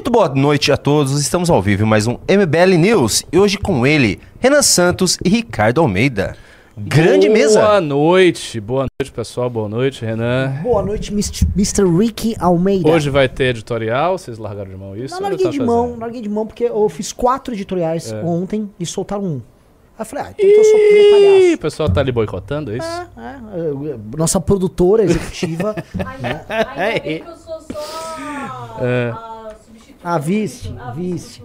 Muito boa noite a todos, estamos ao vivo em mais um MBL News e hoje com ele, Renan Santos e Ricardo Almeida. Grande boa mesa! Boa noite, boa noite pessoal, boa noite Renan. Boa noite, Mr. Ricky Almeida. Hoje vai ter editorial, vocês largaram de mão isso? Não, larguei tá de fazendo? mão, larguei de mão porque eu fiz quatro editoriais é. ontem e soltaram um. Aí eu falei, ah, então eu sou palhaço. o pessoal tá ali boicotando, é isso? É, é, nossa produtora executiva. né? Ainda bem que eu sou só é. A substituta. A vice, vice.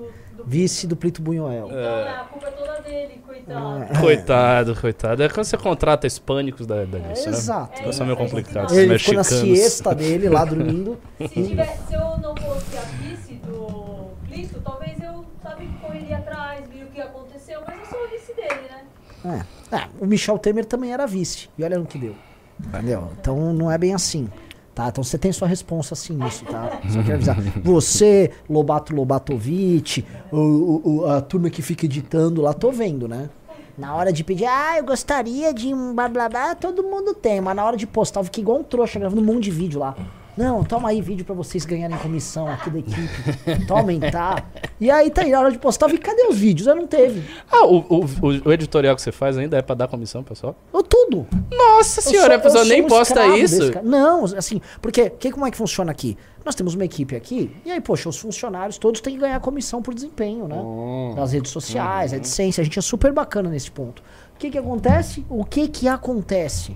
Vice do Plito Bunhoel. Então, é. a culpa é toda dele, coitado. É. Coitado, coitado. É quando você contrata hispânicos da, da lista, é, né? Exato. É, é meio complicado. Ele mexicanos. ficou na siesta dele, lá dormindo. se, tiver, se eu não fosse a vice do Plito, talvez eu, sabe, correria atrás, vi o que aconteceu, mas eu sou a vice dele, né? É. é. O Michel Temer também era vice. E olha no que deu. Entendeu? Então não é bem assim. Tá? Então você tem sua resposta assim nisso, tá? Só quero avisar. Você, Lobato Lobatovic, o, o, a turma que fica editando lá, tô vendo, né? Na hora de pedir, ah, eu gostaria de um blá blá blá, todo mundo tem, mas na hora de postar, eu fiquei igual um trouxa gravando um monte de vídeo lá. Não, toma aí vídeo para vocês ganharem comissão aqui da equipe. Toma aumentar. E aí tá aí, na hora de postar, eu vi, cadê os vídeos? Eu não teve. Ah, o, o, o, editorial que você faz ainda é pra dar comissão, pessoal? Eu tudo. Nossa senhora, sou, a pessoa nem um posta isso? Não, assim, porque que, como é que funciona aqui? Nós temos uma equipe aqui, e aí, poxa, os funcionários todos têm que ganhar comissão por desempenho, né? Oh. Nas redes sociais, uhum. a AdSense, a gente é super bacana nesse ponto. O que que acontece? O que que acontece?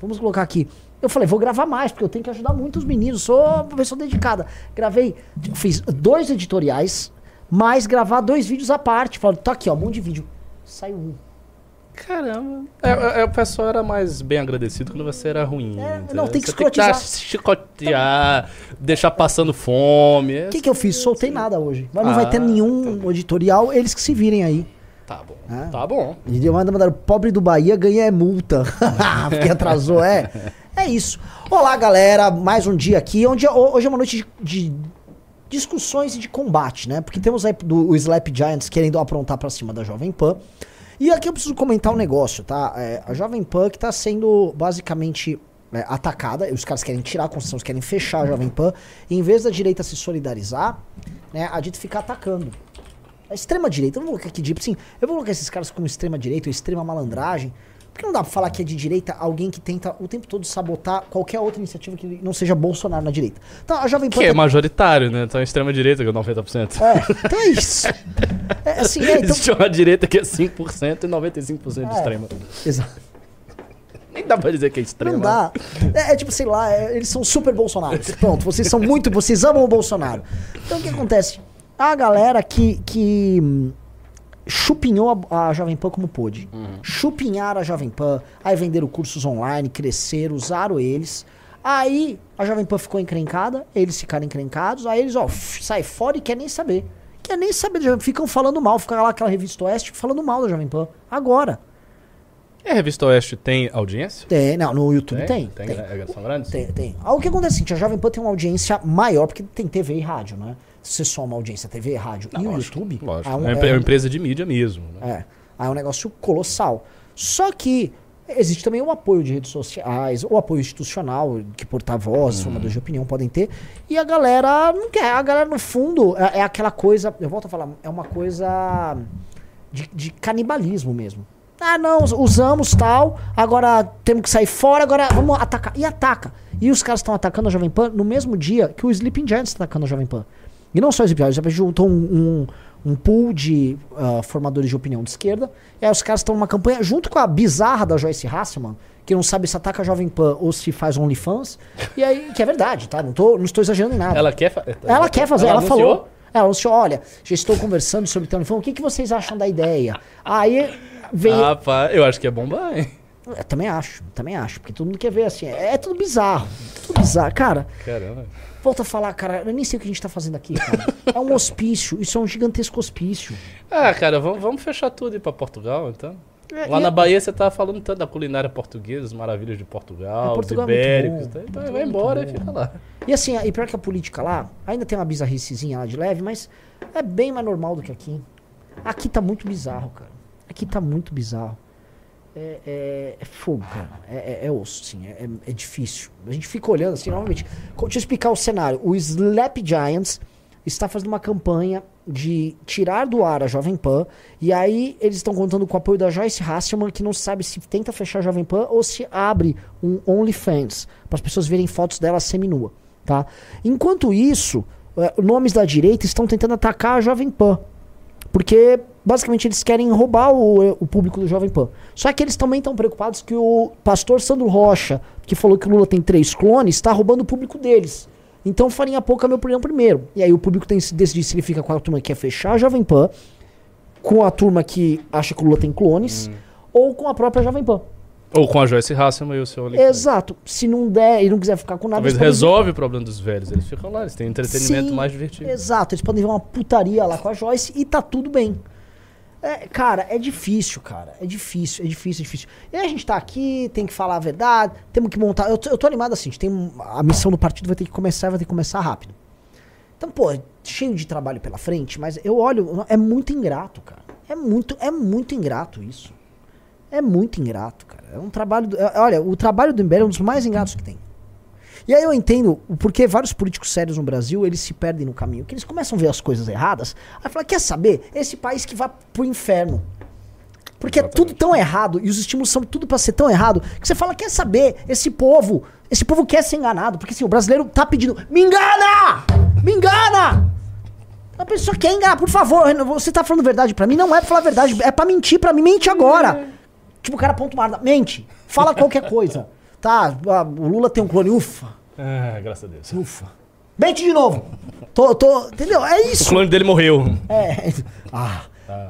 Vamos colocar aqui. Eu falei, vou gravar mais, porque eu tenho que ajudar muito os meninos, sou uma pessoa dedicada. Gravei, fiz dois editoriais, mais gravar dois vídeos à parte. Falei, tá aqui, ó, um monte de vídeo. Saiu um. Caramba. É, é, é, o pessoal era mais bem agradecido quando você era ruim. É, não, tem que escrotizar. Tem que chicotear, deixar passando fome. O que, que eu fiz? Soltei nada hoje. Mas não ah, vai ter ah, nenhum tá editorial, eles que se virem aí. Tá bom. É? Tá bom. E manda mandar o pobre do Bahia ganha multa. Porque atrasou, é. É isso. Olá, galera. Mais um dia aqui. Onde, hoje é uma noite de, de discussões e de combate, né? Porque temos aí do, o Slap Giants querendo aprontar pra cima da Jovem Pan. E aqui eu preciso comentar um negócio, tá? É, a Jovem Pan que tá sendo basicamente é, atacada, os caras querem tirar a Constituição, querem fechar a Jovem Pan, e em vez da direita se solidarizar, né, a dita fica atacando. A extrema direita, eu não vou colocar aqui de, sim, eu vou colocar esses caras como extrema direita ou extrema malandragem, porque não dá pra falar que é de direita alguém que tenta o tempo todo sabotar qualquer outra iniciativa que não seja Bolsonaro na direita. Então a Jovem Pan. Que é majoritário, né? Então a extrema direita que é 90%. É, então é isso. É, assim, é, então... Existe uma direita que é 5% e 95% é, extrema. Exato. Nem dá pra dizer que é extrema. Não dá. É, é tipo, sei lá, é, eles são super Bolsonaros. Pronto, vocês são muito, vocês amam o Bolsonaro. Então o que acontece? A galera que, que chupinhou a, a, Jovem Pan como pôde. Uhum. Chupinharam a Jovem Pan, aí venderam cursos online, cresceram, usaram eles. Aí a Jovem Pan ficou encrencada, eles ficaram encrencados, aí eles, ó, sai fora e quer nem saber. Quer nem saber, ficam falando mal, fica lá aquela revista Oeste falando mal da Jovem Pan. Agora. E a revista Oeste tem audiência? Tem, não, no YouTube tem. Tem, tem. tem. São grandes? Tem, tem. Ah, o que acontece é que a Jovem Pan tem uma audiência maior, porque tem TV e rádio, né? Você soma audiência TV, rádio Não, e lógico, o YouTube. Lógico. É, um, é, uma empresa de mídia mesmo. Né? É. É um negócio colossal. Só que existe também o apoio de redes sociais, o apoio institucional, que porta-voz, hum. formadores de opinião podem ter. E a galera não quer. A galera, no fundo, é, é aquela coisa. Eu volto a falar, é uma coisa de, de canibalismo mesmo. Ah, não, usamos tal, agora temos que sair fora, agora vamos atacar. E ataca. E os caras estão atacando a Jovem Pan no mesmo dia que o Sleeping Giants está atacando a Jovem Pan. E não só esse episódio, já juntou um, um, um pool de uh, formadores de opinião de esquerda. E aí os caras estão numa campanha junto com a bizarra da Joyce Hasselman, que não sabe se ataca a Jovem Pan ou se faz OnlyFans. E aí, que é verdade, tá? Não, tô, não estou exagerando em nada. Ela quer, ela quer fazer, ela, ela falou. Ela anunciou, olha, já estou conversando sobre o OnlyFans, o que, que vocês acham da ideia? Aí vem. Ah, pá, eu acho que é bomba, hein? Eu também acho, também acho, porque todo mundo quer ver assim. É, é tudo bizarro. Tudo bizarro. Cara. Caramba. Volta a falar, cara, eu nem sei o que a gente tá fazendo aqui, cara. é um hospício, isso é um gigantesco hospício. Ah, cara, vamos, vamos fechar tudo e ir pra Portugal, então. É, Lá na Bahia você tava falando tanto da culinária portuguesa, as maravilhas de Portugal, é, Portugal os é ibéricos. É então vai embora e fica lá. E assim, e pior que a política lá, ainda tem uma bizarricezinha lá de leve, mas é bem mais normal do que aqui. Aqui tá muito bizarro, cara. Aqui tá muito bizarro é, é, é fogo, cara. É, é, é osso, sim. É, é, difícil. A gente fica olhando assim, normalmente. Deixa eu explicar o cenário. O Slap Giants está fazendo uma campanha de tirar do ar a Jovem Pan. E aí eles estão contando com o apoio da Joyce Hasselman, que não sabe se tenta fechar a Jovem Pan ou se abre um OnlyFans, para as pessoas verem fotos dela seminua. Tá? Enquanto isso, eh, nomes da direita estão tentando atacar a Jovem Pan. Porque basicamente eles querem roubar o, o público do Jovem Pan. Só que eles também estão preocupados que o pastor Sandro Rocha, que falou que o Lula tem três clones, está roubando o público deles. Então farinha pouca meu opinião primeiro. E aí o público tem que decidir se ele fica com a turma que quer fechar a Jovem Pan, com a turma que acha que o Lula tem clones, ou com a própria Jovem Pan. Ou com a Joyce Hasselman e o seu OnlyFans. Exato. Se não der e não quiser ficar com nada... Talvez resolve o problema dos velhos. Eles ficam lá, eles têm entretenimento Sim, mais divertido. Exato, eles podem ver uma putaria lá com a Joyce e tá tudo bem. É, cara, é difícil, cara. É difícil, é difícil, é difícil. E a gente tá aqui, tem que falar a verdade, temos que montar. Eu tô, eu tô animado assim, a tem a missão do partido vai ter que começar, vai ter que começar rápido. Então, pô, cheio de trabalho pela frente, mas eu olho, é muito ingrato, cara. É muito, é muito ingrato isso. É muito ingrato, cara. É um trabalho. do- é- olha, o trabalho do MBL é um dos mais ingratos que tem. E aí eu entendo o porquê vários políticos sérios no Brasil, eles se perdem no caminho. Que eles começam a ver as coisas erradas, aí fala, quer saber? Esse país que vai pro inferno. Porque é tudo tão errado e os estímulos são tudo pra ser tão errado que você fala, quer saber? Esse povo, esse povo quer ser enganado. Porque assim, o brasileiro tá pedindo, me engana! Me engana! A pessoa quer enganar, por favor, você tá falando verdade pra mim? Não é pra falar verdade, é pra mentir pra mim, mente agora. Tipo, o cara ponto uma mente, fala qualquer coisa. Tá, ah, o Lula tem um clone, ufa, Ah, graças a Deus. ufa. Mente de novo. Tô, tô, entendeu? É O isso. clone dele morreu. É. Ah,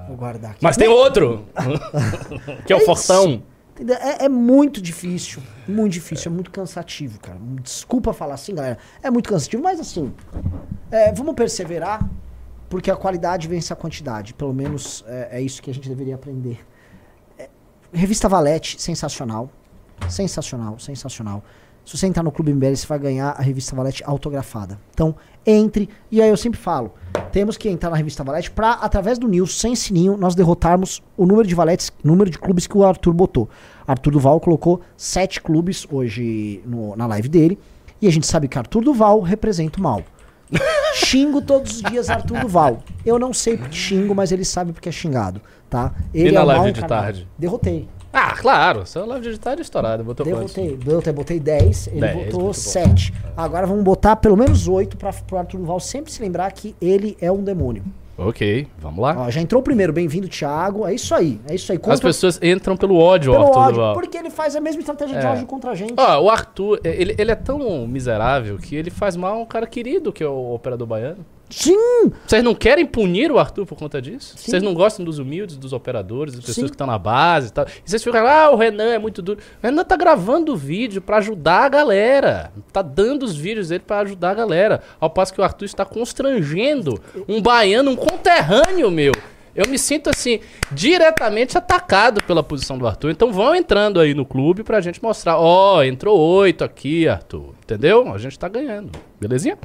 vou guardar aqui. Mas tem outro. que é o É. Fortão. Entendeu? É, é muito difícil. Muito difícil, é muito cansativo, cara. Desculpa falar assim, galera. É muito cansativo, mas assim. é, vamos perseverar, porque a qualidade vence a quantidade. Pelo menos é, é isso que a gente deveria aprender. É, Revista Valete, sensacional. Sensacional, sensacional. Se você entrar no Clube MBL, você vai ganhar a revista Valete autografada. Então, entre. E aí eu sempre falo: temos que entrar na revista Valete para, através do News, sem sininho, nós derrotarmos o número de valetes, número de clubes que o Arthur botou. Arthur Duval colocou sete clubes hoje no- na live dele. E a gente sabe que Arthur Duval representa o mal. Xingo todos os dias Arthur Duval. Eu não sei porque xingo, mas ele sabe porque é xingado, tá? Ele na é live de tarde? Derrotei. Ah, claro. Seu live de editar é estourado. Botou quantos? Derrotei, derrotei, botei 10, ele 10, botou muito bom. 7. Agora vamos botar pelo menos 8 para pro Arthur Duval sempre se lembrar que ele é um demônio. Ok, vamos lá. Ó, já entrou o primeiro, bem-vindo, Thiago. É isso aí, é isso aí. As Contra- pessoas entram pelo ódio, pelo Arthur ódio, Duval. porque ele faz a mesma estratégia de É. ódio contra a gente. Ó, o Arthur, ele, ele é tão miserável que ele faz mal a um cara querido, que é o operador baiano. Sim! Vocês não querem punir o Arthur por conta disso? Sim. Vocês não gostam dos humildes, dos operadores, das pessoas Sim. que estão na base e tal. E vocês ficam, ah, o Renan é muito duro. O Renan tá gravando o vídeo pra ajudar a galera. Tá dando os vídeos dele pra ajudar a galera. Ao passo que o Arthur está constrangendo um baiano, um conterrâneo meu. Eu me sinto assim, diretamente atacado pela posição do Arthur. Então vão entrando aí no clube pra gente mostrar. Ó, entrou oito aqui, Arthur. Entendeu? A gente tá ganhando. Belezinha?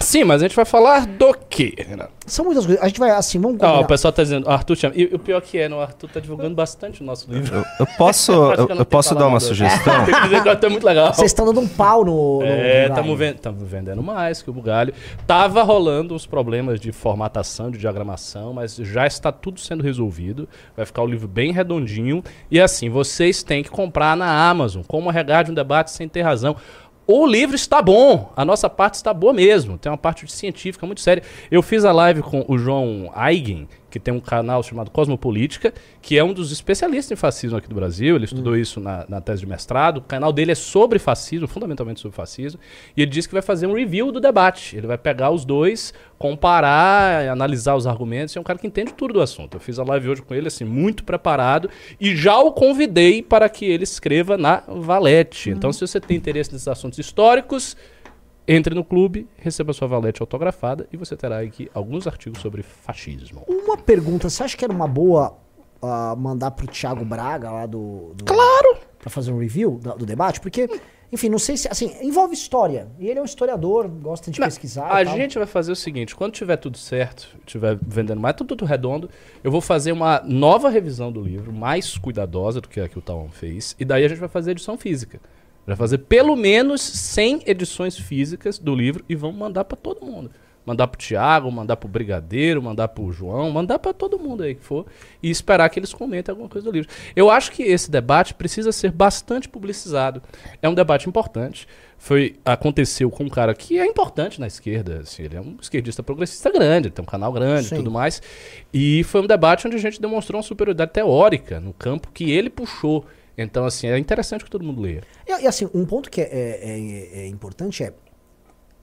Sim, mas a gente vai falar do quê, Renan? São muitas coisas. A gente vai assim, vamos Ó, combinar. o pessoal tá dizendo, Arthur chama. E, e o pior que é, né? o Arthur tá divulgando bastante o nosso livro. Eu, eu posso, eu, eu não posso dar uma sugestão? Tem que dizer que o Arthur é muito legal. Vocês estão dando um pau no. no É, estamos vendendo mais que o Bugalho. Tava rolando uns problemas de formatação, de diagramação, mas já está tudo sendo resolvido. Vai ficar o livro bem redondinho. E assim, vocês têm que comprar na Amazon, como regar de um debate sem ter razão. O livro está bom, a nossa parte está boa mesmo. Tem uma parte científica muito séria. Eu fiz a live com o João Eigen, que tem um canal chamado Cosmopolítica, que é um dos especialistas em fascismo aqui do Brasil. Ele estudou isso na, na tese de mestrado. O canal dele é sobre fascismo, fundamentalmente sobre fascismo. E ele disse que vai fazer um review do debate. Ele vai pegar os dois, comparar, analisar os argumentos. É um cara que entende tudo do assunto. Eu fiz a live hoje com ele, assim, muito preparado. E já o convidei para que ele escreva na Valete. Então, se você tem interesse nesses assuntos históricos, entre no clube, receba sua valete autografada e você terá aqui alguns artigos sobre fascismo. Uma pergunta, você acha que era uma boa ah, mandar pro Thiago Braga lá do. do Claro! Pra fazer um review da- do, debate? Porque, enfim, não sei se. Assim, envolve história. E ele é um historiador, gosta de Não, pesquisar. a e tal. gente vai fazer o seguinte: quando tiver tudo certo, tiver vendendo mais, tudo, tudo redondo, eu vou fazer uma nova revisão do livro, mais cuidadosa do que a que o Tawan fez, e daí a gente vai fazer edição física. Vai fazer pelo menos 100 edições físicas do livro e vamos mandar pra todo mundo. mandar pro Thiago, mandar pro Brigadeiro, mandar pro João, mandar pra todo mundo aí que for e esperar que eles comentem alguma coisa do livro. Eu acho que esse debate precisa ser bastante publicizado. É um debate importante. Foi aconteceu com um cara que é importante na esquerda, assim, ele é um esquerdista progressista grande, ele tem um canal grande e tudo mais. E foi um debate onde a gente demonstrou uma superioridade teórica no campo que ele puxou. Então, assim, é interessante que todo mundo leia. E, e, assim, um ponto que é, é- é importante é,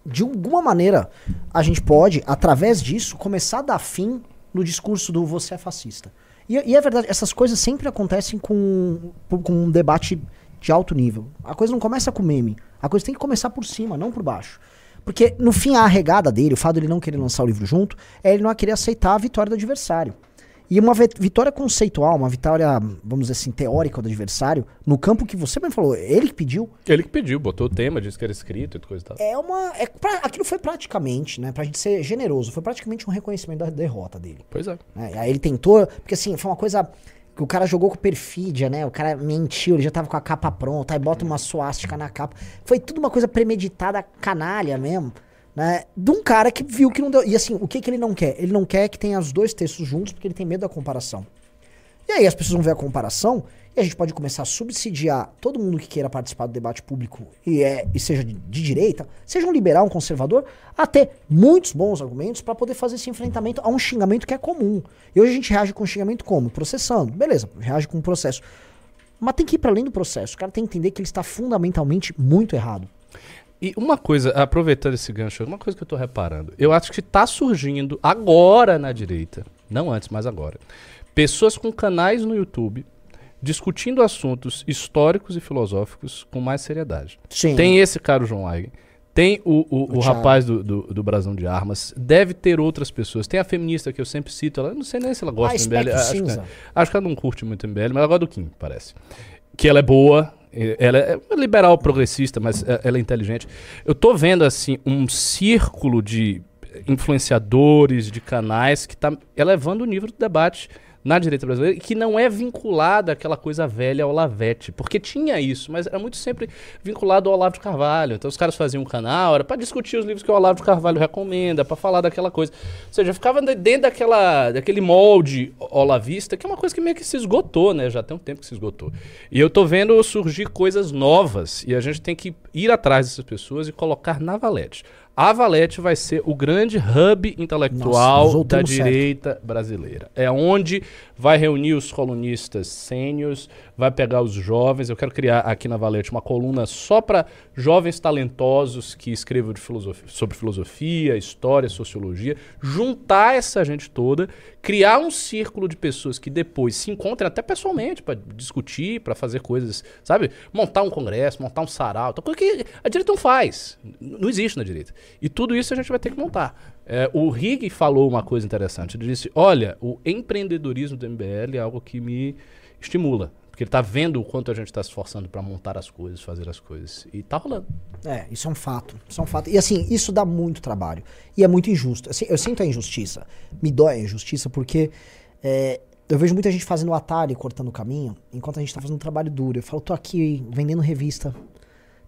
de alguma maneira, a gente pode, através disso, começar a dar fim no discurso do você é fascista. E, e é verdade, essas coisas sempre acontecem com, com um debate de alto nível. A coisa não começa com meme. A coisa tem que começar por cima, não por baixo. Porque, no fim, a arregada dele, o fato dele não querer lançar o livro junto, é ele não querer aceitar a vitória do adversário. E uma vi- vitória conceitual, uma vitória, vamos dizer assim, teórica do adversário, no campo que você mesmo falou, ele que pediu, Ele que pediu, botou o tema, disse que era escrito e coisa e tal. é uma. É, pra- aquilo foi praticamente, né? Pra gente ser generoso, foi praticamente um reconhecimento da derrota dele. Pois é. né? Aí ele tentou. Porque assim, foi uma coisa que o cara jogou com perfídia, né? O cara mentiu, ele já tava com a capa pronta, aí bota uma suástica na capa. Foi tudo uma coisa premeditada, canalha mesmo. Né, de um cara que viu que não deu. E assim, o que, que ele não quer? Ele não quer que tenha os dois textos juntos, porque ele tem medo da comparação. E aí as pessoas vão ver a comparação e a gente pode começar a subsidiar todo mundo que queira participar do debate público e, é, e seja de, de direita, seja um liberal, um conservador, a ter muitos bons argumentos para poder fazer esse enfrentamento a um xingamento que é comum. E hoje a gente reage com xingamento como? Processando. Beleza, reage com um processo. Mas tem que ir para além do processo. O cara tem que entender que ele está fundamentalmente muito errado. E uma coisa, aproveitando esse gancho, uma coisa que eu tô reparando. Eu acho que tá surgindo agora na direita, não antes, mas agora, pessoas com canais no YouTube discutindo assuntos históricos e filosóficos com mais seriedade. Sim. Tem esse cara, o João Eigen. Tem o, o, o Thiago. rapaz do, do, do Brasão de Armas. Deve ter outras pessoas. Tem a feminista que eu sempre cito. Ela, não sei nem se ela gosta Ah, do MBL. Acho que, acho que ela não curte muito MBL, mas ela gosta do Kim, parece. Que ela é boa. Ela é liberal progressista, mas eh, ela é inteligente. Eu tô vendo, assim, um círculo de influenciadores, de canais que tá elevando o nível do debate na direita brasileira que não é vinculada àquela coisa velha Olavete. Porque tinha isso, mas era muito sempre vinculado ao Olavo de Carvalho. Então os caras faziam um canal, era para discutir os livros que o Olavo de Carvalho recomenda, para falar daquela coisa. Ou seja, ficava de- dentro daquela, daquele molde olavista, que é uma coisa que meio que se esgotou, né? Já tem um tempo que se esgotou. E eu tô vendo surgir coisas novas e a gente tem que ir atrás dessas pessoas e colocar na Valete. A Valete vai ser o grande hub intelectual Nossa, da voltamos certo. direita brasileira. É onde vai reunir os colunistas sênios, vai pegar os jovens. Eu quero criar aqui na Valete uma coluna só para jovens talentosos que escrevam filosofia- sobre filosofia, história, sociologia. Juntar essa gente toda, criar um círculo de pessoas que depois se encontrem até pessoalmente para discutir, para fazer coisas, sabe? Montar um congresso, montar um sarau, coisa que a direita não faz. Não existe na direita. E tudo isso a gente vai ter que montar. É, o Rig falou uma coisa interessante. Ele disse: Olha, o empreendedorismo do MBL é algo que me estimula. Porque ele tá vendo o quanto a gente está se esforçando para montar as coisas, fazer as coisas. E tá rolando. É, isso é um fato. Isso é um fato. E assim, isso dá muito trabalho. E é muito injusto. Assim, eu sinto a injustiça. Me dói a injustiça porque é, eu vejo muita gente fazendo atalho cortando o caminho, enquanto a gente tá fazendo um trabalho duro. Eu falo, tô aqui vendendo revista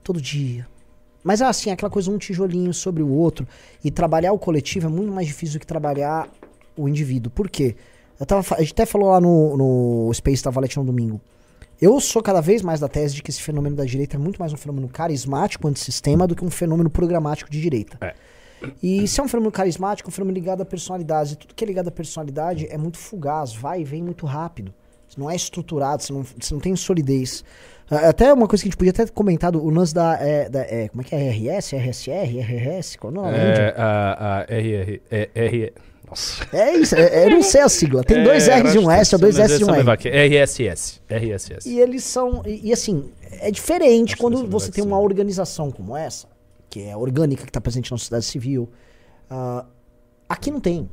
todo dia. Mas é assim, aquela coisa um tijolinho sobre o outro. E trabalhar o coletivo é muito mais difícil do que trabalhar o indivíduo. Por quê? Eu tava, a gente até falou lá no, no Space da Valete no domingo. Eu sou cada vez mais da tese de que esse fenômeno da direita é muito mais um fenômeno carismático antissistema do que um fenômeno programático de direita. É. E se é um fenômeno carismático, um fenômeno ligado à personalidade. E tudo que é ligado à personalidade é muito fugaz, vai e vem muito rápido. Você não é estruturado, você não, você não tem solidez. Ah, Até uma coisa que a gente podia até ter comentado, o lance da. é, da- é, como é que é? RS? RSR? RRS? Qual é o nome? É, a, a RR. É, R, nossa. É isso, é, eu não sei a sigla. Tem dois É, R's e um S, ou dois S e um R. RSS. RSS. E eles são. E, e assim, é diferente Acho quando você tem uma organização como essa, que é orgânica, que está presente na sociedade civil. Ah, aqui não tem.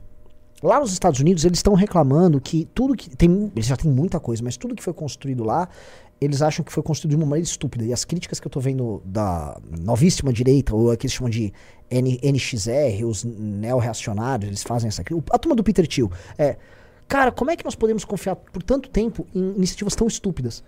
Lá nos Estados Unidos, eles estão reclamando que tudo que. Tem, eles já têm muita coisa, mas tudo que foi construído lá, eles acham que foi construído de uma maneira estúpida. E as críticas que eu tô vendo da novíssima direita, ou a que eles chamam de N- NXR, os neo-reacionários, eles fazem essa crítica. A turma do Peter Thiel. É. Cara, como é que nós podemos confiar por tanto tempo em iniciativas tão estúpidas?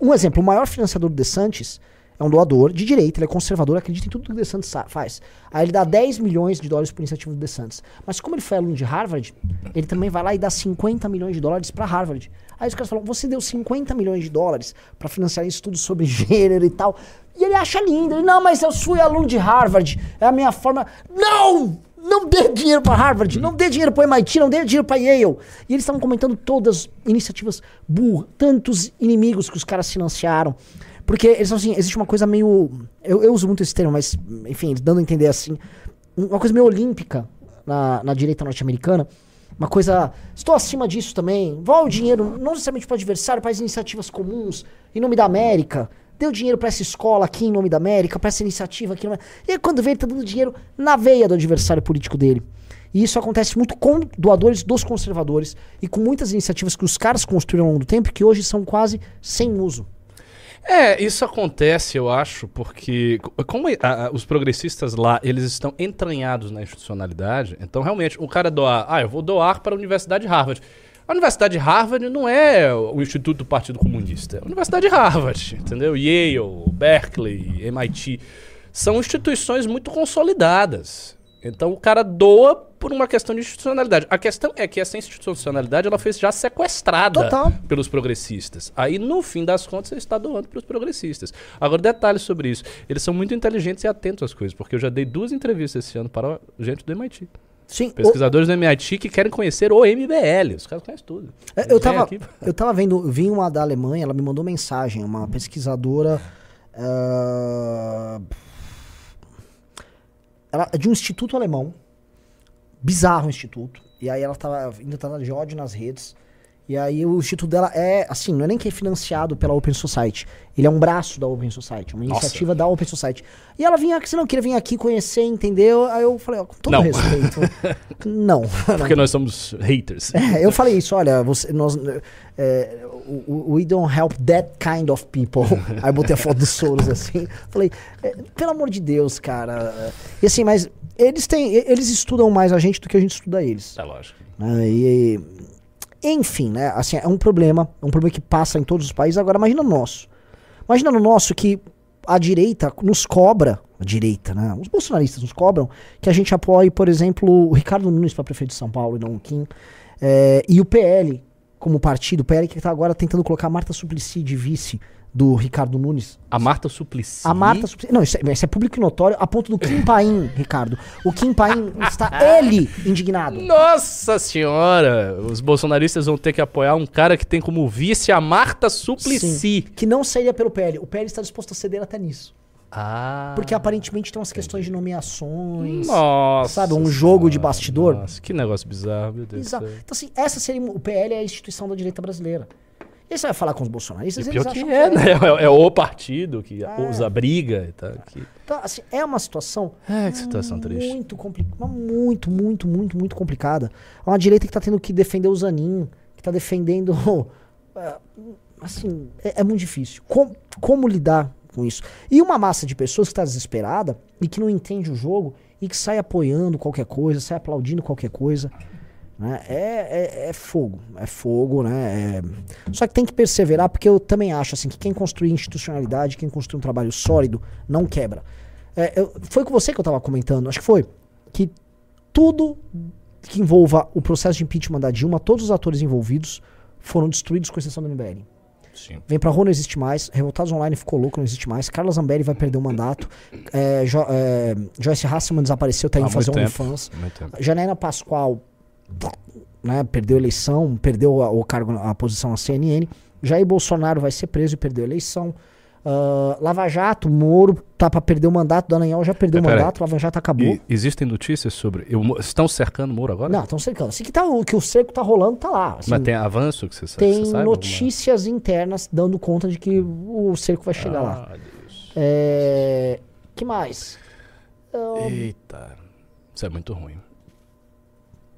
Um exemplo, o maior financiador do DeSantis é um doador de direita, ele é conservador, acredita em tudo que o DeSantis sa- faz. Aí ele dá 10 milhões de dólares por iniciativa do DeSantis. Mas como ele foi aluno de Harvard, ele também vai lá e dá 50 milhões de dólares pra Harvard. Aí os caras falam, você deu 50 milhões de dólares pra financiar estudos sobre gênero e tal. E ele acha lindo. Ele, não, mas eu fui aluno de Harvard. É a minha forma. Não! Não dê dinheiro pra Harvard, não dê dinheiro pro MIT, não dê dinheiro pra Yale. E eles estavam comentando todas as iniciativas burras, tantos inimigos que os caras financiaram. Porque eles falam assim, existe uma coisa meio. Eu, eu uso muito esse termo, mas, enfim, dando a entender assim. Uma coisa meio olímpica na, na direita norte-americana. Uma coisa. Estou acima disso também. Vá o dinheiro, não necessariamente para o adversário, para as iniciativas comuns, em nome da América. Deu dinheiro para essa escola aqui em nome da América, para essa iniciativa aqui. E aí, quando vê, ele tá dando dinheiro na veia do adversário político dele. E isso acontece muito com doadores dos conservadores e com muitas iniciativas que os caras construíram ao longo do tempo que hoje são quase sem uso. É, isso acontece, eu acho, porque co- como a- a- os progressistas lá, eles estão entranhados na institucionalidade, então realmente, o cara doar, ah, eu vou doar para a Universidade de Harvard. A Universidade de Harvard não é o Instituto do Partido Comunista, é a Universidade de Harvard, entendeu? Yale, Berkeley, MIT, são instituições muito consolidadas. Então o cara doa por uma questão de institucionalidade. A questão é que essa institucionalidade ela foi já sequestrada Total. pelos progressistas. Aí, no fim das contas, você está doando para os progressistas. Agora, detalhes sobre isso. Eles são muito inteligentes e atentos às coisas, porque eu já dei duas entrevistas esse ano para gente do MIT. Sim, o- Pesquisadores do MIT que querem conhecer o MBL. Os caras conhecem tudo. É, Eles Eu tava, aqui- eu tava vendo, vi uma da Alemanha, ela me mandou mensagem, uma pesquisadora. ah, ela é de um instituto alemão. Bizarro o instituto. E aí ela tava indo tava de ódio nas redes. E aí o instituto dela é, assim, não é nem que é financiado pela Open Society. Ele é um braço da Open Society, uma Nossa. iniciativa da Open Society. E ela vinha aqui, você não queria vir aqui conhecer, entendeu? Aí eu falei, ó, com todo Não. respeito. não. Porque nós somos haters. É, eu falei isso, olha, você, nós, é, we- don't help that kind of people. Aí eu botei a foto do Soros assim. Falei, é, pelo amor de Deus, cara. E assim, mas eles têm, eles estudam mais a gente do que a gente estuda eles. É lógico. né? E, enfim, né? Assim, é um problema, é um problema que passa em todos os países. Agora, imagina no nosso. Imagina no nosso que a direita nos cobra, a direita, né? Os bolsonaristas nos cobram que a gente apoie, por exemplo, o Ricardo Nunes para prefeito de São Paulo e não o Kim. É, e o PL, como partido, o PL que está agora tentando colocar a Marta Suplicy de vice do Ricardo Nunes. A Marta Suplicy. A Marta Suplicy. Não, isso é, isso é público e notório a ponto do Kim Paim, Ricardo. O Kim Paim está ele indignado. Nossa senhora! Os bolsonaristas vão ter que apoiar um cara que tem como vice a Marta Suplicy. Sim, que não seria pelo PL. O PL está disposto a ceder até nisso. Ah. Porque aparentemente tem umas questões de nomeações. Nossa. Sabe, um jogo de bastidor. Nossa, que negócio bizarro, meu Deus céu. Então, assim, essa seria. O PL é a instituição da direita brasileira. E você vai falar com os bolsonaristas, E eles pior que acham é, né? É, é o partido que É. usa briga e tal. Que... Então, assim, é uma situação É, que situação triste. muito complicada. Muito, muito, muito, muito complicada. É uma direita que tá tendo que defender o Zanin, que tá defendendo. é, assim, é, é muito difícil. Com- como lidar com isso? E uma massa de pessoas que está desesperada e que não entende o jogo e que sai apoiando qualquer coisa, sai aplaudindo qualquer coisa. Né? É, é, é fogo, é fogo, né? É- Só que tem que perseverar, porque eu também acho assim que quem construir institucionalidade, quem construir um trabalho sólido, não quebra. É, eu- foi com você que eu estava comentando, acho que foi, que tudo que envolva o processo de impeachment da Dilma, todos os atores envolvidos foram destruídos com exceção do MBL. Sim. Vem pra rua não existe mais, Revoltados Online ficou louco, não existe mais, Carla Zambelli vai perder o mandato, é, Jo- é, Joyce Hasselman desapareceu, tá indo Há fazer um. OnlyFans. Janaína Pascoal né, perdeu a eleição, perdeu a, o cargo, a posição na CNN. Jair Bolsonaro vai ser preso e perdeu a eleição. Ah, Lava Jato, Moro tá pra perder o mandato, Dallagnol já perdeu o Pera aí. mandato, Lava Jato acabou. E existem notícias sobre. eu- estão cercando o muro agora? Não, estão cercando. Assim que, tá, o, que o cerco tá rolando, tá lá. Assim, Mas tem avanço que você sabe? tem sabe alguma- notícias internas dando conta de que o cerco vai chegar lá. Ah, Deus. É, que mais? Ah, Eita. Isso é muito ruim.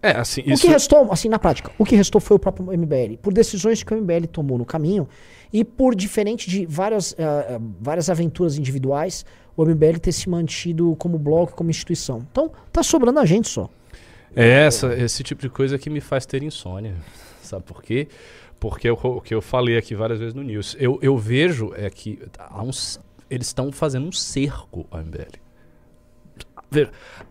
É, assim, O isso. que restou, assim, na prática, o que restou foi o próprio MBL. Por decisões que o MBL tomou no caminho e por diferente de várias, ah, várias aventuras individuais, o MBL ter se mantido como bloco, como instituição. Então, tá sobrando a gente só. É essa, esse tipo de coisa que me faz ter insônia. Sabe por quê? Porque o o que eu falei aqui várias vezes no News. Eu, eu vejo é que há uns eles estão fazendo um cerco ao MBL.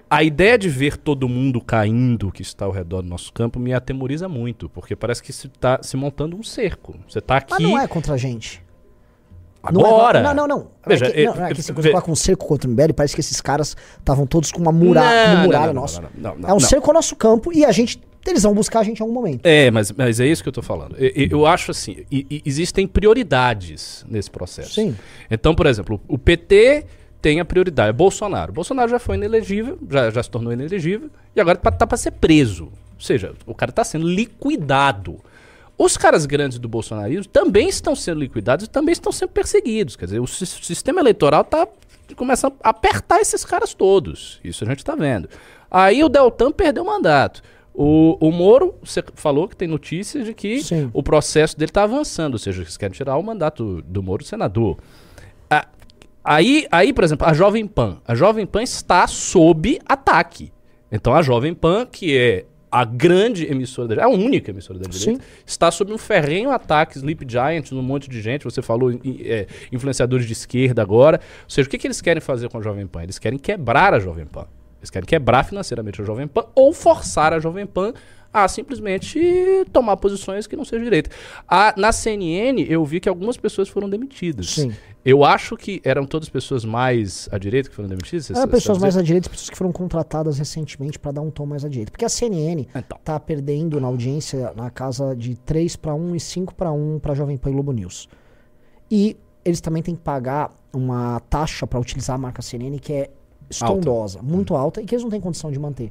A ideia de ver todo mundo caindo que está ao redor do nosso campo me atemoriza muito, porque parece que se está se montando um cerco. Você está aqui Mas não é contra a gente. Não é- agora. não, não, não. Veja, é que, não, é que você ve- coloca um cerco contra o MBL, parece que esses caras estavam todos com uma Não, com muralha não, nossa. é um cerco ao nosso campo e a gente. Eles vão buscar a gente em algum momento. É, mas, mas é isso que eu tô falando. Eu, eu- acho assim, existem prioridades nesse processo. Sim. Então, por exemplo, o PT tem a prioridade, é Bolsonaro. Bolsonaro já foi inelegível, já, já se tornou inelegível, e agora tá, tá para ser preso. Ou seja, o cara tá sendo liquidado. Os caras grandes do bolsonarismo também estão sendo liquidados e também estão sendo perseguidos. Quer dizer, o sis- sistema eleitoral tá começa a apertar esses caras todos. Isso a gente tá vendo. Aí o Deltan perdeu o mandato. O, o Moro, você falou que tem notícias de que Sim. o processo dele está avançando, ou seja, eles querem tirar o mandato do Moro senador. Aí, aí, por exemplo, a Jovem Pan. A Jovem Pan está sob ataque. Então a Jovem Pan, que é a grande emissora da direita, a única emissora da direita, está sob um ferrenho ataque, Sleep Giant, um monte de gente, você falou é, influenciadores de esquerda agora. Ou seja, o que, que eles querem fazer com a Jovem Pan? Eles querem quebrar a Jovem Pan. Eles querem quebrar financeiramente a Jovem Pan ou forçar a Jovem Pan a simplesmente tomar posições que não sejam direita. A- na CNN, eu vi que algumas pessoas foram demitidas. Sim. Eu acho que eram todas pessoas mais à direita que foram demitidas. Eram pessoas mais à direita, pessoas que foram contratadas recentemente para dar um tom mais à direita. Porque a CNN Então. tá perdendo na audiência na casa de 3 para 1 e 5 para 1 para Jovem Pan e Globo News. E eles também têm que pagar uma taxa para utilizar a marca CNN que é estrondosa, muito alta e que eles não têm condição de manter.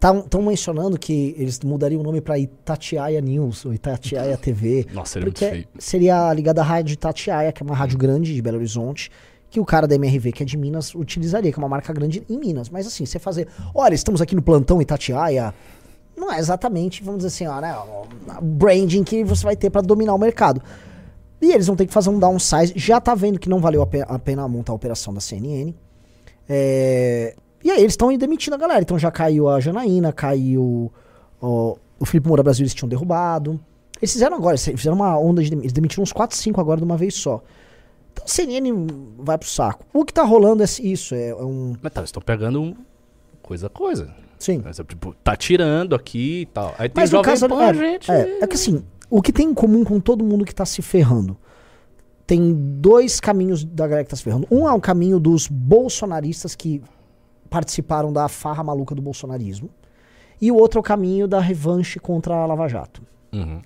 Estão mencionando que eles mudariam o nome para Itatiaia News ou Itatiaia TV. Nossa, seria muito Porque feio. seria ligada à rádio Itatiaia, que é uma rádio grande de Belo Horizonte, que o cara da MRV, que é de Minas, utilizaria, que é uma marca grande em Minas. Mas assim, você fazer, olha, estamos aqui no plantão Itatiaia, não é exatamente, vamos dizer assim, ó, né, o branding que você vai ter para dominar o mercado. E eles vão ter que fazer um downsize. Já tá vendo que não valeu a pena montar a operação da CNN. É, E aí eles estão demitindo a galera. Então já caiu a Janaína, caiu ó, o Felipe Moura Brasil, eles tinham derrubado. Eles fizeram agora, eles fizeram uma onda de. Eles demitiram uns 4, 5 agora de uma vez só. Então a CNN vai pro saco. O que tá rolando é isso, é, é um. Mas tá, eles estão pegando coisa a coisa. Sim. Mas, tipo, tá tirando aqui e tal. Aí tem Mas no Jovem caso. Pan, é, gente. É, é que assim, o que tem em comum com todo mundo que tá se ferrando? Tem dois caminhos da galera que tá se ferrando. Um é o caminho dos bolsonaristas que participaram da farra maluca do bolsonarismo. E o outro é o caminho da revanche contra a Lava Jato. Uhum.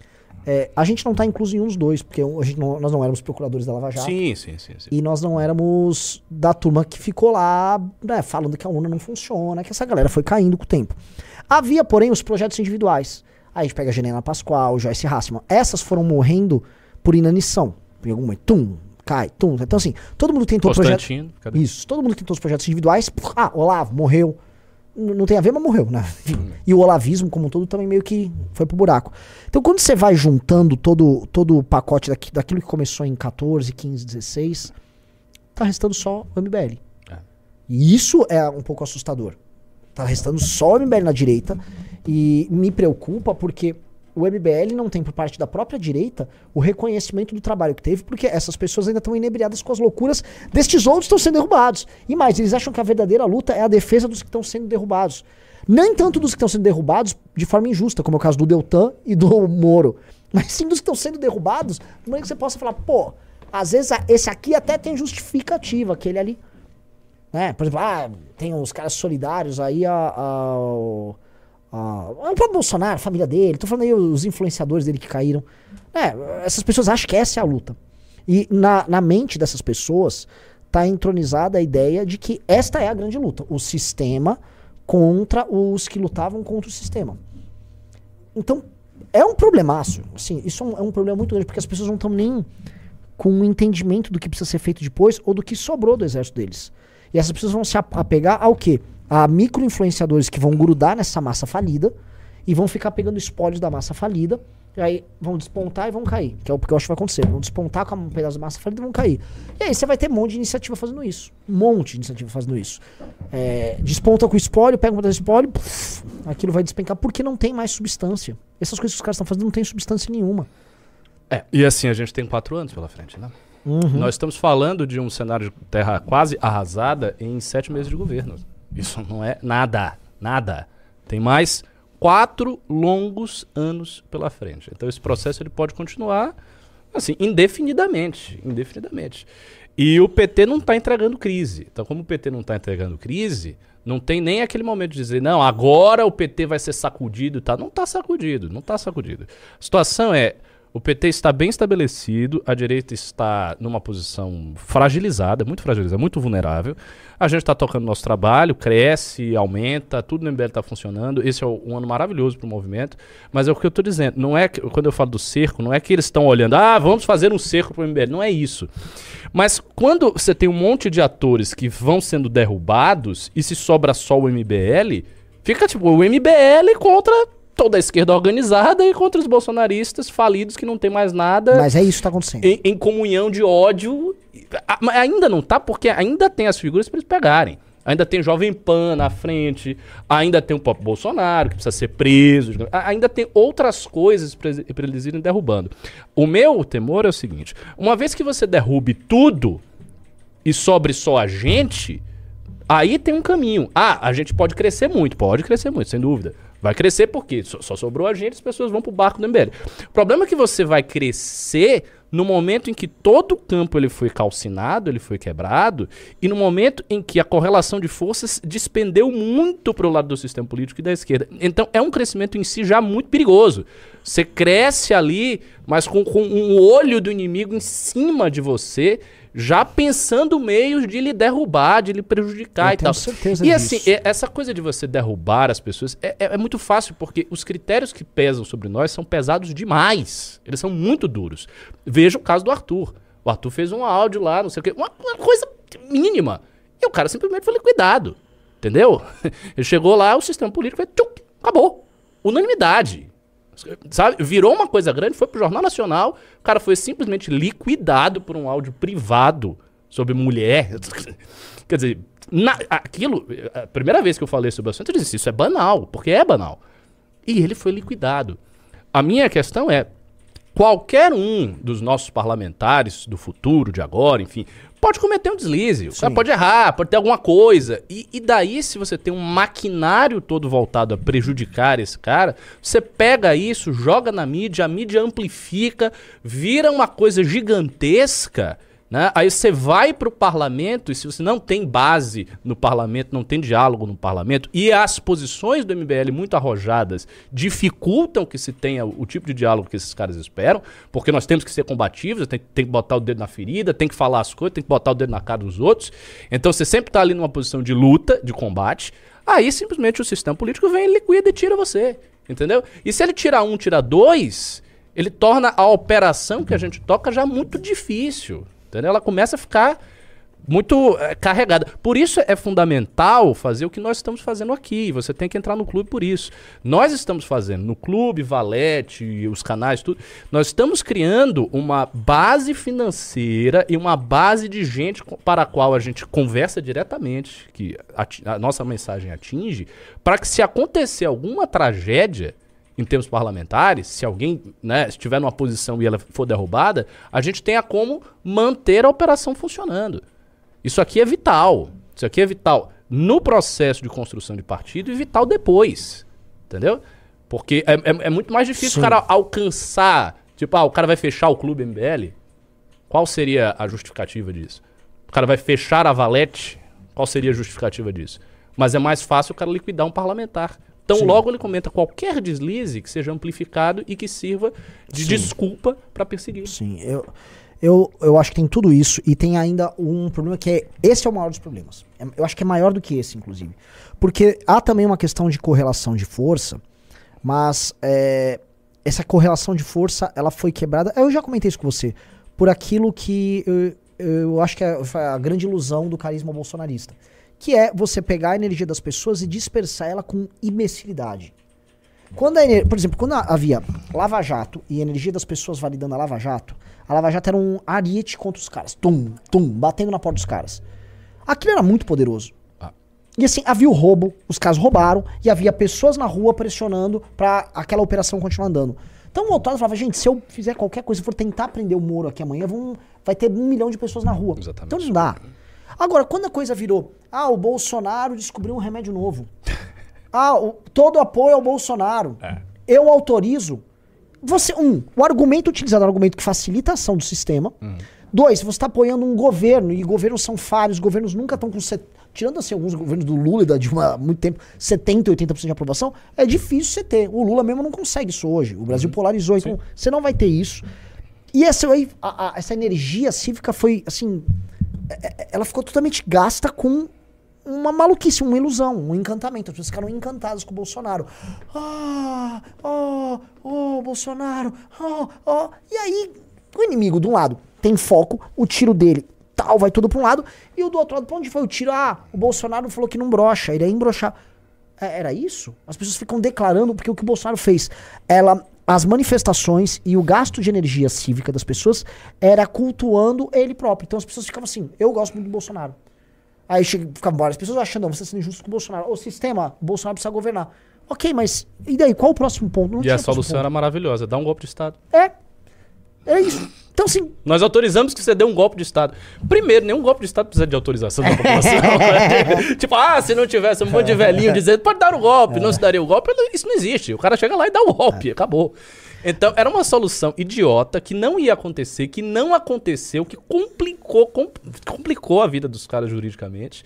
É, a gente não tá incluso em um dos dois, porque não- nós não éramos procuradores da Lava Jato. Sim, sim, sim, sim. E nós não éramos da turma que ficou lá, né, falando que a UNA não funciona, que essa galera foi caindo com o tempo. Havia, porém, os projetos individuais. Aí a gente pega a Genena Pascoal, Joyce Hassman. Essas foram morrendo por inanição. Em algum momento, tum, cai, tum. Então, assim, todo mundo tentou projetos. Isso, todo mundo tentou os projetos individuais. Ah, Olavo morreu. N- não tem a ver, mas morreu, né? Enfim. E o olavismo, como um todo, também meio que foi pro buraco. Então, quando você vai juntando todo, todo o pacote daqui, daquilo que começou em 14, 15, 16, tá restando só o MBL. É. E isso é um pouco assustador. Tá restando só o MBL na direita. E me preocupa porque o MBL não tem por parte da própria direita o reconhecimento do trabalho que teve, porque essas pessoas ainda estão inebriadas com as loucuras destes outros que estão sendo derrubados. E mais, eles acham que a verdadeira luta é a defesa dos que estão sendo derrubados. Nem tanto dos que estão sendo derrubados de forma injusta, como é o caso do Deltan e do Moro, mas sim dos que estão sendo derrubados, de maneira que você possa falar, pô, às vezes esse aqui até tem justificativa, aquele ali né? Por exemplo, ah, tem os caras solidários aí ao. A- ao próprio Bolsonaro, a família dele. Tô falando aí os influenciadores dele que caíram. É, essas pessoas acham que essa é a luta. E na, na mente dessas pessoas tá entronizada a ideia de que esta é a grande luta. O sistema contra os que lutavam contra o sistema. Então, é um problemaço. Assim, isso é um, é um problema muito grande, porque as pessoas não estão nem com um entendimento do que precisa ser feito depois ou do que sobrou do exército deles. E essas pessoas vão se ap- apegar ao quê? A micro-influenciadores que vão grudar nessa massa falida e vão ficar pegando espólios da massa falida. E aí vão despontar e vão cair. Que é o que eu acho que vai acontecer. Vão despontar com um pedaço da massa falida e vão cair. E aí você vai ter um monte de iniciativa fazendo isso. Um monte de iniciativa fazendo isso. É, desponta com o espólio, pega um pedaço de espólio, puf, aquilo vai despencar porque não tem mais substância. Essas coisas que os caras estão fazendo não tem substância nenhuma. É, e assim, a gente tem quatro anos pela frente, né? Nós estamos falando de um cenário de terra quase arrasada em sete meses de governo. Isso não é nada, nada. Tem mais quatro longos anos pela frente. Então esse processo ele pode continuar assim indefinidamente, indefinidamente. E o PT não está entregando crise. Então como o PT não está entregando crise, não tem nem aquele momento de dizer, não, agora o PT vai ser sacudido tal. Não está sacudido, não está sacudido. A situação é, o PT está bem estabelecido, a direita está numa posição fragilizada, muito fragilizada, muito vulnerável. A gente está tocando nosso trabalho, cresce, aumenta, tudo no MBL está funcionando. Esse é um ano maravilhoso para o movimento. Mas é o que eu estou dizendo, não é que, quando eu falo do cerco, não é que eles estão olhando, ah, vamos fazer um cerco para o MBL. Não é isso. Mas quando você tem um monte de atores que vão sendo derrubados e se sobra só o MBL, fica tipo o MBL contra toda a esquerda organizada e contra os bolsonaristas falidos que não tem mais nada Mas é isso que tá acontecendo. em, em comunhão de ódio. A- Mas ainda não tá, porque ainda tem as figuras para eles pegarem. Ainda tem Jovem Pan na frente, ainda tem o próprio Bolsonaro, que precisa ser preso, ainda tem outras coisas para eles irem derrubando. O meu temor é o seguinte: uma vez que você derrube tudo e sobre só a gente, aí tem um caminho. Ah, a gente pode crescer muito, pode crescer muito, sem dúvida. Vai crescer porque só, sobrou a gente, as pessoas vão pro barco do MBL. O problema é que você vai crescer no momento em que todo o campo ele foi calcinado, ele foi quebrado, e no momento em que a correlação de forças despendeu muito pro lado do sistema político e da esquerda. Então é um crescimento em si já muito perigoso. Você cresce ali, mas com, com um olho do inimigo em cima de você, já pensando meios de lhe derrubar, de lhe prejudicar Eu e tenho tal. certeza e disso. assim, essa coisa de você derrubar as pessoas é, é- é muito fácil, porque os critérios que pesam sobre nós são pesados demais. Eles são muito duros. Veja o caso do Arthur. O Arthur fez um áudio lá, não sei o quê, uma, uma coisa mínima. E o cara simplesmente foi liquidado. Entendeu? Ele chegou lá, o sistema político foi, tchuc, acabou. Unanimidade. Sabe? Virou uma coisa grande, foi pro Jornal Nacional, o cara foi simplesmente liquidado por um áudio privado sobre mulher. Quer dizer, na- aquilo, a primeira vez que eu falei sobre o assunto, eu disse, isso é banal, porque é banal. E ele foi liquidado. A minha questão é, qualquer um dos nossos parlamentares do futuro, de agora, enfim, pode cometer um deslize. O cara pode errar, pode ter alguma coisa. E, e daí, se você tem um maquinário todo voltado a prejudicar esse cara, você pega isso, joga na mídia, a mídia amplifica, vira uma coisa gigantesca. Né? Aí você vai para o parlamento e se você não tem base no parlamento, não tem diálogo no parlamento, e as posições do MBL muito arrojadas dificultam que se tenha o, o tipo de diálogo que esses caras esperam, porque nós temos que ser combativos, tem, tem que botar o dedo na ferida, tem que falar as coisas, tem que botar o dedo na cara dos outros. Então você sempre está ali numa posição de luta, de combate. Aí simplesmente o sistema político vem, liquida e tira você. Entendeu? E se ele tirar um, tira dois, ele torna a operação que a gente toca já muito difícil. Entendeu? Ela começa a ficar muito eh, carregada. Por isso é fundamental fazer o que nós estamos fazendo aqui. Você tem que entrar no clube por isso. Nós estamos fazendo no clube, Valete, os canais, tudo. Nós estamos criando uma base financeira e uma base de gente para a qual a gente conversa diretamente, que ati- a nossa mensagem atinge, para que se acontecer alguma tragédia em termos parlamentares, se alguém né, estiver numa posição e ela for derrubada, a gente tenha como manter a operação funcionando. Isso aqui é vital. Isso aqui é vital no processo de construção de partido e vital depois. Entendeu? Porque é, é- é muito mais difícil Sim. o cara alcançar. Tipo, ah, o cara vai fechar o clube MBL? Qual seria a justificativa disso? O cara vai fechar a valete? Qual seria a justificativa disso? Mas é mais fácil o cara liquidar um parlamentar. Então Sim. logo ele comenta qualquer deslize que seja amplificado e que sirva de Sim. desculpa para perseguir. Sim, eu, eu, eu acho que tem tudo isso e tem ainda um problema que é. Esse é o maior dos problemas. É- Eu acho que é maior do que esse, inclusive. Porque há também uma questão de correlação de força, mas é, essa correlação de força ela foi quebrada. Eu já comentei isso com você. Por aquilo que eu, eu acho que é a grande ilusão do carisma bolsonarista. Que é você pegar a energia das pessoas e dispersar ela com imbecilidade. Quando a ener- por exemplo, quando havia Lava Jato e a energia das pessoas validando a Lava Jato, a Lava Jato era um ariete contra os caras. Tum, tum, batendo na porta dos caras. Aquilo era muito poderoso. Ah. E assim, havia o roubo, os caras roubaram, e havia pessoas na rua pressionando pra aquela operação continuar andando. Então o Otávio falava, gente, se eu fizer qualquer coisa, for tentar prender o Moro aqui amanhã, vão, vai ter um milhão de pessoas na rua. Exatamente. Então não dá. Agora, quando a coisa virou, ah, o Bolsonaro descobriu um remédio novo. Ah, o- todo apoio ao Bolsonaro. É. Eu autorizo. Você, um, o argumento utilizado é um argumento que facilita a ação do sistema. Dois, você está apoiando um governo, e governos são falhos, governos nunca estão com. set- Tirando assim alguns governos do Lula e da Dilma há muito tempo, 70%, 80% de aprovação, é difícil você ter. O Lula mesmo não consegue isso hoje. O Brasil polarizou, então você não vai ter isso. E essa, a- a- essa energia cívica foi, assim. É- é- Ela ficou totalmente gasta com uma maluquice, uma ilusão, um encantamento. As pessoas ficaram encantadas com o Bolsonaro. Ah, oh, oh, Bolsonaro, oh, oh. E aí, o inimigo, de um lado, tem foco, o tiro dele, tal, vai tudo pra um lado, e o do outro lado, pra onde foi o tiro? Ah, o Bolsonaro falou que não brocha, ele ia embrochar. É, Era isso? As pessoas ficam declarando, porque o que o Bolsonaro fez, ela, as manifestações e o gasto de energia cívica das pessoas era cultuando ele próprio. Então as pessoas ficavam assim, eu gosto muito do Bolsonaro. Aí ficavam várias pessoas achando, não, você está sendo injusto com o Bolsonaro. O sistema, o Bolsonaro precisa governar. Ok, mas e daí? Qual o próximo ponto? Não E a solução era maravilhosa, dar um golpe de Estado. ponto. É. É isso. Então, assim, Nós autorizamos que você dê um golpe de Estado. Primeiro, nenhum golpe de Estado precisa de autorização da população. tipo, ah, se não tivesse um monte de velhinho dizendo, pode dar o golpe, não se daria o golpe, isso não existe. O cara chega lá e dá o golpe, acabou. Então, era uma solução idiota que não ia acontecer, que não aconteceu, que complicou, com- complicou a vida dos caras juridicamente.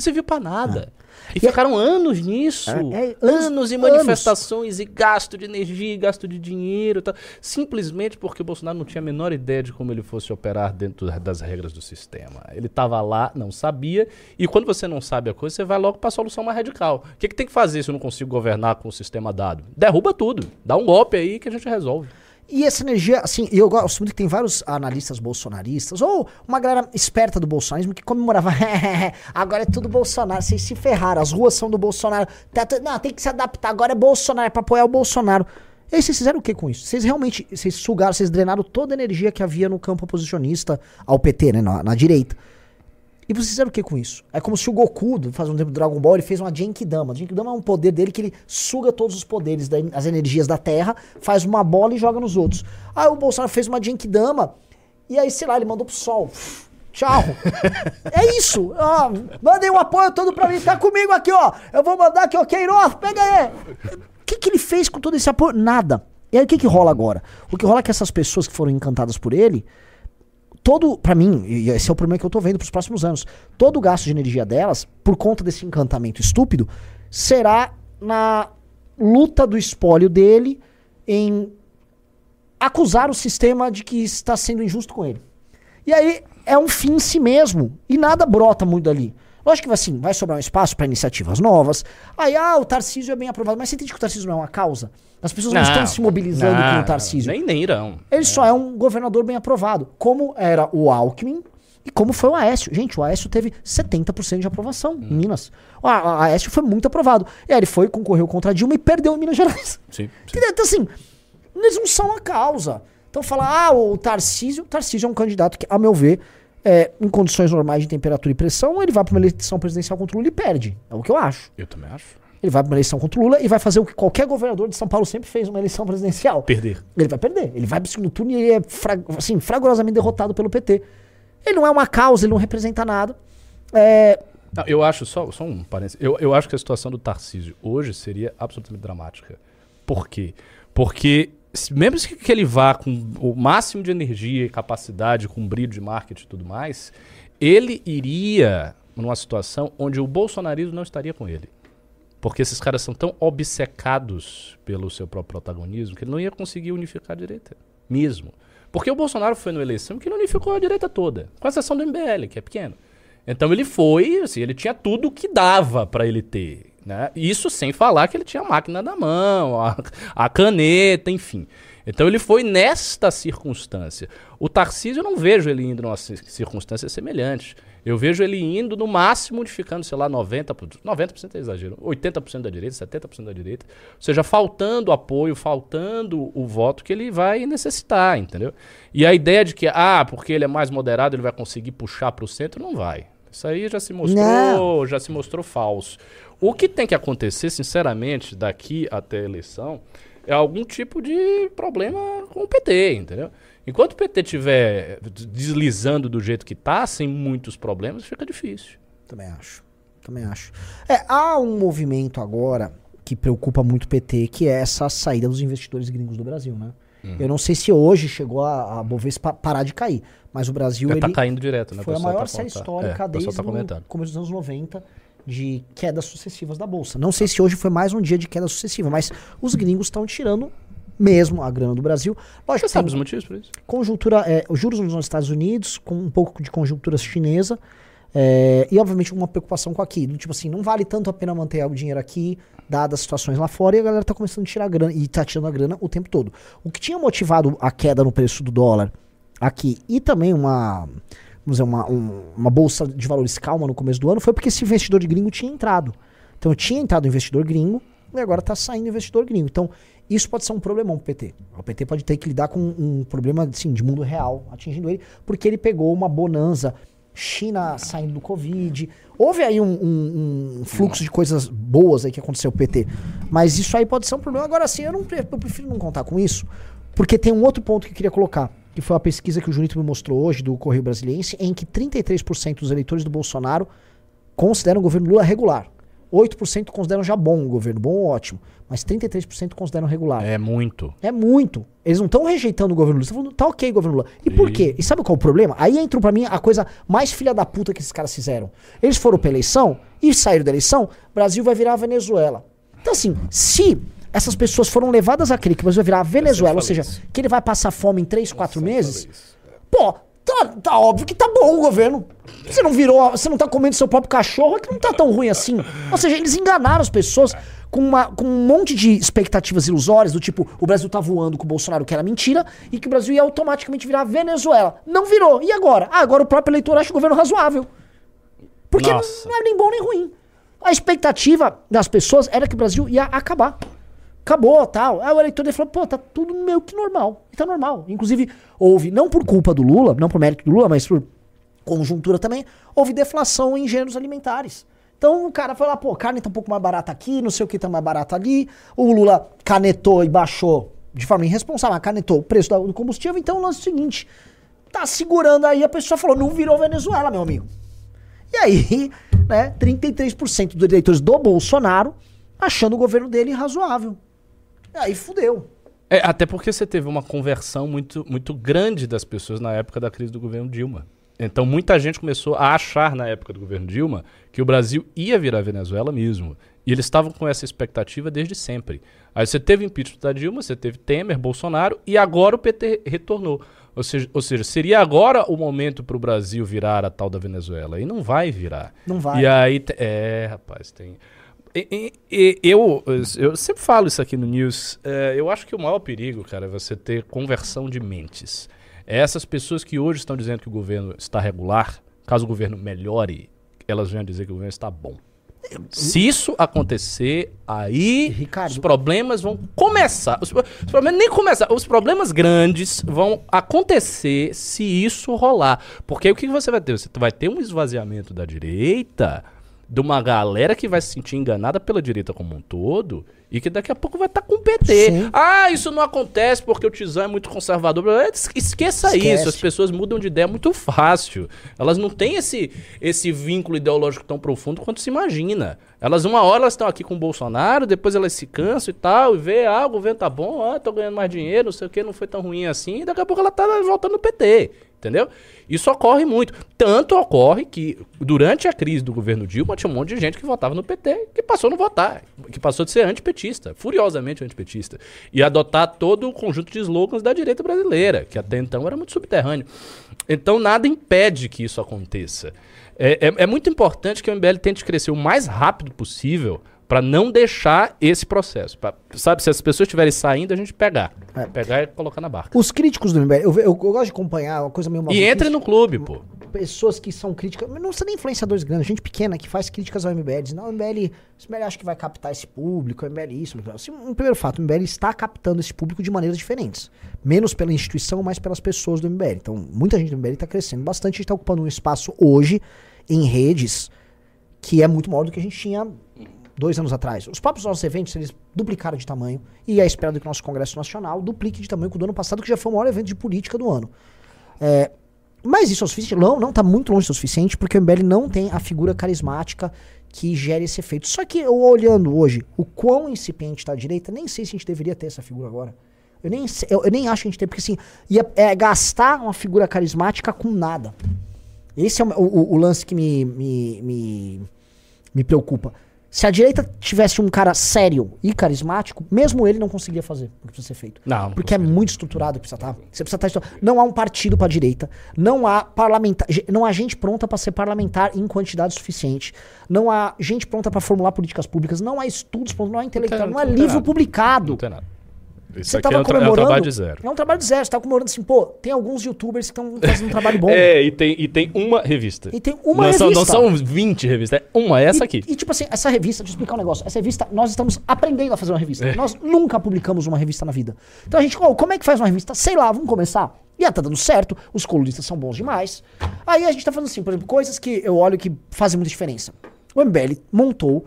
E serviu pra nada. E ficaram anos nisso. É, é, anos, anos, e anos. manifestações e gasto de energia, e gasto de dinheiro. e tal. Simplesmente porque o Bolsonaro não tinha a menor ideia de como ele fosse operar dentro das regras do sistema. Ele estava lá, não sabia. E quando você não sabe a coisa, você vai logo para a solução mais radical. O que, que tem que fazer se eu não consigo governar com o sistema dado? Derruba tudo. Dá um golpe aí que a gente resolve. E essa energia, assim, eu gosto muito que tem vários analistas bolsonaristas, ou uma galera esperta do bolsonarismo que comemorava, agora é tudo Bolsonaro, vocês se ferraram, as ruas são do Bolsonaro, tá não, tem que se adaptar, agora é Bolsonaro, é pra apoiar o Bolsonaro. E aí vocês fizeram o que com isso? Vocês realmente, vocês sugaram, vocês drenaram toda a energia que havia no campo oposicionista ao PT, né, na, na direita. E vocês fizeram o que com isso? É como se o Goku, faz um tempo do Dragon Ball, ele fez uma Genkidama. Genkidama é um poder dele que ele suga todos os poderes, da- as energias da Terra, faz uma bola e joga nos outros. Aí o Bolsonaro fez uma Genkidama, e aí, sei lá, ele mandou pro sol. Tchau. é isso. Ah, mandem um apoio todo pra mim. Tá comigo aqui, ó. Eu vou mandar aqui, ó. Queiroz, pega aí. O que, que ele fez com todo esse apoio? Nada. E aí, o que, que rola agora? O que rola é que essas pessoas que foram encantadas por ele, todo, pra mim, e esse é o problema que eu tô vendo pros próximos anos, todo o gasto de energia delas, por conta desse encantamento estúpido, será na luta do espólio dele em acusar o sistema de que está sendo injusto com ele. E aí é um fim em si mesmo. E nada brota muito dali. Lógico que assim, vai sobrar um espaço para iniciativas novas. Aí, ah, o Tarcísio é bem aprovado. Mas você entende que o Tarcísio não é uma causa? As pessoas não, estão se mobilizando não, com o Tarcísio. Nem, nem irão. Ele só é um governador bem aprovado. Como era o Alckmin e como foi o Aécio. Gente, o Aécio teve 70% de aprovação em Minas. O Aécio foi muito aprovado. E aí ele foi, concorreu contra a Dilma e perdeu em Minas Gerais. Sim, sim. Então, assim, eles não são a causa. Então, falar, ah, o Tarcísio. Tarcísio é um candidato que, a meu ver, é, em condições normais de temperatura e pressão, ele vai para uma eleição presidencial contra o Lula e perde. É o que eu acho. Eu também acho. Ele vai para uma eleição contra o Lula e vai fazer o que qualquer governador de São Paulo sempre fez uma eleição presidencial. Perder. Ele vai perder. Ele vai pro segundo turno e ele é fra- assim, fragorosamente derrotado pelo PT. Ele não é uma causa, ele não representa nada. É, Não, eu acho, só, só um parênteses, eu, eu acho que a situação do Tarcísio hoje seria absolutamente dramática. Por quê? Porque, mesmo que ele vá com o máximo de energia e capacidade, com brilho de marketing e tudo mais, ele iria numa situação onde o bolsonarismo não estaria com ele. Porque esses caras são tão obcecados pelo seu próprio protagonismo que ele não ia conseguir unificar a direita. Mesmo. Porque o Bolsonaro foi numa eleição que ele unificou a direita toda. Com exceção do MBL, que é pequeno. Então ele foi, assim, ele tinha tudo que dava pra ele ter. Né? Isso sem falar que ele tinha a máquina na mão, a, a caneta, enfim. Então ele foi nesta circunstância. O Tarcísio eu não vejo ele indo numa ci- circunstância semelhante. Eu vejo ele indo no máximo unificando, sei lá, 90%, por- 90% é exagero, 80% da direita, 70% da direita. Ou seja, faltando apoio, faltando o voto que ele vai necessitar, entendeu? E a ideia de que, ah, porque ele é mais moderado, ele vai conseguir puxar para o centro, não vai. Isso aí já se mostrou, Não. já se mostrou falso. O que tem que acontecer, sinceramente, daqui até a eleição, é algum tipo de problema com o PT, entendeu? Enquanto o PT estiver deslizando do jeito que tá, sem muitos problemas, fica difícil. Também acho. Também acho. É, há um movimento agora que preocupa muito o PT, que é essa saída dos investidores gringos do Brasil, né? Uhum. Eu não sei se hoje chegou a, a Bovespa parar de cair, mas o Brasil Já tá ele caindo direto, né? foi a pessoal maior tá série histórica É, pessoal desde tá o começo dos anos 90 de quedas sucessivas da bolsa. Não sei se hoje foi mais um dia de queda sucessiva, mas os gringos estão tirando mesmo a grana do Brasil. Lógico, Você sabe os motivos por isso? conjuntura, é, os juros nos Estados Unidos, com um pouco de conjuntura chinesa, é, e obviamente uma preocupação com aqui. Tipo assim, não vale tanto a pena manter o dinheiro aqui, dadas as situações lá fora, e a galera tá começando a tirar a grana, e tá tirando a grana o tempo todo. O que tinha motivado a queda no preço do dólar aqui, e também uma, vamos dizer, uma, um- uma bolsa de valores calma no começo do ano, foi porque esse investidor de gringo tinha entrado. Então tinha entrado investidor gringo, e agora tá saindo investidor gringo. Então, isso pode ser um problemão pro PT. O PT pode ter que lidar com um problema assim, de mundo real atingindo ele, porque ele pegou uma bonança. China saindo do Covid. Houve aí um, um- um fluxo de coisas boas aí que aconteceu o PT. Mas isso aí pode ser um problema. Agora sim, eu, eu prefiro não contar com isso, porque tem um outro ponto que eu queria colocar, que foi a pesquisa que o Junito me mostrou hoje, do Correio Brasiliense, em que 33% dos eleitores do Bolsonaro consideram o governo Lula regular. 8% consideram já bom o governo, bom ou ótimo. Mas 33% consideram regular. É muito. É muito. Eles não estão rejeitando o governo Lula. Estão falando, tá ok, governo Lula. E por E- quê? E sabe qual é o problema? Aí entrou pra mim a coisa mais filha da puta que esses caras fizeram. Eles foram pra eleição e saíram da eleição, Brasil vai virar a Venezuela. Então, assim, se essas pessoas foram levadas a crer que o Brasil vai virar a Venezuela, ou seja, isso. que ele vai passar fome em 3, 4 meses, pô, tá, tá óbvio que tá bom o governo. Você não virou, você não tá comendo seu próprio cachorro, é que não tá tão ruim assim. Ou seja, eles enganaram as pessoas com, uma, com um monte de expectativas ilusórias, do tipo, o Brasil tá voando com o Bolsonaro, que era mentira, e que o Brasil ia automaticamente virar Venezuela. Não virou. E agora? Ah, agora o próprio eleitor acha o governo razoável. Porque Nossa. não é nem bom nem ruim. A expectativa das pessoas era que o Brasil ia acabar. Acabou, tal. Aí o eleitor dele falou, pô, tá tudo meio que normal. E tá normal. Inclusive, houve, não por culpa do Lula, não por mérito do Lula, mas por conjuntura também, houve deflação em gêneros alimentares. Então o cara foi lá, pô, carne tá um pouco mais barata aqui, não sei o que tá mais barato ali. O Lula canetou e baixou de forma irresponsável, canetou o preço do combustível. Então o lance é o seguinte, tá segurando aí, a pessoa falou, não virou Venezuela, meu amigo. E aí, né, 33% dos eleitores do Bolsonaro achando o governo dele razoável. E aí fudeu. É, até porque você teve uma conversão muito, muito grande das pessoas na época da crise do governo Dilma. Então muita gente começou a achar na época do governo Dilma que o Brasil ia virar Venezuela mesmo. E eles estavam com essa expectativa desde sempre. Aí você teve impeachment da Dilma, você teve Temer, Bolsonaro e agora o PT retornou. Ou seja, ou seja seria agora o momento para o Brasil virar a tal da Venezuela. E não vai virar. Não vai. E aí, é, rapaz, tem. E- e- eu, eu sempre falo isso aqui no News. é, eu acho que o maior perigo, cara, é você ter conversão de mentes. É essas pessoas que hoje estão dizendo que o governo está regular, caso o governo melhore, elas venham dizer que o governo está bom. Se isso acontecer, aí Ricardo. os problemas vão começar. Os, os problemas nem começar. Os problemas grandes vão acontecer se isso rolar. Porque aí o que que você vai ter? Você vai ter um esvaziamento da direita, de uma galera que vai se sentir enganada pela direita como um todo, e que daqui a pouco vai estar com o PT. Sim. Ah, isso não acontece porque o Tizão é muito conservador. Es- Esqueça Esquece. isso. As pessoas mudam de ideia muito fácil. Elas não têm esse, esse vínculo ideológico tão profundo quanto se imagina. Elas, uma hora, elas estão aqui com o Bolsonaro, depois elas se cansam e tal, e vê, ah, o governo tá bom, ah, tô ganhando mais dinheiro, não sei o que, não foi tão ruim assim, e daqui a pouco ela tá voltando no PT. Entendeu? Isso ocorre muito. Tanto ocorre que, durante a crise do governo Dilma, tinha um monte de gente que votava no PT, que passou a não votar, que passou de ser antipetista, furiosamente antipetista, e adotar todo o conjunto de slogans da direita brasileira, que até então era muito subterrâneo. Então, nada impede que isso aconteça. É, é- é muito importante que o MBL tente crescer o mais rápido possível para não deixar esse processo. Pra, sabe, se as pessoas estiverem saindo, a gente pegar. É. Pegar e colocar na barca. Os críticos do MBL, eu, eu- eu gosto de acompanhar uma coisa meio E entre no clube, pô. pessoas que são críticas, não são nem influenciadores grandes, gente pequena que faz críticas ao MBL, diz, não, o MBL, o MBL acha que vai captar esse público, o MBL isso, o MBL. Assim, um primeiro fato, o MBL está captando esse público de maneiras diferentes, menos pela instituição, mais pelas pessoas do MBL. Então, muita gente do MBL está crescendo bastante, a gente está ocupando um espaço hoje em redes que é muito maior do que a gente tinha dois anos atrás. Os próprios nossos eventos, eles duplicaram de tamanho. E é esperado que o nosso Congresso Nacional duplique de tamanho com o do ano passado, que já foi o maior evento de política do ano. É, mas isso é o suficiente? Não, não tá muito longe do suficiente, porque o MBL não tem a figura carismática que gere esse efeito. Só que eu olhando hoje o quão incipiente está a direita, nem sei se a gente deveria ter essa figura agora. Eu nem, eu, eu nem acho que a gente tem, porque assim, ia, é gastar uma figura carismática com nada. Esse é o, o- o lance que me, me, me, me preocupa. Se a direita tivesse um cara sério e carismático, mesmo ele não conseguiria fazer o que precisa ser feito. Não, não Porque é muito estruturado, precisa estar. Você precisa estar. Não há um partido para direita, não há parlamentar, não há gente pronta para ser parlamentar em quantidade suficiente, não há gente pronta para formular políticas públicas, não há estudos prontos, não há intelectual, não há livro nada. publicado. Não tem nada. Isso Você tava é um, tra- é um comemorando. trabalho de zero. É um trabalho de zero. Você tava comemorando assim, pô, tem alguns youtubers que estão fazendo um trabalho bom. É, e tem, e tem uma revista. E tem uma não São, não revista. são 20 revistas, é uma, essa E- aqui. E, tipo assim, essa revista, deixa eu explicar um negócio. Essa revista, nós estamos aprendendo a fazer uma revista. É. Nós nunca publicamos uma revista na vida. Então a gente, ó, como é que faz uma revista? Sei lá, vamos começar. E ah, tá dando certo, os colunistas são bons demais. Aí a gente tá fazendo assim, por exemplo, coisas que eu olho que fazem muita diferença. O MBL montou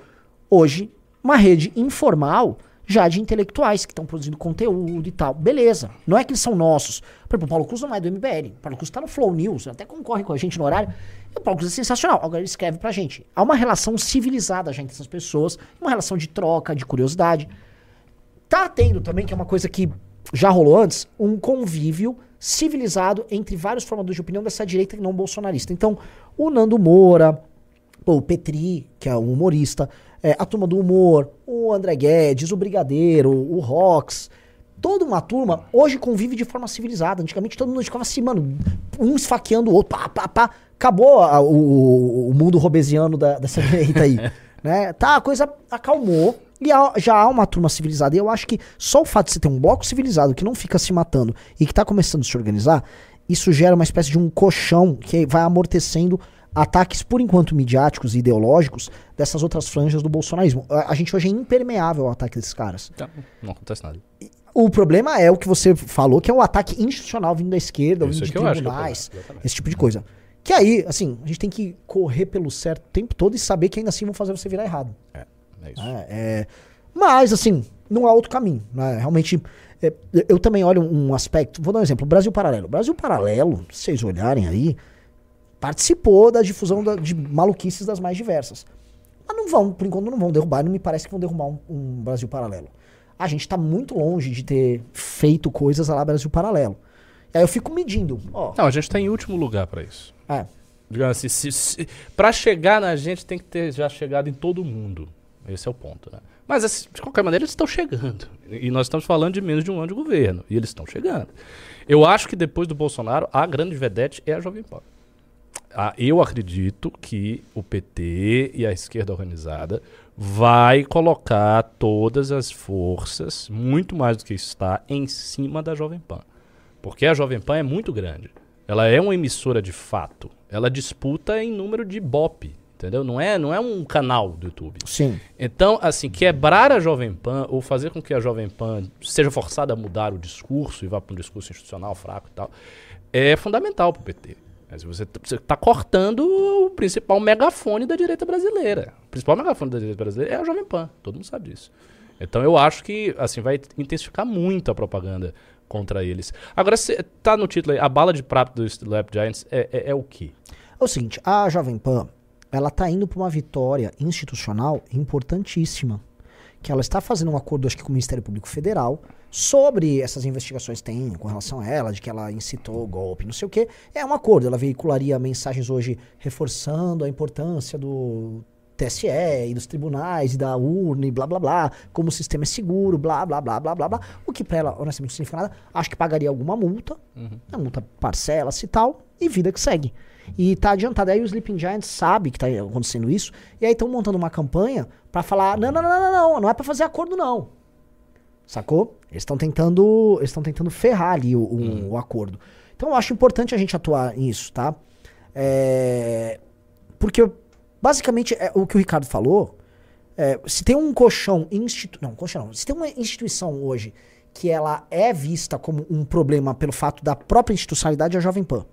hoje uma rede informal já de intelectuais que estão produzindo conteúdo e tal. Beleza. Não é que eles são nossos. Por exemplo, o Paulo Cruz não é do MBL. O Paulo Cruz tá no Flow News, até concorre com a gente no horário. E o Paulo Cruz é sensacional. Agora ele escreve pra gente. Há uma relação civilizada já entre essas pessoas, uma relação de troca, de curiosidade. Tá tendo também, que é uma coisa que já rolou antes, um convívio civilizado entre vários formadores de opinião dessa direita não bolsonarista. Então, o Nando Moura, o Petri, que é um humorista, é, a turma do humor, o André Guedes, o Brigadeiro, o Rox, toda uma turma hoje convive de forma civilizada. Antigamente todo mundo ficava assim, mano, um esfaqueando o outro, pá, pá, pá. Acabou a- o, o mundo robesiano da- dessa direita aí. né? Tá, a coisa acalmou e já há uma turma civilizada. E eu acho que só o fato de você ter um bloco civilizado que não fica se matando e que tá começando a se organizar, isso gera uma espécie de um colchão que vai amortecendo ataques, por enquanto, midiáticos e ideológicos dessas outras franjas do bolsonarismo. A, a gente hoje é impermeável ao ataque desses caras. Não, não acontece nada. O problema é o que você falou, que é o ataque institucional vindo da esquerda, Isso vindo é de é tribunais, exatamente. esse tipo de coisa. Que aí, assim, a gente tem que correr pelo certo o tempo todo e saber que ainda assim vão fazer você virar errado. É, é isso. né? É, mas, assim, não há outro caminho. né? Realmente, é, eu também olho um aspecto. Vou dar um exemplo: o Brasil Paralelo. Brasil Paralelo, se vocês olharem aí, participou da difusão da- de maluquices das mais diversas. Mas não vão, por enquanto não vão derrubar, não me parece que vão derrubar um, um Brasil Paralelo. A gente tá muito longe de ter feito coisas lá Brasil Paralelo. E aí eu fico medindo. Ó, Não, a gente tá em último lugar pra isso. é, Digamos assim, se, se, pra chegar na gente tem que ter já chegado em todo mundo. Esse é o ponto, né? Mas assim, de qualquer maneira eles estão chegando. E nós estamos falando de menos de um ano de governo. E eles estão chegando. Eu acho que depois do Bolsonaro, a grande vedete é a Jovem Pan. Ah, eu acredito que o PT e a esquerda organizada vai colocar todas as forças, muito mais do que está, em cima da Jovem Pan. Porque a Jovem Pan é muito grande. Ela é uma emissora de fato. Ela disputa em número de BOP, entendeu? Não é, não é um canal do YouTube. sim. Então, assim, quebrar a Jovem Pan ou fazer com que a Jovem Pan seja forçada a mudar o discurso e vá para um discurso institucional fraco e tal, é fundamental para o PT. Mas Você está cortando o principal megafone da direita brasileira. O principal megafone da direita brasileira é a Jovem Pan. Todo mundo sabe disso. Então eu acho que assim vai intensificar muito a propaganda contra eles. Agora, cê, tá no título aí, a bala de prata do Slap Giants é, é, é o quê? É o seguinte, a Jovem Pan, ela tá indo para uma vitória institucional importantíssima. Que ela está fazendo um acordo, acho que com o Ministério Público Federal, sobre essas investigações que tem com relação a ela, de que ela incitou o golpe, não sei o quê. É um acordo, ela veicularia mensagens hoje reforçando a importância do TSE e dos tribunais e da urna e blá blá blá, como o sistema é seguro, blá blá blá blá blá blá. O que pra ela, honestamente, não significa nada. Acho que pagaria alguma multa, a multa parcela-se e tal, e vida que segue. E tá adiantado. Aí o Sleeping Giants sabe que tá acontecendo isso, e aí estão montando uma campanha pra falar: não, não, não, não, não, não é pra fazer acordo, não. Sacou? Eles estão tentando. Eles estão tentando ferrar ali o, o- o acordo. Então eu acho importante a gente atuar nisso, tá? É, porque, basicamente, é, o que o Ricardo falou. é, se tem um colchão institu não, colchão não. Se tem uma instituição hoje que ela é vista como um problema pelo fato da própria institucionalidade, é a Jovem Pan.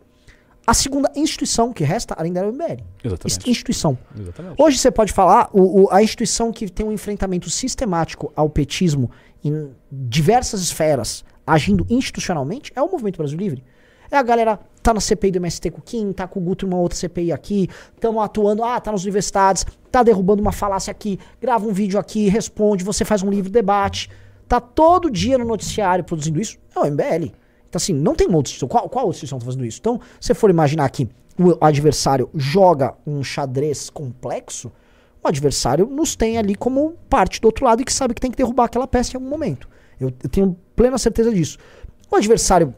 A segunda instituição que resta, além o MBL. Exatamente. Instituição. Exatamente. Hoje você pode falar, o, o- a instituição que tem um enfrentamento sistemático ao petismo em diversas esferas, agindo institucionalmente, é o Movimento Brasil Livre. É a galera tá na CPI do MST com o Kim, tá com o Guto numa outra CPI aqui, estamos atuando, ah, tá nas universidades, tá derrubando uma falácia aqui, grava um vídeo aqui, responde, você faz um livro debate. Tá todo dia no noticiário produzindo isso, é o MBL. Então, assim, não tem outra instituição. Qual, qual outra instituição tá fazendo isso? Então, se você for imaginar que o adversário joga um xadrez complexo, o adversário nos tem ali como parte do outro lado e que sabe que tem que derrubar aquela peça em algum momento. Eu, eu tenho plena certeza disso. O adversário,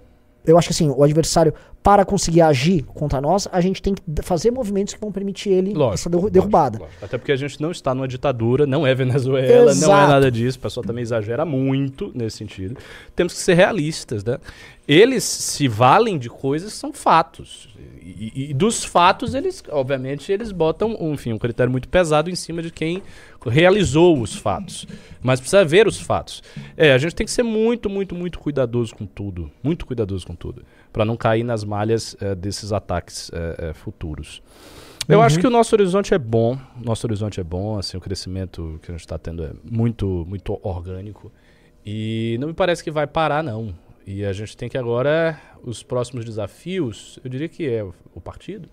eu acho que assim, o adversário, para conseguir agir contra nós, a gente tem que fazer movimentos que vão permitir ele Lógico, essa derru- lógico, derrubada. lógico. Até porque a gente não está numa ditadura, não é Venezuela, não é Exato. nada disso. O pessoal também exagera muito nesse sentido. Temos que ser realistas, né? Eles se valem de coisas que são fatos. E, e- e dos fatos, eles, obviamente, eles botam, um, enfim, um critério muito pesado em cima de quem realizou os fatos. Mas precisa ver os fatos. É, a gente tem que ser muito, muito, muito cuidadoso com tudo. Muito cuidadoso com tudo. Para não cair nas malhas eh, desses ataques eh, eh, futuros. Eu acho que o nosso horizonte é bom. Nosso horizonte é bom, assim, o crescimento que a gente está tendo é muito, muito orgânico. E não me parece que vai parar, não. E a gente tem que agora, os próximos desafios, eu diria que é o o partido.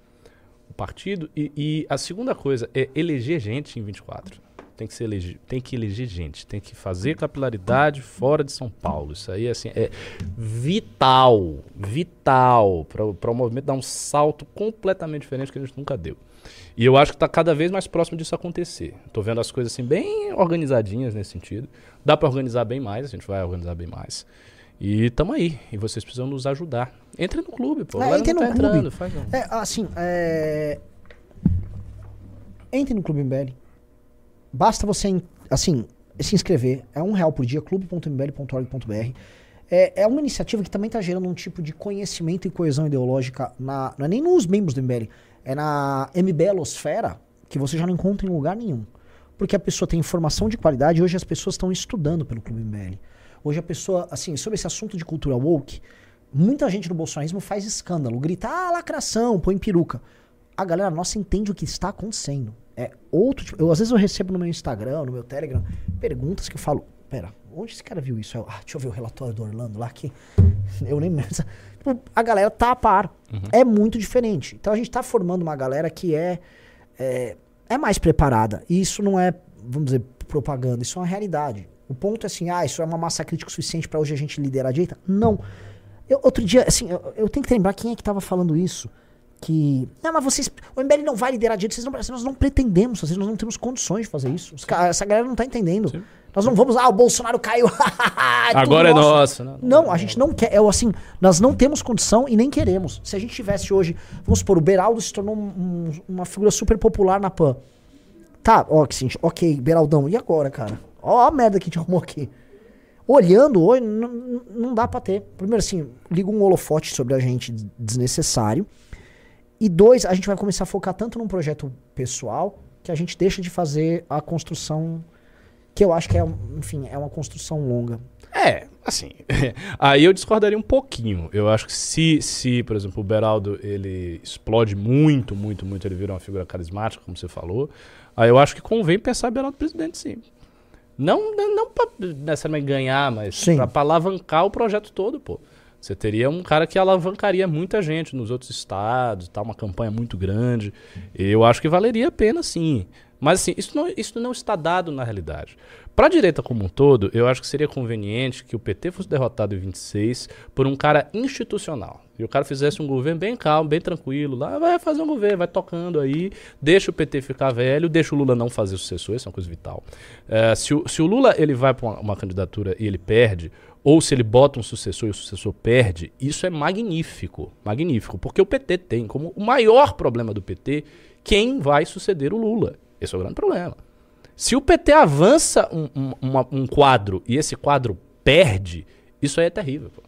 O partido. E, e a segunda coisa é eleger gente em 24. Tem que, ser elegi tem que eleger gente, tem que fazer capilaridade fora de São Paulo. Isso aí assim, é vital, vital para o movimento dar um salto completamente diferente que a gente nunca deu. E eu acho que está cada vez mais próximo disso acontecer. Estou vendo as coisas assim bem organizadinhas nesse sentido. Dá para organizar bem mais, a gente vai organizar bem mais. E estamos aí. E vocês precisam nos ajudar. Entre no clube, pô. É, entre não tá no clube. entrando, faz um- É, assim, é... Entre no Clube MBL. Basta você, assim, se inscrever. É um real por dia, clube.mbl.org.br. É, é uma iniciativa que também está gerando um tipo de conhecimento e coesão ideológica, na, não é nem nos membros do MBL, é na MBLosfera, que você já não encontra em lugar nenhum. Porque a pessoa tem informação de qualidade e hoje as pessoas estão estudando pelo Clube MBL. Hoje a pessoa, assim, sobre esse assunto de cultura woke, muita gente no bolsonarismo faz escândalo, grita, ah, lacração, põe peruca. A galera nossa entende o que está acontecendo. É outro tipo. Eu, às vezes eu recebo no meu Instagram, no meu Telegram, perguntas que eu falo, pera, onde esse cara viu isso? Eu, ah, deixa eu ver o relatório do Orlando lá que. Eu nem. Tipo, a galera tá a par. É muito diferente. Então a gente tá formando uma galera que é, é, é mais preparada. E isso não é, vamos dizer, propaganda, isso é uma realidade. O ponto é assim, ah, isso é uma massa crítica suficiente para hoje a gente liderar a direita? Não. Eu- outro dia, assim, eu, eu tenho que lembrar quem é que tava falando isso. Que. Não, mas vocês. O MBL não vai liderar a direita, vocês não, nós não pretendemos fazer, nós não temos condições de fazer isso. Essa galera não tá entendendo. Nós não vamos, ah, o Bolsonaro caiu. é Agora é nosso. né? Não, a gente não quer. É assim, nós não temos condição e nem queremos. Se a gente tivesse hoje, vamos supor, o Beraldo se tornou um- um- uma figura super popular na PAN. Tá, ó, que sim, ok, Beraldão, e agora, cara? Ó a merda que a gente arrumou aqui. Olhando hoje, não dá pra ter. Primeiro, assim, liga um holofote sobre a gente des- desnecessário. E dois, a gente vai começar a focar tanto num projeto pessoal que a gente deixa de fazer a construção. Que eu acho que é, enfim, é uma construção longa. É, assim. aí eu discordaria um pouquinho. Eu acho que se, se, por exemplo, o Beraldo ele explode muito, muito, muito, ele vira uma figura carismática, como você falou, aí eu acho que convém pensar em Beraldo presidente, sim. Não, não, pra necessariamente ganhar, mas pra alavancar o projeto todo, pô. Você teria um cara que alavancaria muita gente nos outros estados, tá, uma campanha muito grande. Eu acho que valeria a pena, sim. Mas assim, isso não, isso não está dado na realidade. Para a direita como um todo, eu acho que seria conveniente que o PT fosse derrotado em 26 por um cara institucional. E o cara fizesse um governo bem calmo, bem tranquilo, lá vai fazer um governo, vai tocando aí, deixa o PT ficar velho, deixa o Lula não fazer sucessor, isso é uma coisa vital. Eh, se, o, se o Lula ele vai para uma, uma candidatura e ele perde, ou se ele bota um sucessor e o sucessor perde, isso é magnífico, magnífico, porque o PT tem como o maior problema do PT quem vai suceder o Lula. Esse é o grande problema. Se o PT avança um, um- uma- um quadro e esse quadro perde, isso aí é terrível. pô.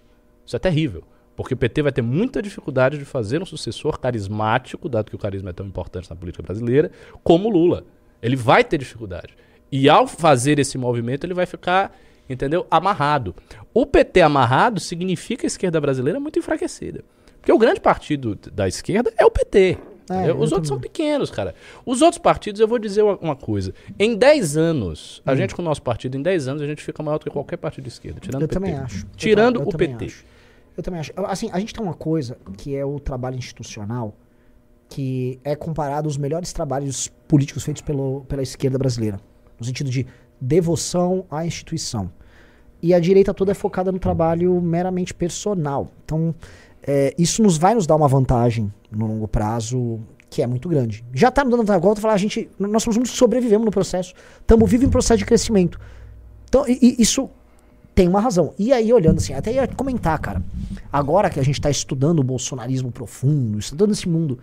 Isso é terrível. Porque o PT vai ter muita dificuldade de fazer um sucessor carismático, dado que o carisma é tão importante na política brasileira, como o Lula. Ele vai ter dificuldade. E ao fazer esse movimento, ele vai ficar, entendeu? Amarrado. O PT amarrado significa a esquerda brasileira muito enfraquecida. Porque o grande partido da esquerda é o PT. É? Os eu outros são também. pequenos, cara. Os outros partidos, eu vou dizer uma, uma coisa. Em 10 anos, Hum. a gente com o nosso partido, em 10 anos, a gente fica maior do que qualquer partido de esquerda. Tirando Eu o PT. também acho. Eu Tirando ta- eu o PT. acho. Eu também acho. Assim, a gente tem uma coisa que é o trabalho institucional, que é comparado aos melhores trabalhos políticos feitos pelo, pela esquerda brasileira. No sentido de devoção à instituição. E a direita toda é focada no trabalho meramente personal. Então, é, isso nos vai nos dar uma vantagem no longo prazo que é muito grande. Já está nos dando vantagem. Igual eu tô falando, a gente, nós somos que sobrevivemos no processo. Estamos vivos em processo de crescimento. Então, e- e isso tem uma razão. E aí, olhando assim, até ia comentar, cara. Agora que a gente está estudando o bolsonarismo profundo, estudando esse mundo.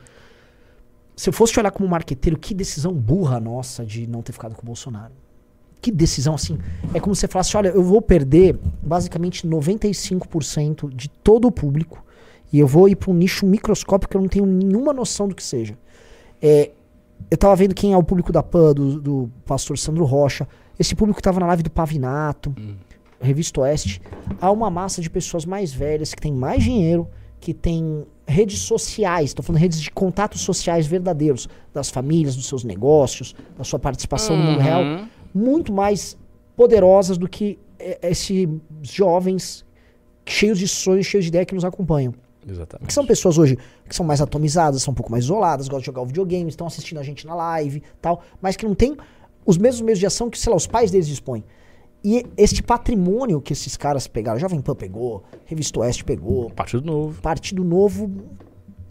Se eu fosse te olhar como marqueteiro, que decisão burra nossa de não ter ficado com o Bolsonaro. Que decisão assim. É como se você falasse: olha, eu vou perder basicamente 95% de todo o público e eu vou ir para um nicho microscópico que eu não tenho nenhuma noção do que seja. É, eu tava vendo quem é o público da PAN, do, do pastor Sandro Rocha, esse público que tava na live do Pavinato, Revista Oeste. Há uma massa de pessoas mais velhas que tem mais dinheiro, que tem redes sociais, tô falando redes de contatos sociais verdadeiros, das famílias, dos seus negócios, da sua participação no mundo real, Uhum. Muito mais poderosas do que eh, esses jovens cheios de sonhos, cheios de ideia que nos acompanham. Exatamente. Que são pessoas hoje que são mais atomizadas, são um pouco mais isoladas, gostam de jogar videogame, estão assistindo a gente na live tal, mas que não tem os mesmos meios de ação que, sei lá, os pais deles dispõem. E este patrimônio que esses caras pegaram, Jovem Pan pegou, Revista Oeste pegou, Partido Novo. Partido Novo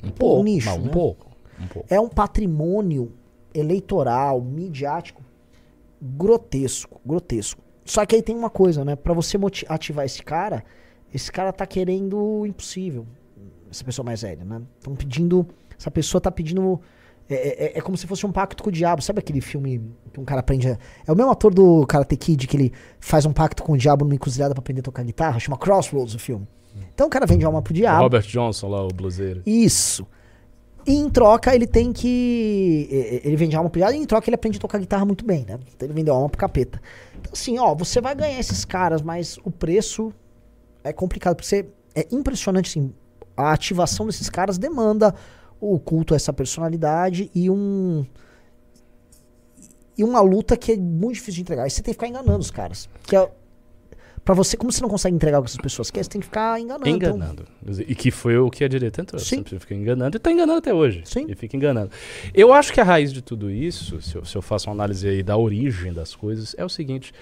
Um Pô, pouco. nicho, não, um né? pouco. Um pouco. é um patrimônio eleitoral, midiático, grotesco, grotesco. Só que aí tem uma coisa, né? Pra você ativar esse cara, esse cara tá querendo o impossível. Essa pessoa mais velha, né? Estão pedindo. Essa pessoa tá pedindo. É, é- é como se fosse um pacto com o diabo. Sabe aquele filme que um cara aprende. a- É o mesmo ator do Karate Kid que ele faz um pacto com o diabo numa encruzilhada pra aprender a tocar guitarra? Chama Crossroads o filme. Então o cara vende alma pro diabo. Robert Johnson lá, o bluseiro. Isso. E em troca ele tem que. e- e- Ele vende alma pro e em troca ele aprende a tocar guitarra muito bem, né? Então ele vendeu alma pro capeta. Então, assim, ó, você vai ganhar esses caras, mas o preço é complicado. Porque você, é impressionante, assim. A ativação desses caras demanda o culto a essa personalidade e um. E uma luta que é muito difícil de entregar. Aí você tem que ficar enganando os caras. Que é. Pra você, como você não consegue entregar o que as pessoas querem, você tem que ficar enganando. Enganando. E que foi o que a direita entrou. Sim. Sempre fica enganando e tá enganando até hoje. Sim. E fica enganando. Eu acho que a raiz de tudo isso, se eu, se eu faço uma análise aí da origem das coisas, é o seguinte.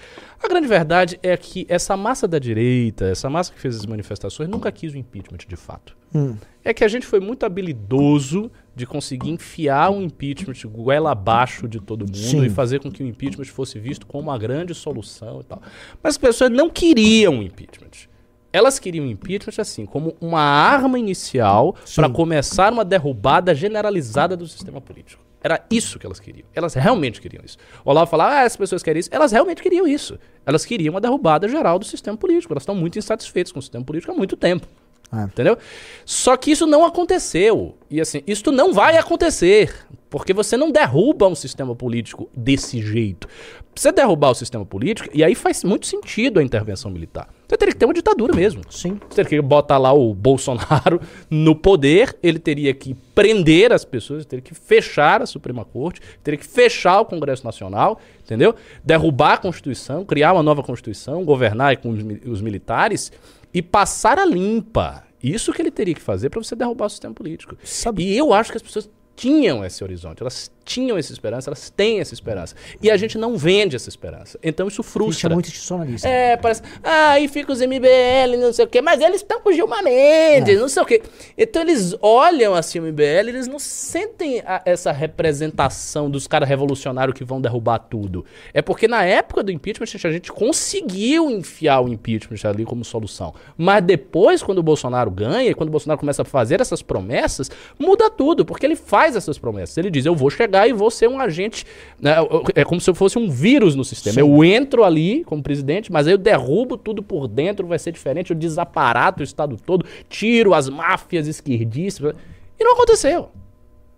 A grande verdade é que essa massa da direita, essa massa que fez as manifestações, nunca quis o impeachment de fato. Hum. É que a gente foi muito habilidoso de conseguir enfiar um impeachment goela abaixo de todo mundo Sim. e fazer com que o impeachment fosse visto como uma grande solução e tal. Mas as pessoas não queriam o impeachment. Elas queriam o impeachment assim, como uma arma inicial para começar uma derrubada generalizada do sistema político. Era isso que elas queriam. Elas realmente queriam isso. O Olavo falava, ah, as pessoas querem isso. Elas realmente queriam isso. Elas queriam uma derrubada geral do sistema político. Elas estão muito insatisfeitas com o sistema político há muito tempo. Ah. Entendeu? Só que isso não aconteceu. E assim, isso não vai acontecer. Porque você não derruba um sistema político desse jeito. Você derrubar o sistema político, e aí faz muito sentido a intervenção militar. Você teria que ter uma ditadura mesmo. Sim. Você teria que botar lá o Bolsonaro no poder, ele teria que prender as pessoas, teria que fechar a Suprema Corte, teria que fechar o Congresso Nacional, entendeu? Derrubar a Constituição, criar uma nova Constituição, governar com os militares e passar a limpa. Isso que ele teria que fazer para você derrubar o sistema político. Sabe- E eu acho que as pessoas tinham esse horizonte, elas tinham essa esperança, elas têm essa esperança. E a gente não vende essa esperança. Então isso frustra. é muito institucionalista. É, parece. Ah, aí fica os MBL, não sei o quê. Mas eles estão com o Gilmar Mendes, não sei o quê. Então eles olham assim o MBL, eles não sentem a- essa representação dos caras revolucionários que vão derrubar tudo. É porque na época do impeachment, a gente conseguiu enfiar o impeachment ali como solução. Mas depois, quando o Bolsonaro ganha, quando o Bolsonaro começa a fazer essas promessas, muda tudo, porque ele faz essas promessas. Ele diz: Eu vou chegar e vou ser um agente. né, É como se eu fosse um vírus no sistema. Eu entro ali como presidente, mas aí eu derrubo tudo por dentro, vai ser diferente. Eu desaparato o Estado todo, tiro as máfias esquerdistas. E não aconteceu.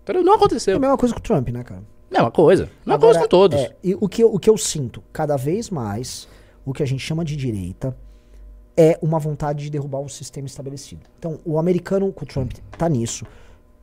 Entendeu? Não É aconteceu. a mesma coisa com o Trump, né, cara? Mesma coisa. Mesma Agora, coisa com todos. é, e o que, eu, o que eu sinto, cada vez mais, o que a gente chama de direita, é uma vontade de derrubar um sistema estabelecido. Então, o americano com o Trump tá nisso.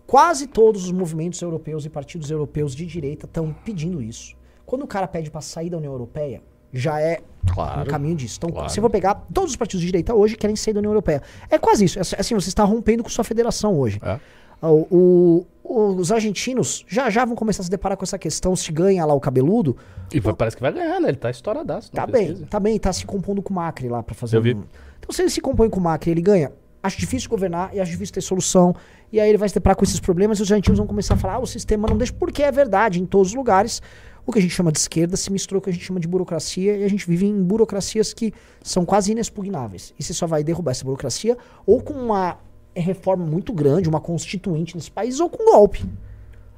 Quase todos os movimentos europeus e partidos europeus de direita estão pedindo isso. Quando o cara pede para sair da União Europeia, já é Claro. um caminho disso. Então, claro. se eu for pegar, todos os partidos de direita hoje querem sair da União Europeia. É quase isso. É assim, você está rompendo com sua federação hoje. É. O- o- os argentinos já já vão começar a se deparar com essa questão se ganha lá o cabeludo. E parece que vai ganhar, né? Ele tá estouradaço. Tá bem, tá bem, tá se compondo com o Macri lá pra fazer Eu vi. um- Então se ele se compõe com o Macri, ele ganha. Acho difícil governar e acho difícil ter solução. E aí ele vai se deparar com esses problemas e os argentinos vão começar a falar: ah, o sistema não deixa. Porque é verdade, em todos os lugares, o que a gente chama de esquerda se misturou com o que a gente chama de burocracia e a gente vive em burocracias que são quase inexpugnáveis. E você só vai derrubar essa burocracia ou com uma reforma muito grande, uma constituinte nesse país, ou com golpe.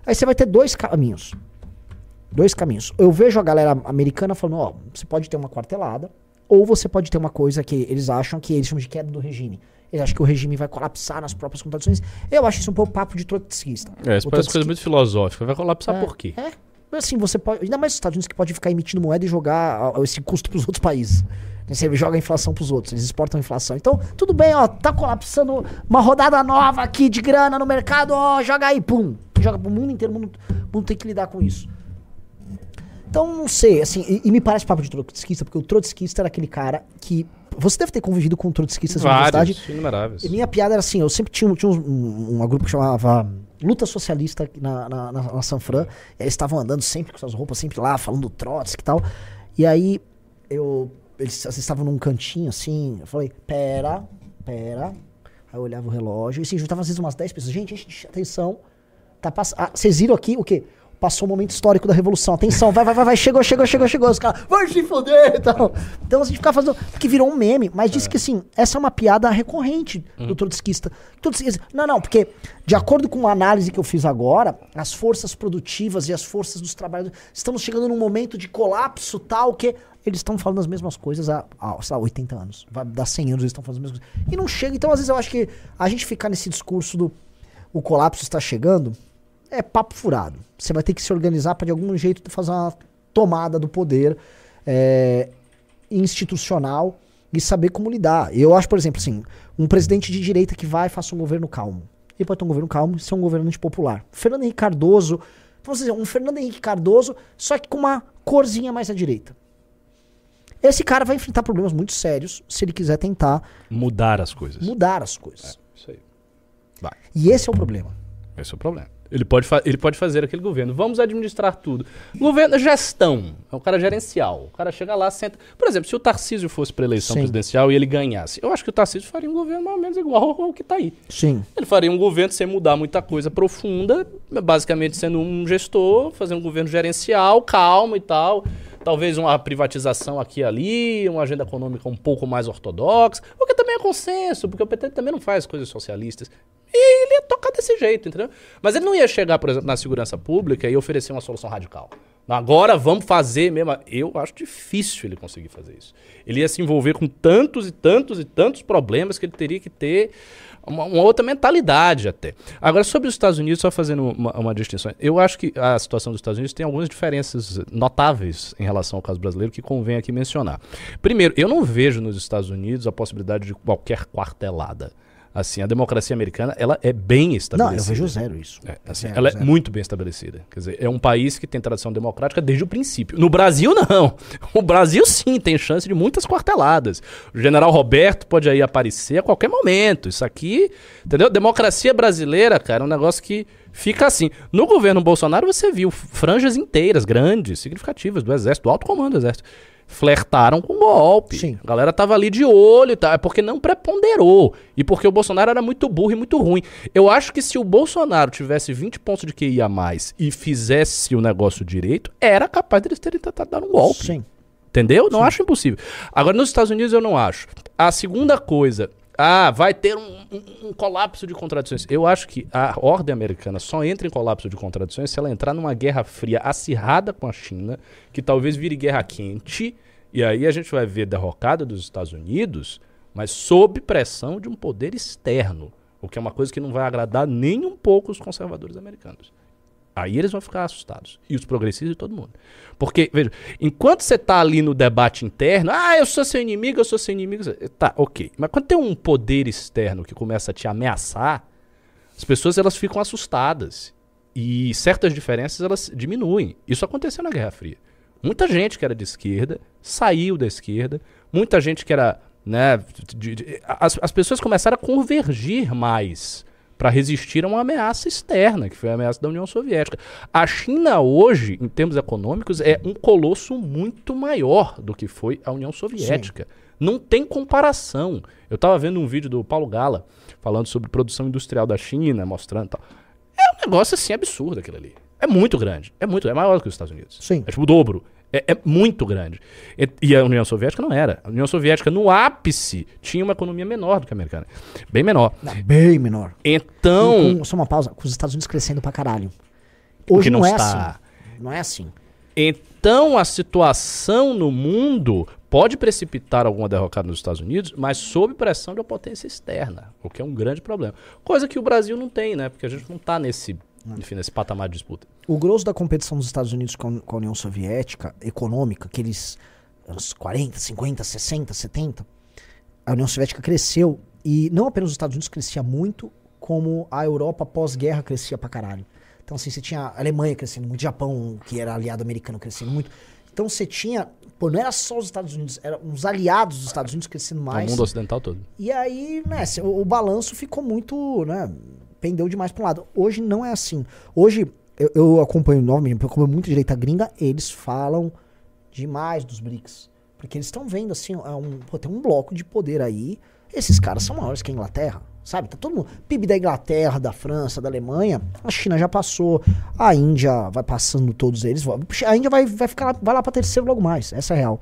Aí você vai ter dois caminhos. Dois caminhos. Eu vejo a galera americana falando, ó, você pode ter uma quartelada, ou você pode ter uma coisa que eles acham que eles chamam de queda do regime. Eles acham que o regime vai colapsar nas próprias contradições. Eu acho isso um pouco papo de trotskista. É, isso parece coisa muito filosófica. Vai colapsar é, por quê? É. Mas assim, você pode. Ainda mais os Estados Unidos que pode ficar emitindo moeda e jogar esse custo pros outros países. Você joga a inflação pros outros, eles exportam a inflação. Então, tudo bem, ó, tá colapsando uma rodada nova aqui de grana no mercado, ó, joga aí, pum. Joga pro mundo inteiro, o mundo, mundo tem que lidar com isso. Então, não sei, assim, e, e me parece papo de trotskista, porque o trotskista era aquele cara que. Você deve ter convivido com trotskistas na universidade. Inumeráveis. E minha piada era assim, eu sempre tinha, um- tinha um, um, grupo que chamava Luta Socialista na, na, na, na Sanfran. E eles estavam andando sempre com suas roupas, sempre lá, falando do Trotsky e tal. E aí, eu, eles, eles estavam num cantinho assim, eu falei, pera, pera. Aí eu olhava o relógio, e assim, juntava às vezes umas 10 pessoas. Gente, gente, atenção. Tá pass... ah, vocês viram aqui o quê? Passou o momento histórico da revolução. Atenção, vai, vai, vai, vai, chegou, chegou, chegou, chegou. Os caras, vai se foder e tal. Então a gente ficava fazendo. Que virou um meme, mas disse que assim, essa é uma piada recorrente do trotskista. Não, não, porque de acordo com a análise que eu fiz agora, as forças produtivas e as forças dos trabalhadores. Estamos chegando num momento de colapso tal que. Eles estão falando as mesmas coisas há, há sei lá, 80 anos. Vai dar 100 anos, eles estão falando as mesmas coisas. E não chega. Então, às vezes, eu acho que a gente ficar nesse discurso do o colapso está chegando é papo furado. Você vai ter que se organizar para de algum jeito fazer uma tomada do poder é, institucional e saber como lidar. Eu acho, por exemplo, assim, um presidente de direita que vai e faça um governo calmo. Ele pode ter um governo calmo e ser um governo antipopular. Fernando Henrique Cardoso, vamos dizer, um Fernando Henrique Cardoso, só que com uma corzinha mais à direita. Esse cara vai enfrentar problemas muito sérios se ele quiser tentar Mudar as coisas. mudar as coisas. Isso aí. Vai. E esse é o problema. Esse é o problema. Ele pode, ele pode fazer aquele governo. Vamos administrar tudo. Governo gestão. É um cara gerencial. O cara chega lá, senta. Por exemplo, se o Tarcísio fosse para eleição Sim. presidencial e ele ganhasse, eu acho que o Tarcísio faria um governo mais ou menos igual ao que tá aí. Sim. Ele faria um governo sem mudar muita coisa profunda, basicamente sendo um gestor, fazer um governo gerencial, calmo e tal. Talvez uma privatização aqui e ali, uma agenda econômica um pouco mais ortodoxa, o que também é consenso, porque o PT também não faz coisas socialistas. E ele ia tocar desse jeito, entendeu? Mas ele não ia chegar, por exemplo, na segurança pública e oferecer uma solução radical. Agora vamos fazer mesmo. Eu acho difícil ele conseguir fazer isso. Ele ia se envolver com tantos e tantos e tantos problemas que ele teria que ter uma, uma outra mentalidade até. Agora, sobre os Estados Unidos, só fazendo uma, uma distinção. Eu acho que a situação dos Estados Unidos tem algumas diferenças notáveis em relação ao caso brasileiro que convém aqui mencionar. Primeiro, eu não vejo nos Estados Unidos a possibilidade de qualquer quartelada. Assim, a democracia americana, ela é bem Não, estabelecida. eu vejo zero isso. É, assim, Zero, ela zero. é muito bem estabelecida. Quer dizer, é um país que tem tradição democrática desde o princípio. No Brasil, não. O Brasil, sim, tem chance de muitas quarteladas. O general Roberto pode aí aparecer a qualquer momento. Isso aqui, entendeu? Democracia brasileira, cara, é um negócio que fica assim. No governo Bolsonaro, você viu franjas inteiras, grandes, significativas, do Exército, do alto comando do Exército. Flertaram com golpe. Sim. A galera tava ali de olho e tal. É porque não preponderou. E porque o Bolsonaro era muito burro e muito ruim. Eu acho que se o Bolsonaro tivesse 20 pontos de QI a mais e fizesse o negócio direito, era capaz deles terem tentado dar um golpe. Sim. Entendeu? Não acho impossível. Agora, nos Estados Unidos eu não acho. A segunda coisa, ah, vai ter um, um- um colapso de contradições. Eu acho que a ordem americana só entra em colapso de contradições se ela entrar numa guerra fria acirrada com a China, que talvez vire guerra quente, e aí a gente vai ver derrocada dos Estados Unidos, mas sob pressão de um poder externo, o que é uma coisa que não vai agradar nem um pouco os conservadores americanos. Aí eles vão ficar assustados. E os progressistas e todo mundo. Porque, veja, enquanto você tá ali no debate interno, ah, eu sou seu inimigo, eu sou seu inimigo. Tá, ok. Mas quando tem um poder externo que começa a te ameaçar, as pessoas elas ficam assustadas. E certas diferenças elas diminuem. Isso aconteceu na Guerra Fria. Muita gente que era de esquerda saiu da esquerda. Muita gente que era. Né, as, as pessoas começaram a convergir mais para resistir a uma ameaça externa, que foi a ameaça da União Soviética. A China hoje, em termos econômicos, é um colosso muito maior do que foi a União Soviética. Não tem comparação. Eu estava vendo um vídeo do Paulo Gala falando sobre produção industrial da China, mostrando tal. É um negócio assim absurdo aquilo ali. É muito grande. É muito, é maior que os Estados Unidos. Sim. É tipo o dobro. É, é muito grande. E, e a União Soviética não era. A União Soviética, no ápice, tinha uma economia menor do que a americana. Bem menor. Não, bem menor. Então. Com, só uma pausa, com os Estados Unidos crescendo pra caralho. Hoje não, não é está. assim. Não é assim. Então a situação no mundo pode precipitar alguma derrocada nos Estados Unidos, mas sob pressão de uma potência externa, o que é um grande problema. Coisa que o Brasil não tem, né? Porque a gente não está nesse, enfim, nesse patamar de disputa. O grosso da competição dos Estados Unidos com a, com a União Soviética, econômica, aqueles anos 40, 50, 60, 70, a União Soviética cresceu e não apenas os Estados Unidos crescia muito, como a Europa pós-guerra crescia pra caralho. Então, assim, você tinha a Alemanha crescendo muito, Japão, que era aliado americano, crescendo muito. Então, você tinha. Pô, não era só os Estados Unidos, eram uns aliados dos Estados Unidos crescendo O mais. mundo ocidental todo. E aí, né, o, o balanço ficou muito, né, pendeu demais para um lado. Hoje não é assim. Hoje, eu, eu acompanho novamente, eu acompanho muito direita gringa, eles falam demais dos BRICS. Porque eles estão vendo, assim, é um, pô, tem um bloco de poder aí, esses caras são maiores que a Inglaterra, sabe? Tá todo mundo, PIB da Inglaterra, da França, da Alemanha, a China já passou, a Índia vai passando todos eles, a Índia vai, vai ficar lá, vai lá pra terceiro logo mais, essa é a real.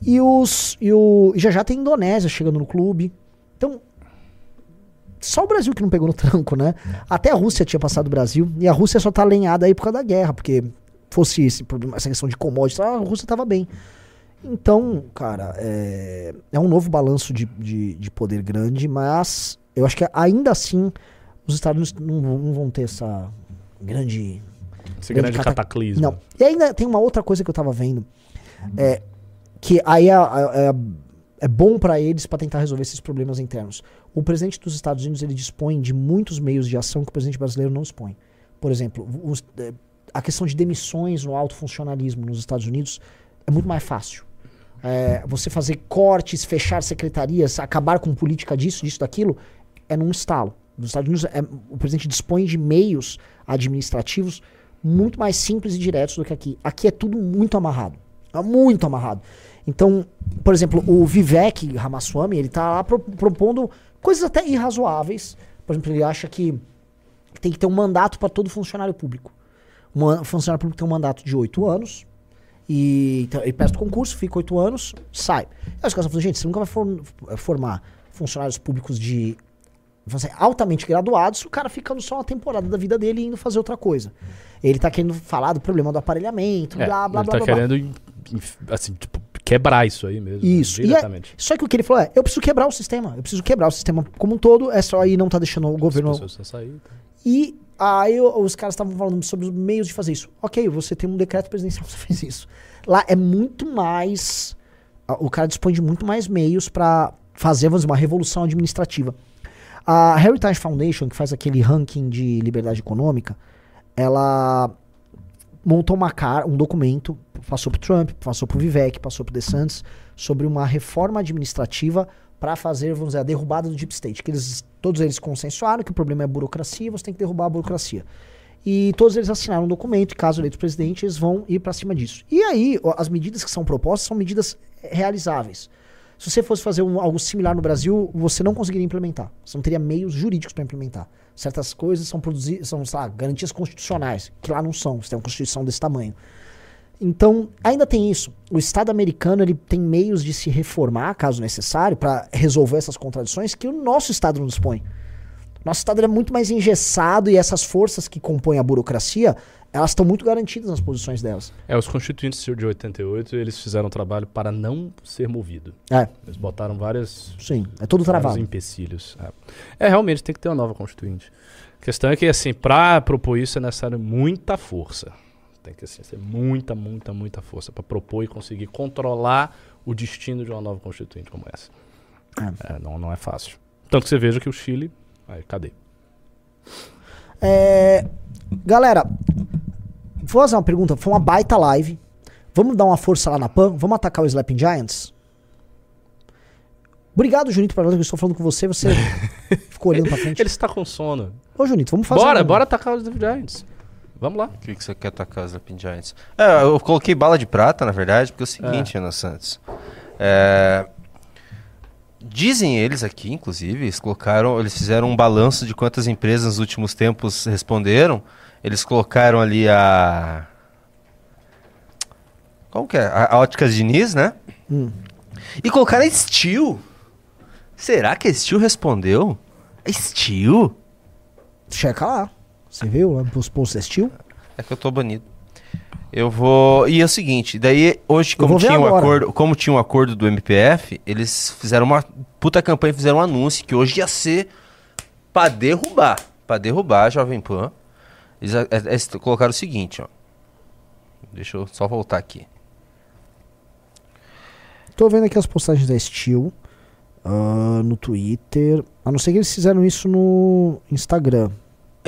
E os e o já já tem Indonésia chegando no clube. Então, só o Brasil que não pegou no tranco, né? Até a Rússia tinha passado o Brasil e a Rússia só tá alinhada aí por causa da guerra, porque fosse esse problema, essa questão de commodities, a Rússia tava bem. Então, cara, é, é um novo balanço de, de, de poder grande, mas eu acho que ainda assim os Estados Unidos não, vão- não vão ter essa grande Esse Grande grande cata- cataclismo. não. E ainda tem uma outra coisa que eu tava vendo. É, que aí é, é- é bom pra eles pra tentar resolver esses problemas internos. O presidente dos Estados Unidos ele dispõe de muitos meios de ação que o presidente brasileiro não dispõe. Por exemplo, os- é, a questão de demissões no alto funcionalismo nos Estados Unidos é muito mais fácil. É, você fazer cortes, fechar secretarias, acabar com política disso, disso, daquilo, é num estalo. Nos Estados Unidos, é- o presidente dispõe de meios administrativos muito mais simples e diretos do que aqui. Aqui é tudo muito amarrado. É muito amarrado. Então, por exemplo, o Vivek Ramaswamy, ele tá lá pro- propondo coisas até irrazoáveis. Por exemplo, ele acha que tem que ter um mandato para todo funcionário público. Um funcionário público tem um mandato de oito anos. E então, ele presta o concurso, fica oito anos, sai. Aí os caras falam, gente, você nunca vai for- formar funcionários públicos de altamente graduados, o cara ficando só uma temporada da vida dele indo fazer outra coisa. Ele tá querendo falar do problema do aparelhamento, É, blá, blá, ele blá, tá blá, blá. querendo, inf- assim, tipo, quebrar isso aí mesmo. Isso. E é- Diretamente. só que o que ele falou é, eu preciso quebrar o sistema. Eu preciso quebrar o sistema como um todo, é só aí não tá deixando o governo... Sair. tá? E aí os caras estavam falando sobre os meios de fazer isso. Ok, você tem um decreto presidencial, você fez isso. Lá é muito mais. O cara dispõe de muito mais meios pra fazer, vamos dizer, uma revolução administrativa. A Heritage Foundation, que faz aquele ranking de liberdade econômica, ela montou uma cara, um documento, passou pro Trump, passou pro Vivek, passou pro DeSantis, sobre uma reforma administrativa para fazer, vamos dizer, a derrubada do Deep State. Que eles, todos eles consensuaram que o problema é burocracia, você tem que derrubar a burocracia. E todos eles assinaram um documento, e caso eleitos presidente, eles vão ir para cima disso. E aí, as medidas que são propostas são medidas realizáveis. Se você fosse fazer um- algo similar no Brasil, você não conseguiria implementar. Você não teria meios jurídicos para implementar. Certas coisas são produzidas, são, lá, garantias constitucionais, que lá não são. Você tem uma constituição desse tamanho. Então, ainda tem isso. O Estado americano ele tem meios de se reformar, caso necessário, para resolver essas contradições que o nosso Estado não dispõe. Nosso Estado é muito mais engessado e essas forças que compõem a burocracia, elas estão muito garantidas nas posições delas. É, os constituintes de 88, eles fizeram um trabalho para não ser movido. É, Eles botaram várias sim, é todo travado. empecilhos. É. É, realmente tem que ter uma nova constituinte. A questão é que, assim, pra propor isso é necessário muita força. Tem que assim, ser muita, muita, muita força pra propor e conseguir controlar o destino de uma nova constituinte como essa. É, não, não é fácil. Tanto que você veja que o Chile. Aí, cadê? É, galera, vou fazer uma pergunta. Foi uma baita live. Vamos dar uma força lá na PAN? Vamos atacar o Slapping Giants? Obrigado, Junito, para nós que eu estou falando com você. Você ficou olhando pra frente. Ele está com sono. Ô, Junito, vamos fazer. Bora, um- bora atacar os Giants. Vamos lá. O que, que você quer atacar os Lapin Giants? É, eu coloquei bala de prata, na verdade, porque é o seguinte, Ana Santos. É, dizem eles aqui, inclusive, eles colocaram, eles fizeram um balanço de quantas empresas nos últimos tempos responderam. Eles colocaram ali a. Qual que é? A, a Óticas Diniz, né? Hum. E colocaram a Steel. Será que a Steel respondeu? A Steel? Checa lá. Você viu lá os posts da Steel? É que eu tô banido. Eu vou. E é o seguinte, daí hoje, como tinha, um agora. acordo, como tinha um acordo do MPF, eles fizeram uma puta campanha, fizeram um anúncio que hoje ia ser pra derrubar. Pra derrubar a Jovem Pan. Eles, é, eles colocaram o seguinte, ó. Deixa eu só voltar aqui. Tô vendo aqui as postagens da Steel ah, no Twitter. A não ser que eles fizeram isso no Instagram.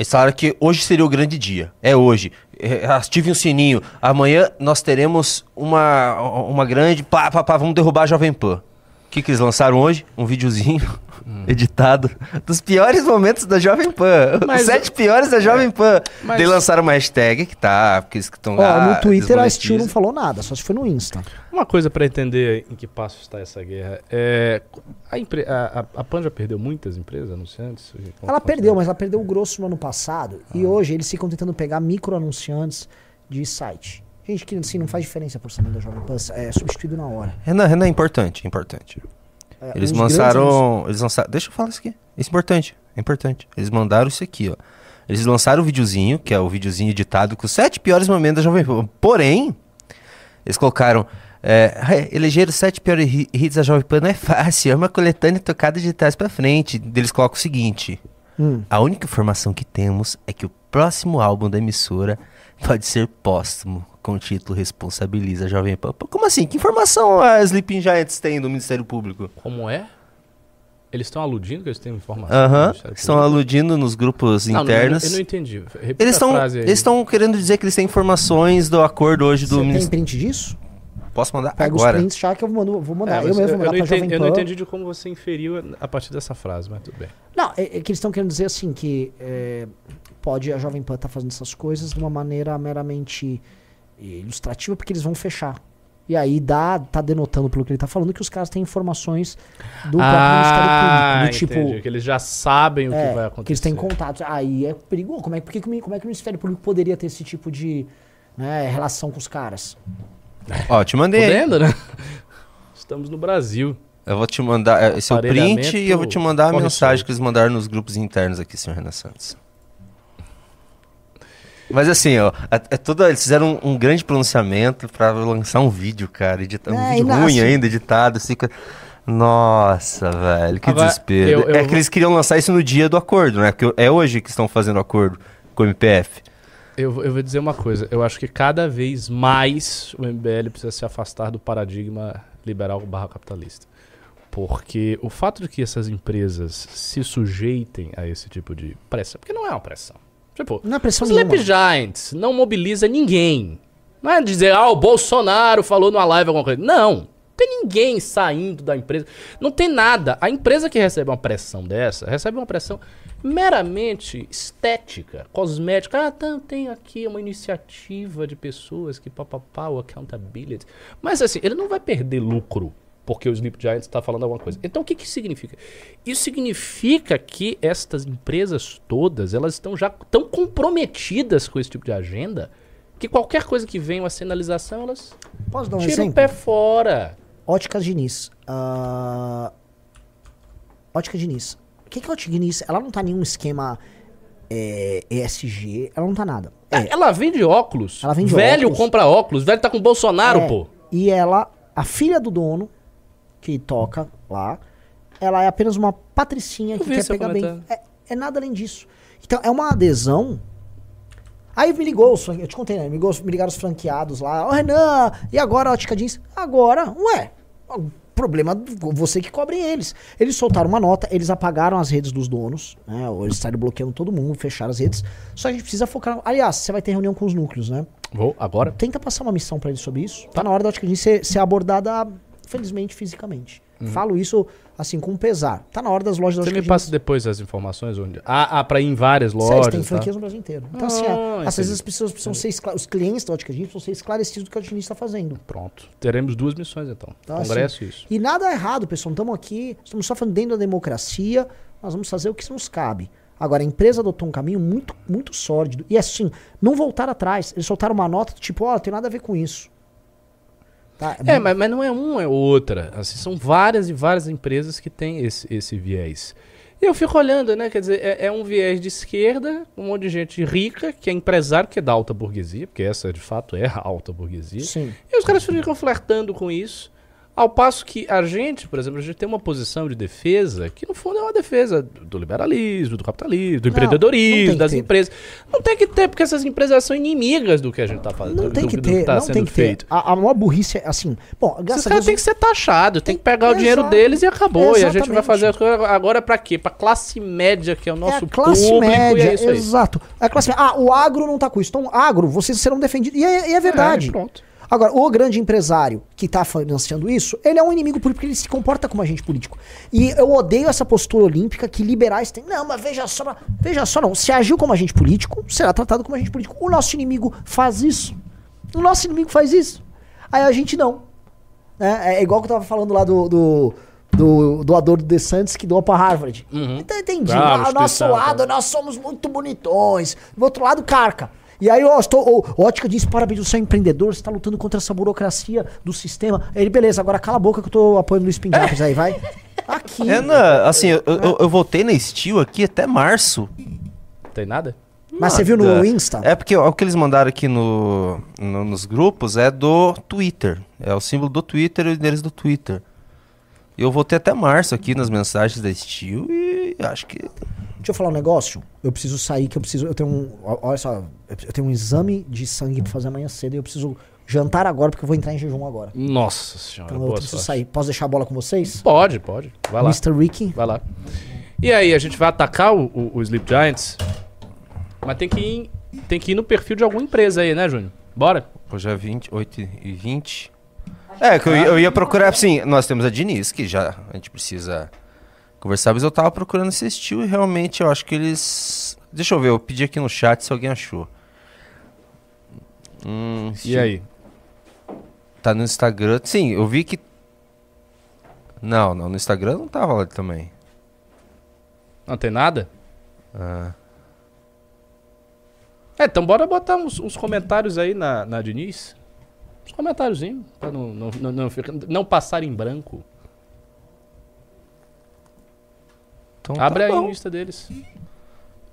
Eles falaram que hoje seria o grande dia. É hoje. É, Ative um sininho. Amanhã nós teremos uma, uma grande. Pá, pá, pá, vamos derrubar a Jovem Pan. O que, que eles lançaram hoje? Um videozinho editado dos piores momentos da Jovem Pan. Mas- Os sete piores da Jovem Pan. Mas- Daí lançaram uma hashtag que tá. Porque eles que estão. No Twitter a Steel não falou nada, só se foi no Insta. Uma coisa pra entender em que passo está essa guerra é. A, empre- a, a, a PAN já perdeu muitas empresas anunciantes? Ela perdeu, mas ela perdeu o grosso no ano passado. E hoje eles ficam tentando pegar micro anunciantes de site. Gente que assim, não faz diferença por orçamento da Jovem Pan, é substituído na hora. Renan, Renan, é importante, é importante. É, Eles lançaram. Eles lançaram. Deixa eu falar isso aqui. Isso é importante. É importante. Eles mandaram isso aqui, ó. Eles lançaram o videozinho, que é o videozinho editado com os sete piores momentos da Jovem Pan. Porém, eles colocaram. É, "Ah, eleger os sete piores hi- hits da Jovem Pan não é fácil, é uma coletânea tocada de trás pra frente. Eles colocam o seguinte: Hum. a única informação que temos é que o próximo álbum da emissora pode ser póstumo, com o título Responsabiliza a Jovem Pan. Como assim? Que informação a Sleeping Giants tem do Ministério Público? Como é? Eles estão aludindo que eles têm informação? Aham, Ministério estão aludindo nos grupos Não, não, internos. Eu, não entendi. Repita Eles a estão frase aí. eles estão querendo dizer que eles têm informações do acordo hoje do Você tem Ministério. print disso? Posso mandar Pega agora? os prints já que eu mando, vou É, mandar. mas eu mesmo vou eu, mandar Jovem eu não entendi de como você inferiu a partir dessa frase, mas tudo bem. Não, é, é que eles estão querendo dizer assim que é, pode a Jovem Pan estar fazendo essas coisas de uma maneira meramente ilustrativa, porque eles vão fechar. E aí dá, tá denotando pelo que ele tá falando que os caras têm informações do próprio Ministério Público. Do tipo, Ah. Que eles já sabem o é, que vai acontecer. que eles têm contatos. Aí é perigoso. Como é, por que que o mi- como é que o Ministério Público poderia ter esse tipo de né, relação com os caras? Ó, te mandei. Podendo, né? Estamos no Brasil. Eu vou te mandar é, esse é o print e eu vou te mandar a mensagem que eles mandaram nos grupos internos aqui, senhor Renan Santos. Mas assim, ó, é, é toda, eles fizeram um, um grande pronunciamento pra lançar um vídeo, cara, editando um É, vídeo ruim assim- ainda, editado, assim. Nossa, velho, que Agora, desespero. eu- eu é que eles queriam lançar isso no dia do acordo, né? Porque é hoje que estão fazendo o acordo com o MPF. Eu, vou- eu vou dizer uma coisa. Eu acho que cada vez mais o MBL precisa se afastar do paradigma liberal barra capitalista. Porque o fato de que essas empresas se sujeitem a esse tipo de pressão, porque não é uma pressão. Tipo, Não é pressão os Giants não mobiliza ninguém. Não é dizer, ah, o Bolsonaro falou numa live alguma coisa. Não. Não tem ninguém saindo da empresa. Não tem nada. A empresa que recebe uma pressão dessa, recebe uma pressão meramente estética, cosmética. Ah, tá, tem aqui uma iniciativa de pessoas que papapá, o accountability. Mas assim, ele não vai perder lucro porque o Sleep Giants está falando alguma coisa. Então o que, que significa? Isso significa que estas empresas todas, elas estão já tão comprometidas com esse tipo de agenda que qualquer coisa que venha uma sinalização, elas Posso dar um tiram o exemplo? pé fora. Óticas Diniz. Ah, Ótica Diniz. O que, que é a Ótica Diniz? Ela não tá em nenhum esquema é, ESG, ela não tá nada. É, Ela vende óculos. Ela vende velho óculos. compra óculos. Velho tá com o Bolsonaro, é, pô. E ela, a filha do dono, que toca lá, ela é apenas uma patricinha Eu que quer pegar bem. É, é nada além disso. Então, é uma adesão. Aí me ligou, eu te contei, né? Me, ligou, me ligaram os franqueados lá. Ô, Renan, e agora a Ótica Jeans? Agora, ué, o problema, você que cobre eles. Eles soltaram uma nota, eles apagaram as redes dos donos, né? ou Eles saíram bloqueando todo mundo, fecharam as redes. Só que a gente precisa focar. Aliás, você vai ter reunião com os núcleos, né? Vou agora. Tenta passar uma missão pra eles sobre isso. Tá na hora da Ótica Jeans ser, ser abordada, felizmente, fisicamente. Falo isso, assim, com pesar. Tá na hora das lojas da Uhum. Você me passa depois as informações onde. Ah, ah pra ir em várias lojas. tem tá? franquias no Brasil inteiro. Então, assim, é, Ah, às vezes as pessoas precisam ser os clientes da Ótica Jeans precisam ser esclarecidos do que a Jeans está fazendo. Pronto. Teremos duas missões então. Então, Congresso e isso. E nada errado, pessoal. Estamos aqui, estamos só falando dentro da democracia, nós vamos fazer o que nos cabe. Agora, a empresa adotou um caminho muito, muito sórdido. E assim, não voltar atrás. Eles soltaram uma nota tipo, ó, tem nada a ver com isso. Tá? É, mas, mas não é uma, é outra. Assim, são várias e várias empresas que têm esse, esse viés. E eu fico olhando, né? Quer dizer, é, é um viés de esquerda, um monte de gente rica, que é empresário, que é da alta burguesia, porque essa de fato é a alta burguesia. Sim. E os caras ficam flertando com isso. Ao passo que a gente, por exemplo, a gente tem uma posição de defesa que, no fundo, é uma defesa do liberalismo, do capitalismo, do Não, empreendedorismo, que das ter. empresas. Não tem que ter, porque essas empresas são inimigas do que a gente está fazendo. Não tem do- que do ter, tá não tem que feito. ter. A, a maior burrice é assim. Bom, Esses graças caras têm que ser taxados, tem que pegar o Exato. dinheiro deles e acabou. E a gente vai fazer as coisas agora pra quê? Pra classe média, que é o É nosso a classe público, média, e é isso aí. exato. É classe média. Ah, o agro não tá com isso. Então, agro, vocês serão defendidos. E é, e é verdade. É, pronto. Agora, o grande empresário que tá financiando isso, ele é um inimigo político, porque ele se comporta como agente político. E eu odeio essa postura olímpica que liberais têm. Não, mas veja só, veja só, não. Se agiu como agente político, será tratado como agente político. O nosso inimigo faz isso. O nosso inimigo faz isso. Aí a gente não. Né? É igual que eu tava falando lá do, do, do doador do DeSantis que doa pra Harvard. Então entendi. Ah, Ah, o nosso lado, nós somos muito bonitões. Do outro lado, carca. E aí, ó, estou, o Ótica diz: parabéns, você é empreendedor, você tá lutando contra essa burocracia do sistema. Aí ele, beleza, agora cala a boca que eu tô apoiando o Luiz aí, vai. Aqui. Renan, assim, eu, eu, eu voltei na Steel aqui até março. Tem nada? Mas você viu no Nada. Insta? É porque o que eles mandaram aqui no, no- nos grupos é do Twitter. É o símbolo do Twitter e o endereço do Twitter. Eu voltei até março aqui nas mensagens da Steel e acho que. Deixa eu falar um negócio. Eu preciso sair, que eu preciso. Eu tenho um. Olha só, eu tenho um exame de sangue pra fazer amanhã cedo e eu preciso jantar agora, porque eu vou entrar em jejum agora. Nossa senhora, Então eu preciso sorte. sair. Posso deixar a bola com vocês? Pode, pode. Vai lá. Mr. Ricky. Vai lá. E aí, a gente vai atacar o, o, o Sleep Giants? Mas tem que, ir, tem que ir no perfil de alguma empresa aí, né, Júnior? Bora? Hoje é 28 e 20. É, que eu, ia- eu ia procurar, assim, nós temos a Diniz, que já a gente precisa conversar, mas eu tava procurando esse Steel e realmente eu acho que eles. Deixa eu ver, eu pedi aqui no chat se alguém achou. Hum, E aí? Tá no Instagram. Sim, eu vi que. Não, não, no Instagram não tava lá também. Não tem nada? Ah. É, então bora botar uns, uns comentários aí na, na Diniz. Uns comentáriozinhos, pra não, não, não, não, ficar- não passar em branco. Então Abre tá aí a bom. lista deles.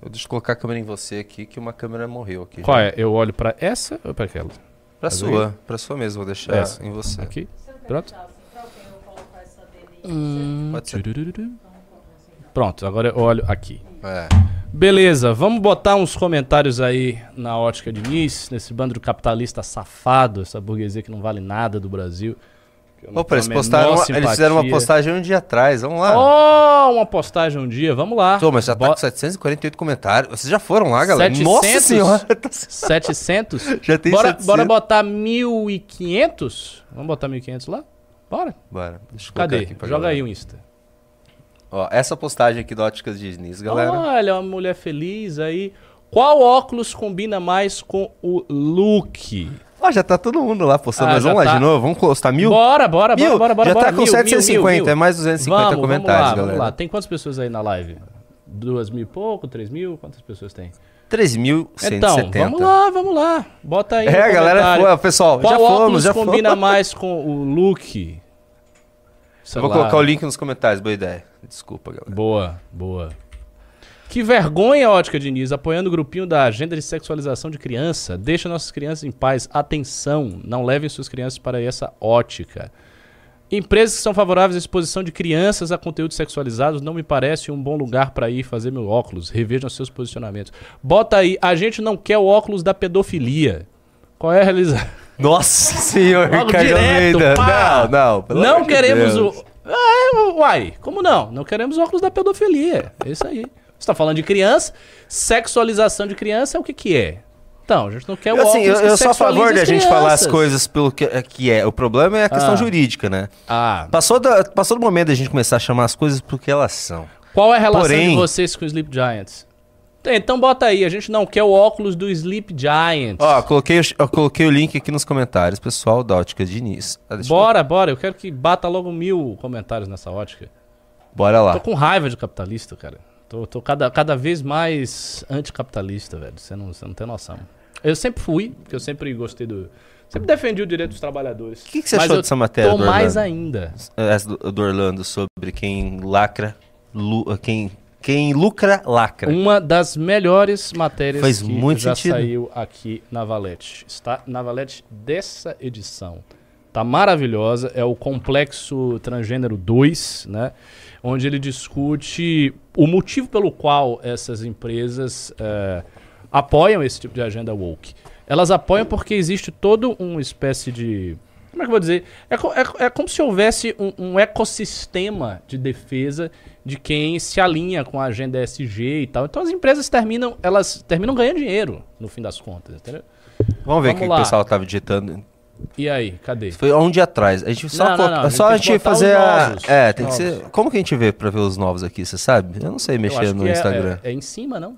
Eu deixa eu colocar a câmera em você aqui, que uma câmera morreu aqui. Qual já. é? Eu olho pra essa ou pra aquela? Pra Tá sua, pra sua mesmo, vou deixar Essa. em você. Aqui? Pronto. assim dele? Pode ser. Turururu. Pronto, agora eu olho aqui. É. Beleza, vamos botar uns comentários aí na ótica de Nice, nesse bando de capitalista safado, essa burguesia que não vale nada do Brasil. Opa, eles, postaram, uma- eles fizeram uma postagem um dia atrás, vamos lá. Oh, uma postagem um dia, vamos lá. Tô, mas já tá Bo- com 748 comentários. Vocês já foram lá, galera? 700? Nossa senhora! tá 700? Já tem bora, 700. bora botar 1.500? Vamos botar 1.500 lá? Bora. Bora, deixa eu Cadê? Joga galera. aí o Insta. Ó, essa postagem aqui do Óticas Diniz, galera. Olha, uma mulher feliz aí. Qual óculos combina mais com o look? Ó, já tá todo mundo lá postando. Ah, mas vamos lá tá. de novo, vamos postar mil? Bora, bora, bora, Mil? bora, bora. Já bora. tá com Mil, mil, 750, mil, mil. é mais 250 vamos, comentários, vamos lá, galera. Vamos lá. Tem quantas pessoas aí na live? Duas mil e pouco? Três mil? Quantas pessoas tem? 3.170. Então, vamos lá, vamos lá. Bota aí É, galera pessoal, Qual já fomos, já combina fomos. mais com o look? Sei Eu vou lá. colocar o link nos comentários, boa ideia. Desculpa, galera. Boa, boa. Que vergonha, Ótica Diniz, apoiando o grupinho da agenda de sexualização de criança. Deixa nossas crianças em paz. Atenção, não levem suas crianças para essa ótica. Empresas que são favoráveis à exposição de crianças a conteúdos sexualizados não me parece um bom lugar para ir fazer meu óculos. Revejam seus posicionamentos. Bota aí, a gente não quer o óculos da pedofilia. Qual é a realização? Nossa senhor, Logo direto. Não, não. não queremos Deus. o. Ah, uai, como não? Não queremos óculos da pedofilia. É isso aí. Você tá falando de criança, sexualização de criança é o que que é? Então, a gente não quer o assim, eu, eu sou a favor de a gente falar as coisas pelo que, que é. O problema é a questão Ah. jurídica, né? Ah, Passou, da, passou do momento da gente começar a chamar as coisas pelo que elas são. qual é a relação Porém- de vocês com o Sleep Giants? Então bota aí, a gente não quer o óculos do Sleep Giants. Ó, coloquei, o- eu coloquei o link aqui nos comentários, pessoal da Ótica Diniz. Ah, deixa eu- Bora, bora, eu quero que bata logo mil comentários nessa ótica. Bora lá. Tô com raiva de capitalista, cara. Tô, tô cada, cada vez mais anticapitalista, velho. Você não, você não tem noção. Eu sempre fui, porque eu sempre gostei do. Sempre defendi o direito dos trabalhadores. O que, que você Mas achou dessa matéria Tô do mais ainda. Essa do, do Orlando sobre quem lacra, lu- quem, quem lucra, lacra. Uma das melhores matérias Faz que muito já sentido. saiu aqui na Valete. Está na Valete dessa edição. Tá maravilhosa. É o Complexo Transgênero 2, né? Onde ele discute o motivo pelo qual essas empresas eh, apoiam esse tipo de agenda woke. Elas apoiam porque existe todo uma espécie de. Como é que eu vou dizer? É, é- é como se houvesse um, um ecossistema de defesa de quem se alinha com a agenda ESG e tal. Então as empresas terminam, elas terminam ganhando dinheiro, no fim das contas, entendeu? Vamos ver o que lá. o pessoal tava digitando. E aí, cadê? Foi um dia atrás. A gente só, Não, não, não, a é gente só a que gente fazer os a. É, tem que Novos. ser. Como que a gente vê pra ver os novos aqui, você sabe? Eu não sei mexer no que é- Instagram. É, é em cima, não?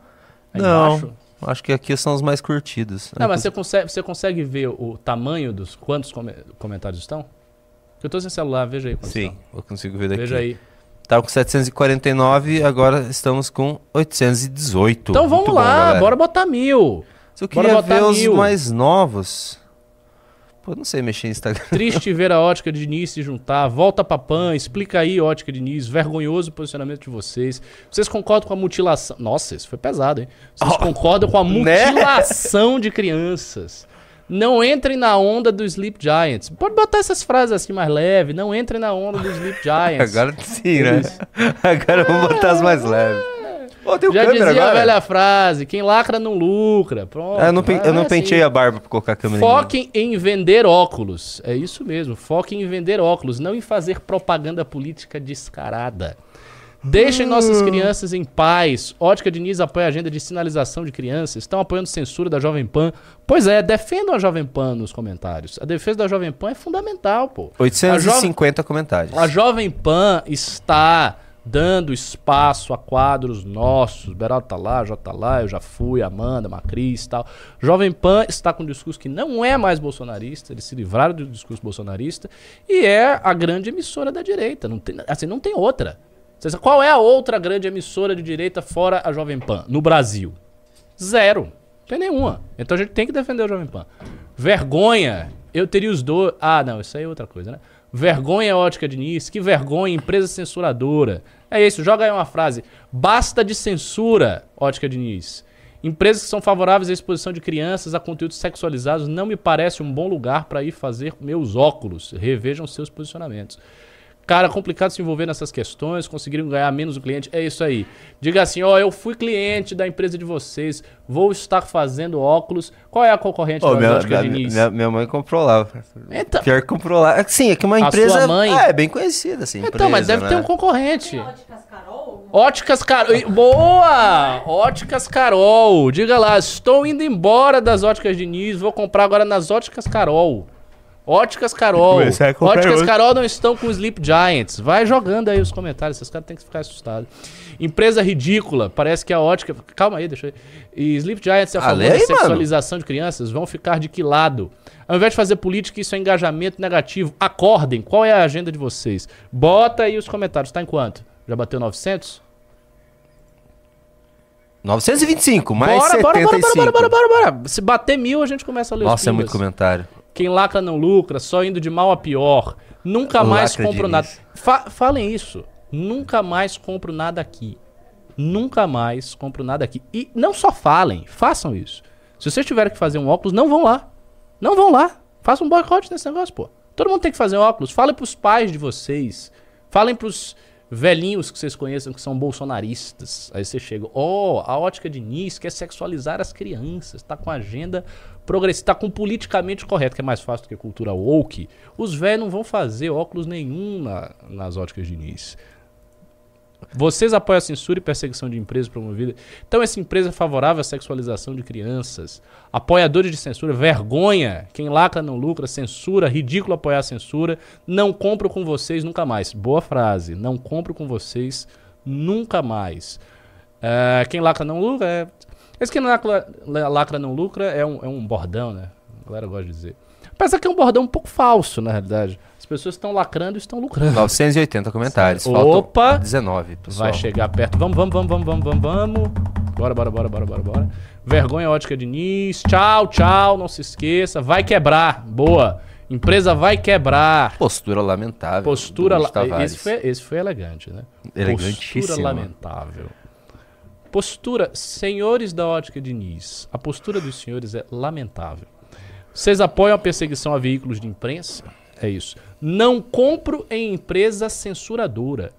É não. embaixo? Acho que aqui são os mais curtidos. Não, mas você consegue, você consegue ver o tamanho dos quantos come- comentários estão? Eu tô sem celular, veja aí. Sim, estão. eu consigo ver daqui. Veja aí. Tava com 749, agora estamos com 818. Então vamos Muito bom, lá, galera. bora botar mil. Se eu queria ver os mil. mais novos. Pô, não sei mexer em Instagram. Triste ver a ótica de Diniz se juntar. Volta pra PAN, explica aí, ótica de Diniz. Vergonhoso o posicionamento de vocês. Vocês concordam com a mutilação. Nossa, isso foi pesado, hein? Vocês concordam com a né? mutilação de crianças. Não entrem na onda do Sleep Giants. Pode botar essas frases assim mais leve. Não entrem na onda do Sleep Giants. Agora sim, né? Agora vamos botar as mais leves. Ô, tem Já câmera dizia a velha frase: quem lacra não lucra. Pronto. Ah, eu não, pen- vai- eu não vai pentei assim. a barba pra colocar a câmera. Foquem em vender óculos. É isso mesmo. Foquem em vender óculos, não em fazer propaganda política descarada. Deixem nossas crianças em paz. Ótica Diniz apoia a agenda de sinalização de crianças. Estão apoiando censura da Jovem Pan. Pois é, defendam a Jovem Pan nos comentários. A defesa da Jovem Pan é fundamental, pô. 850 comentários. A Jovem Pan está dando espaço a quadros nossos. Beraldo tá lá, J tá lá, eu já fui, Amanda, Macris e tal. Jovem Pan está com um discurso que não é mais bolsonarista, eles se livraram do discurso bolsonarista e é a grande emissora da direita. Não tem, assim, não tem outra. Qual é a outra grande emissora de direita fora a Jovem Pan no Brasil? Zero. Não tem nenhuma. Então a gente tem que defender o Jovem Pan. Vergonha. Eu teria os dois. Ah, não, isso aí é outra coisa, né? Vergonha ótica Diniz. Que vergonha, empresa censuradora. É isso, joga aí uma frase. Basta de censura, ótica Diniz. Empresas que são favoráveis à exposição de crianças a conteúdos sexualizados não me parece um bom lugar para ir fazer meus óculos. Revejam seus posicionamentos. Cara, complicado se envolver nessas questões, conseguiram ganhar menos o cliente. É isso aí. Diga assim, ó, eu fui cliente da empresa de vocês, vou estar fazendo óculos. Qual é a concorrente da minha, Ótica minha, Diniz? minha- minha mãe comprou lá. Então, Pior que comprou lá. Sim, é que uma A empresa. sua mãe? É, bem conhecida, assim. então mas deve né? ter um concorrente. Óticas Carol? Óticas Carol. Boa! Óticas Carol. Diga lá, estou indo embora das Óticas Diniz, vou comprar agora nas Óticas Carol. Óticas Carol. Óticas. Carol não estão com Sleep Giants. Vai jogando aí os comentários, esses caras têm que ficar assustados. Empresa ridícula, parece que a ótica. Calma aí, deixa eu. E Sleep Giants é a Ah, favor da aí, mano. sexualização de crianças, vão ficar de que lado? Ao invés de fazer política, isso é engajamento negativo. Acordem, qual é a agenda de vocês? Bota aí os comentários, tá em quanto? Já bateu 900? 925, mais bora, bora, 75. bora, bora, bora, bora, bora. Se bater mil, a gente começa a ler os Nossa, é muito comentário. Quem lacra não lucra, só indo de mal a pior. Nunca mais Lacra compro nada. Fa- falem isso. Nunca mais compro nada aqui. Nunca mais compro nada aqui. E não só falem, façam isso. Se vocês tiverem que fazer um óculos, não vão lá. Não vão lá. Façam um boicote nesse negócio, pô. Todo mundo tem que fazer óculos. Falem pros pais de vocês. Falem pros velhinhos que vocês conheçam que são bolsonaristas. Aí você chega, ó, a ótica de Nis quer sexualizar as crianças, tá com agenda progressista, tá com politicamente correto, que é mais fácil do que cultura woke. Os velhos não vão fazer óculos nenhum na- nas óticas de Nis. Vocês apoiam a censura e perseguição de empresas promovidas. Então, essa empresa é favorável à sexualização de crianças. Apoiadores de censura, vergonha. Quem lacra não lucra, censura, ridículo apoiar a censura. Não compro com vocês nunca mais. Boa frase. Não compro com vocês nunca mais. É, quem lacra não lucra é. Esse quem lacra, lacra não lucra é um, é um bordão, né? A galera gosta de dizer. Apesar que é um bordão um pouco falso, na realidade. As pessoas estão lacrando e estão lucrando. 980 comentários. Opa! Faltam 19, pessoal. Vai chegar perto. Vamos, vamos, vamos, vamos, vamos, vamos, vamos. Bora, bora, bora, bora, bora, bora. Vergonha ótica de Nis. Tchau, tchau. Não se esqueça. Vai quebrar. Boa. Empresa vai quebrar. Postura lamentável. Postura. do La... Luiz Tavares. Esse, foi, esse foi elegante, né? Postura lamentável. Postura. Senhores da ótica de Nis. A postura dos senhores é lamentável. Vocês apoiam a perseguição a veículos de imprensa? É isso. Não compro em empresa censuradora.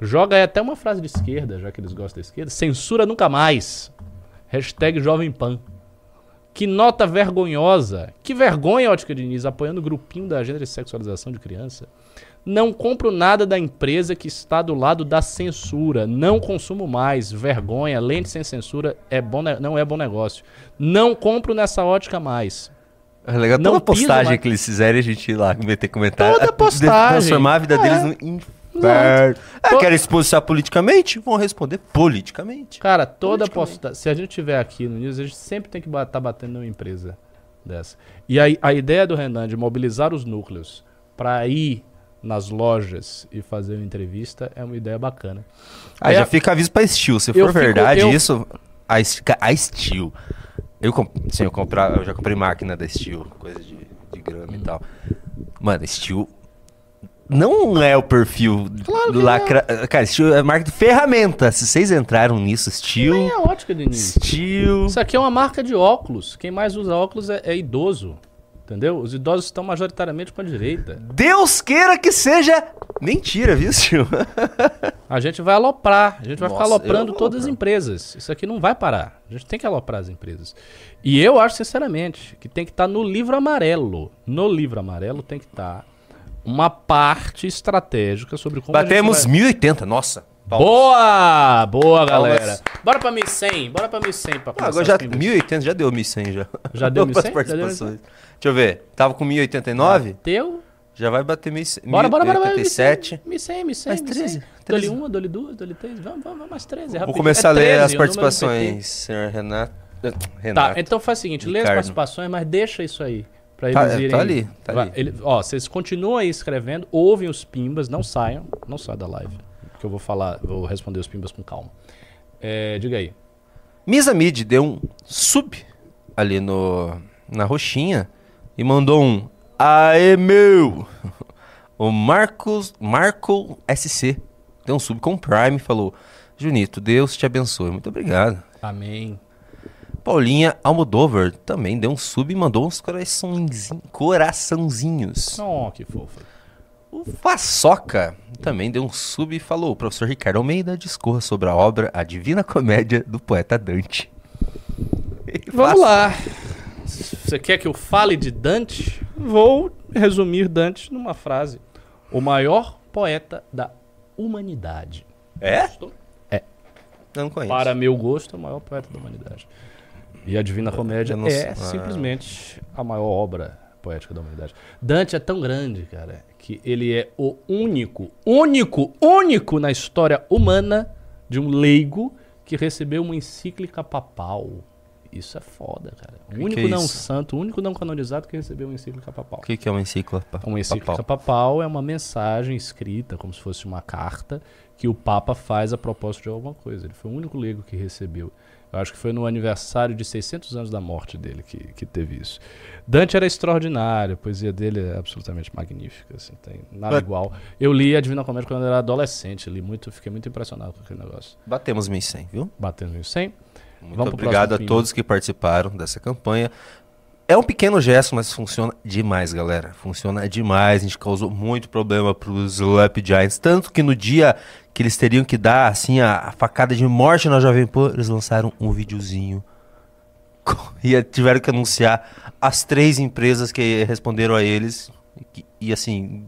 Joga aí até uma frase de esquerda, já que eles gostam da esquerda. Censura nunca mais. Hashtag Jovem Pan. Que nota vergonhosa. Que vergonha, Ótica Diniz, apoiando o grupinho da agenda de sexualização de criança. Não compro nada da empresa que está do lado da censura. Não consumo mais. Vergonha. Lente sem censura é bom não é bom negócio. Não compro nessa ótica mais. É legal Não toda postagem que eles fizerem a gente ir lá meter comentário. Toda a- postagem. Transformar a vida É. deles no inferno. É, To- querem se posicionar politicamente? Vão responder politicamente. Cara, toda postagem. Se a gente tiver aqui no News, a gente sempre tem que estar batendo numa empresa dessa. E aí, a ideia do Renan de mobilizar os núcleos para ir nas lojas e fazer uma entrevista é uma ideia bacana. Ah, É- já fica aviso pra Steel. Se Eu for fico- verdade eu- isso, a, a Steel. Eu, comp- sim, eu, comprar, eu já comprei máquina da Steel, coisa de, de grama e tal. Mano, Steel não é o perfil Claro lacra... Cara, Steel é marca de ferramenta. Se vocês entraram nisso, Steel, Nem a ótica, Denise. Steel... Isso aqui é uma marca de óculos. Quem mais usa óculos é, é idoso. Entendeu? Os idosos estão majoritariamente com a direita. Deus queira que seja mentira, viu, Steel? A gente vai aloprar. A gente vai ficar aloprando todas as empresas. Isso aqui não vai parar. A gente tem que aloprar as empresas. E eu acho, sinceramente, que tem que estar no livro amarelo. No livro amarelo tem que estar uma parte estratégica sobre como a Batemos gente vai... 1080, nossa. Palmas. Boa! Boa, galera. Palmas. Bora pra 1100. Bora pra 1100 pra Ah, agora já, pimbas. 1080 já deu 1100 já. Já deu Para as 1100? Já deu participações. Deixa eu ver. Tava com 1089, Teu? já vai bater 1100. Bora, bora, bora, bora. 1087. 1100, 1100, Mais 1100. 13, Dole 13. 1, dole 2, dole 3. Vamos, vamos, mais 13. Vou rapidinho. começar É a ler 13, as participações, senhor Renato. Tá, Renato. então faz o seguinte, lê as Ricardo. participações, mas deixa isso aí. Pra Tá, eles é, irem. tá ali, tá ali. ele- ó, vocês continuam aí escrevendo, ouvem os pimbas, não saiam, não saiam da live. Que eu vou falar, vou responder os pimbas com calma. É, diga aí. Misa Mid deu um sub ali no, na roxinha e mandou um Aê meu! O Marcos, Marco SC deu um sub com Prime e falou Junito, Deus te abençoe. Muito obrigado. Amém. Paulinha Almodover também deu um sub e mandou uns coraçãozinhos. Oh, que fofa. O Paçoca também deu um sub e falou: o professor Ricardo Almeida discorra sobre a obra A Divina Comédia do poeta Dante. Vamos lá. Você quer que eu fale de Dante? Vou resumir Dante numa frase. O maior poeta da humanidade. É? Gostou? Eu não conheço. Para meu gosto, é o maior poeta da humanidade. E a Divina Comédia não é. Ah. simplesmente a maior obra poética da humanidade. Dante é tão grande, cara, que ele é o único, único, único na história humana de um leigo que recebeu uma encíclica papal. Isso é foda, cara. O Que que único é não isso? santo, o único não canonizado que recebeu uma encíclica papal. O que, que é uma encíclica? Uma encíclica papal é uma mensagem escrita, como se fosse uma carta, que o Papa faz a propósito de alguma coisa. Ele foi o único leigo que recebeu. Eu acho que foi no aniversário de 600 anos da morte dele que, que teve isso. Dante era extraordinário, a poesia dele é absolutamente magnífica, assim, tem nada Mas- igual. Eu li a Divina Comédia quando eu era adolescente, li muito, fiquei muito impressionado com aquele negócio. Batemos 1100, viu? Batendo em 100. Muito Vamos pro obrigado a todos que participaram dessa campanha. É um pequeno gesto, mas funciona demais, galera. Funciona demais. A gente causou muito problema pros Slap Giants. Tanto que no dia que eles teriam que dar, assim, a, a facada de morte na Jovem Pan, eles lançaram um videozinho. E tiveram que anunciar as três empresas que responderam a eles. E, e, assim,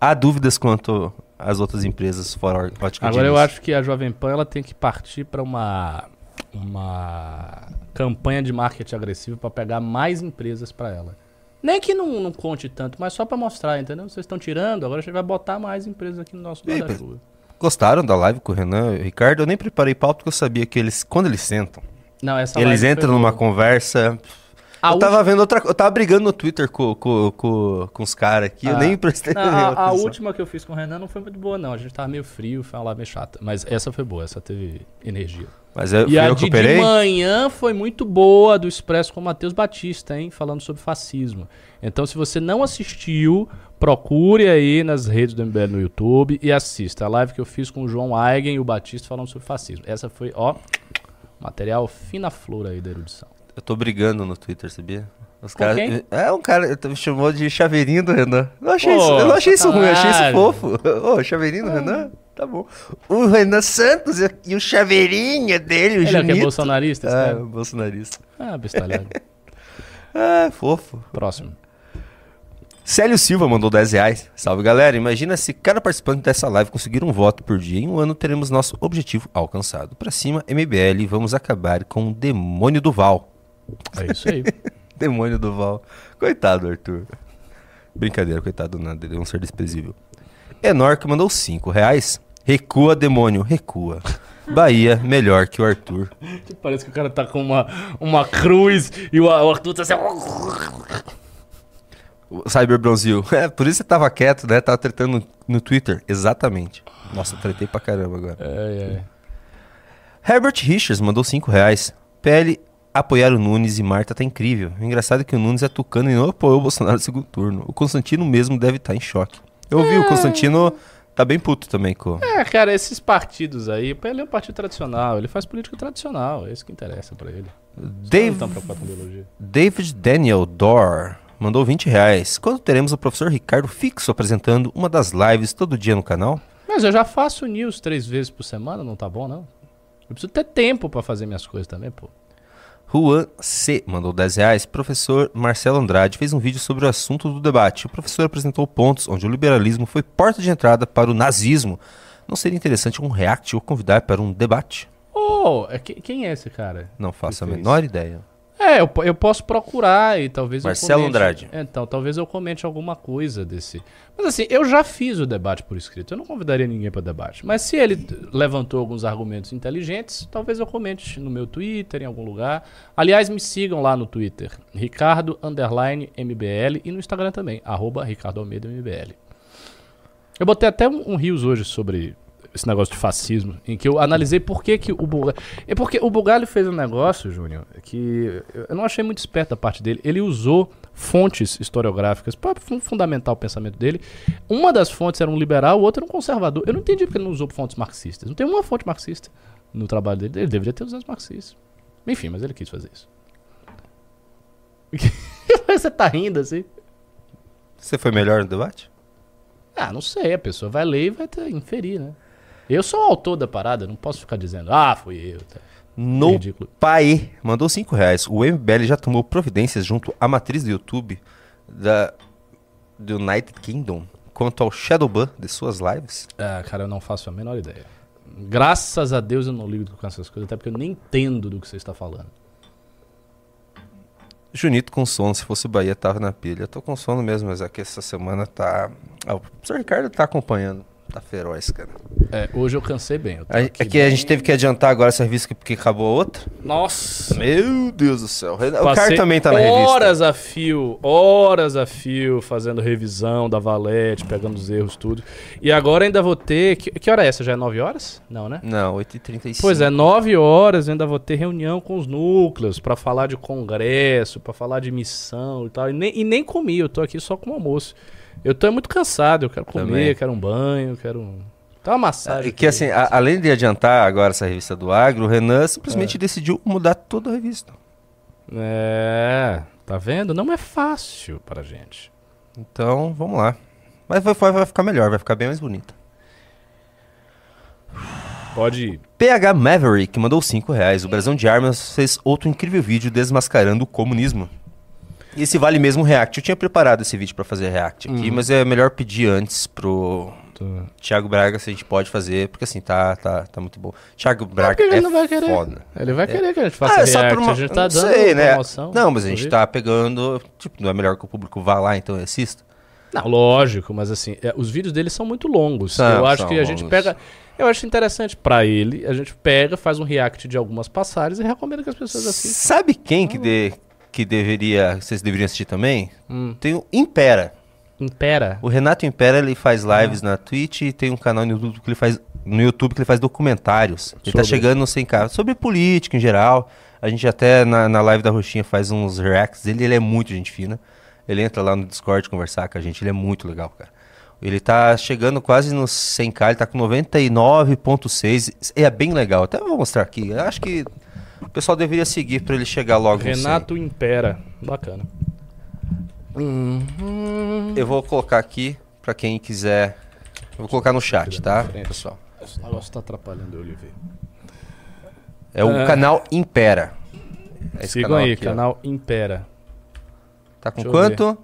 há dúvidas quanto às outras empresas fora Agora eu acho que a Jovem Pan ela tem que partir para uma uma campanha de marketing agressivo para pegar mais empresas para ela. Nem que não, não conte tanto, mas só para mostrar, entendeu? Vocês estão tirando, agora a gente vai botar mais empresas aqui no nosso guarda-chuva. Gostaram da live com o Renan e o Ricardo? Eu nem preparei pauta porque eu sabia que eles, quando eles sentam, Não, eles entram numa boa. conversa. Eu última- tava vendo outra Eu tava brigando no Twitter com, com, com, com os caras aqui. Eu Ah. nem prestei Não, a, a última que eu fiz com o Renan não foi muito boa, não. A gente tava meio frio, foi uma live meio chata. Mas essa foi boa, essa teve energia. Mas eu, E a eu de, de manhã foi muito boa do Expresso com o Matheus Batista, hein? Falando sobre fascismo. Então, se você não assistiu, procure aí nas redes do MBL no YouTube e assista a live que eu fiz com o João Eigen e o Batista falando sobre fascismo. Essa foi, ó, material fina flor aí da erudição. Eu tô brigando no Twitter, sabia? Os caras. É, um cara me chamou de chaveirinho do Renan. Não achei, Pô, isso, eu não achei isso ruim, eu achei isso fofo. Ô, chaveirinho do Renan? Tá bom. O Renan Santos e- o chaveirinho dele, o Ele é o que é Junito. bolsonarista? esse É, cara? bolsonarista. Ah, bestalhado. É, fofo. Próximo. Célio Silva mandou 10 reais. Salve galera, imagina se cada participante dessa live conseguir um voto por dia. Em um ano teremos nosso objetivo alcançado. Pra cima, MBL, vamos acabar com o demônio do Val. É isso aí. Demônio do Val. Coitado, Arthur. Brincadeira, coitado nada, ele é um ser desprezível. Enorque mandou 5 reais. Recua, demônio, recua. Bahia, melhor que o Arthur. Parece que o cara tá com uma, uma cruz e o Arthur tá assim. O Cyber Bronzil. É, por isso você tava quieto, né? Tava tretando no, no Twitter. Exatamente. Nossa, tretei pra caramba agora. É, é. Herbert Richards mandou 5 reais. PL apoiar o Nunes e Marta tá incrível. O engraçado é que o Nunes é tucano e não apoiou o Bolsonaro no segundo turno. O Constantino mesmo deve estar em choque. Eu ouvi, o Constantino tá bem puto também com... É, cara, esses partidos aí, ele é um partido tradicional, ele faz política tradicional, é isso que interessa pra ele. Dave. David Daniel Dor mandou 20 reais. Quando teremos o professor Ricardo fixo apresentando uma das lives todo dia no canal? Mas eu já faço news três vezes por semana, não tá bom, não? Eu preciso ter tempo pra fazer minhas coisas também, pô. Juan C. mandou 10 reais. Professor Marcelo Andrade fez um vídeo sobre o assunto do debate. O professor apresentou pontos onde o liberalismo foi porta de entrada para o nazismo. Não seria interessante um react ou convidar para um debate? Oh, é que- quem é esse cara? Não faço a fez? menor ideia. É, eu, eu posso procurar e talvez Marcelo eu comente. Andrade. Então, talvez eu comente alguma coisa desse. Mas assim, eu já fiz o debate por escrito. Eu não convidaria ninguém para debate. Mas se ele levantou alguns argumentos inteligentes, talvez eu comente no meu Twitter, em algum lugar. Aliás, me sigam lá no Twitter, Ricardo MBL e no Instagram também, arroba Ricardo Almeida MBL. Eu botei até um, um rios hoje sobre esse negócio de fascismo, em que eu analisei por que, que o Bugalho. É porque o Bugalho fez um negócio, Júnior, que eu não achei muito esperto da parte dele. Ele usou fontes historiográficas para fun- fundamentar o pensamento dele. Uma das fontes era um liberal, o outro era um conservador. Eu não entendi porque ele não usou fontes marxistas. Não tem uma fonte marxista no trabalho dele. Ele deveria ter usado marxistas. Enfim, mas ele quis fazer isso. Você tá rindo assim? Você foi melhor no debate? Ah, não sei, a pessoa vai ler e vai ter, inferir, né? Eu sou o autor da parada, não posso ficar dizendo, ah, fui eu. Tá. No Ridículo. Pai mandou 5 reais. O MBL já tomou providências junto à matriz do YouTube da do United Kingdom quanto ao Shadowban de suas lives? Ah, cara, eu não faço a menor ideia. Graças a Deus eu não ligo com essas coisas, até porque eu nem entendo do que você está falando. Junito com sono, se fosse Bahia, tava na pilha. Eu tô com sono mesmo, mas aqui essa semana tá. Ah, o professor Ricardo tá acompanhando. Tá feroz, cara. É, hoje eu cansei bem. Eu tô A, é aqui que a bem- gente teve que adiantar agora essa revista que- porque acabou a outra. Nossa! Meu Deus do céu. O Passei cara também tá na revista. Horas a fio, horas a fio, fazendo revisão da Valete, pegando os erros, tudo. E agora ainda vou ter. Que, que hora é essa? Já é 9 horas? Não, né? Não, 8h35. Pois é, 9 horas eu ainda vou ter reunião com os núcleos pra falar de congresso, pra falar de missão e tal. E nem, e nem comi, eu tô aqui só com o almoço. Eu tô muito cansado, eu quero comer, Também. quero um banho, quero. um- Tá uma massagem. É que assim, a- além de adiantar agora essa revista do Agro, o Renan simplesmente É. decidiu mudar toda a revista. É, Tá vendo? Não é fácil pra gente. Então, vamos lá. Mas vai, vai, vai ficar melhor, vai ficar bem mais bonita. Pode ir. PH Maverick mandou 5 reais. O Brasão de Armas fez outro incrível vídeo desmascarando o comunismo. E esse vale mesmo react. Eu tinha preparado esse vídeo pra fazer react aqui, mas é melhor pedir antes pro Thiago Braga se a gente pode fazer, porque assim, tá, tá, tá muito bom. Thiago Braga porque ele é não vai querer. foda. Ele vai querer que a gente faça Ah, é react. uma- A gente tá não dando sei, né? promoção. Não, mas a gente tá pegando. Tipo, não é melhor que o público vá lá, então eu assisto. Não, lógico, mas assim, é, os vídeos dele são muito longos. Eu acho que a gente pega. Eu acho interessante pra ele, a gente pega, faz um react de algumas passagens e recomenda que as pessoas assistam. Sabe quem que, de, que deveria. Vocês deveriam assistir também? Hum. Tem o Impera. Impera. O Renato Impera ele faz lives na Twitch e tem um canal no YouTube que ele faz, no YouTube que ele faz documentários. Ele tá Sobre? chegando no 100k. Sobre política em geral. A gente até na, na live da Roxinha faz uns reacts dele. Ele é muito gente fina. Ele entra lá no Discord conversar com a gente. Ele é muito legal, cara. Ele tá chegando quase nos 100k. Ele tá com 99.6. E é bem legal. Até vou mostrar aqui. Eu acho que pessoal deveria seguir pra ele chegar logo no 100. Renato Impera. Bacana. Eu vou colocar aqui pra quem quiser. Eu vou colocar no chat, tá, pessoal? Esse negócio tá atrapalhando eu ver. É o É. canal Impera. É esse Sigam canal aí, aqui, ó. canal Impera. Tá com quanto?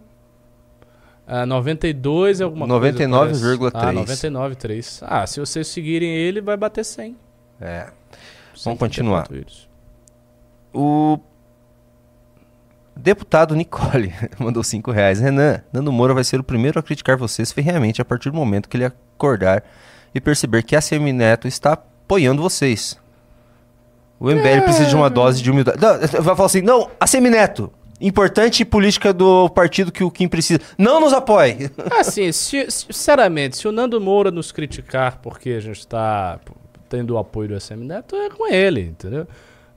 Ah, 92 é alguma 99,3. coisa. parece. Ah, 99,3. Ah, se vocês seguirem ele, vai bater 100. É. 100 continuar. O deputado Nicole mandou 5 reais. Renan, Nando Moura vai ser o primeiro a criticar vocês ferreamente a partir do momento que ele acordar e perceber que a Semineto está apoiando vocês. O MBL precisa de uma dose de humildade. Não, vai falar assim, não, a Semineto, importante política do partido que o Kim precisa. Não nos apoie. Assim, se- sinceramente, se o Nando Moura nos criticar porque a gente está tendo o apoio do ACM Neto, é com ele, entendeu?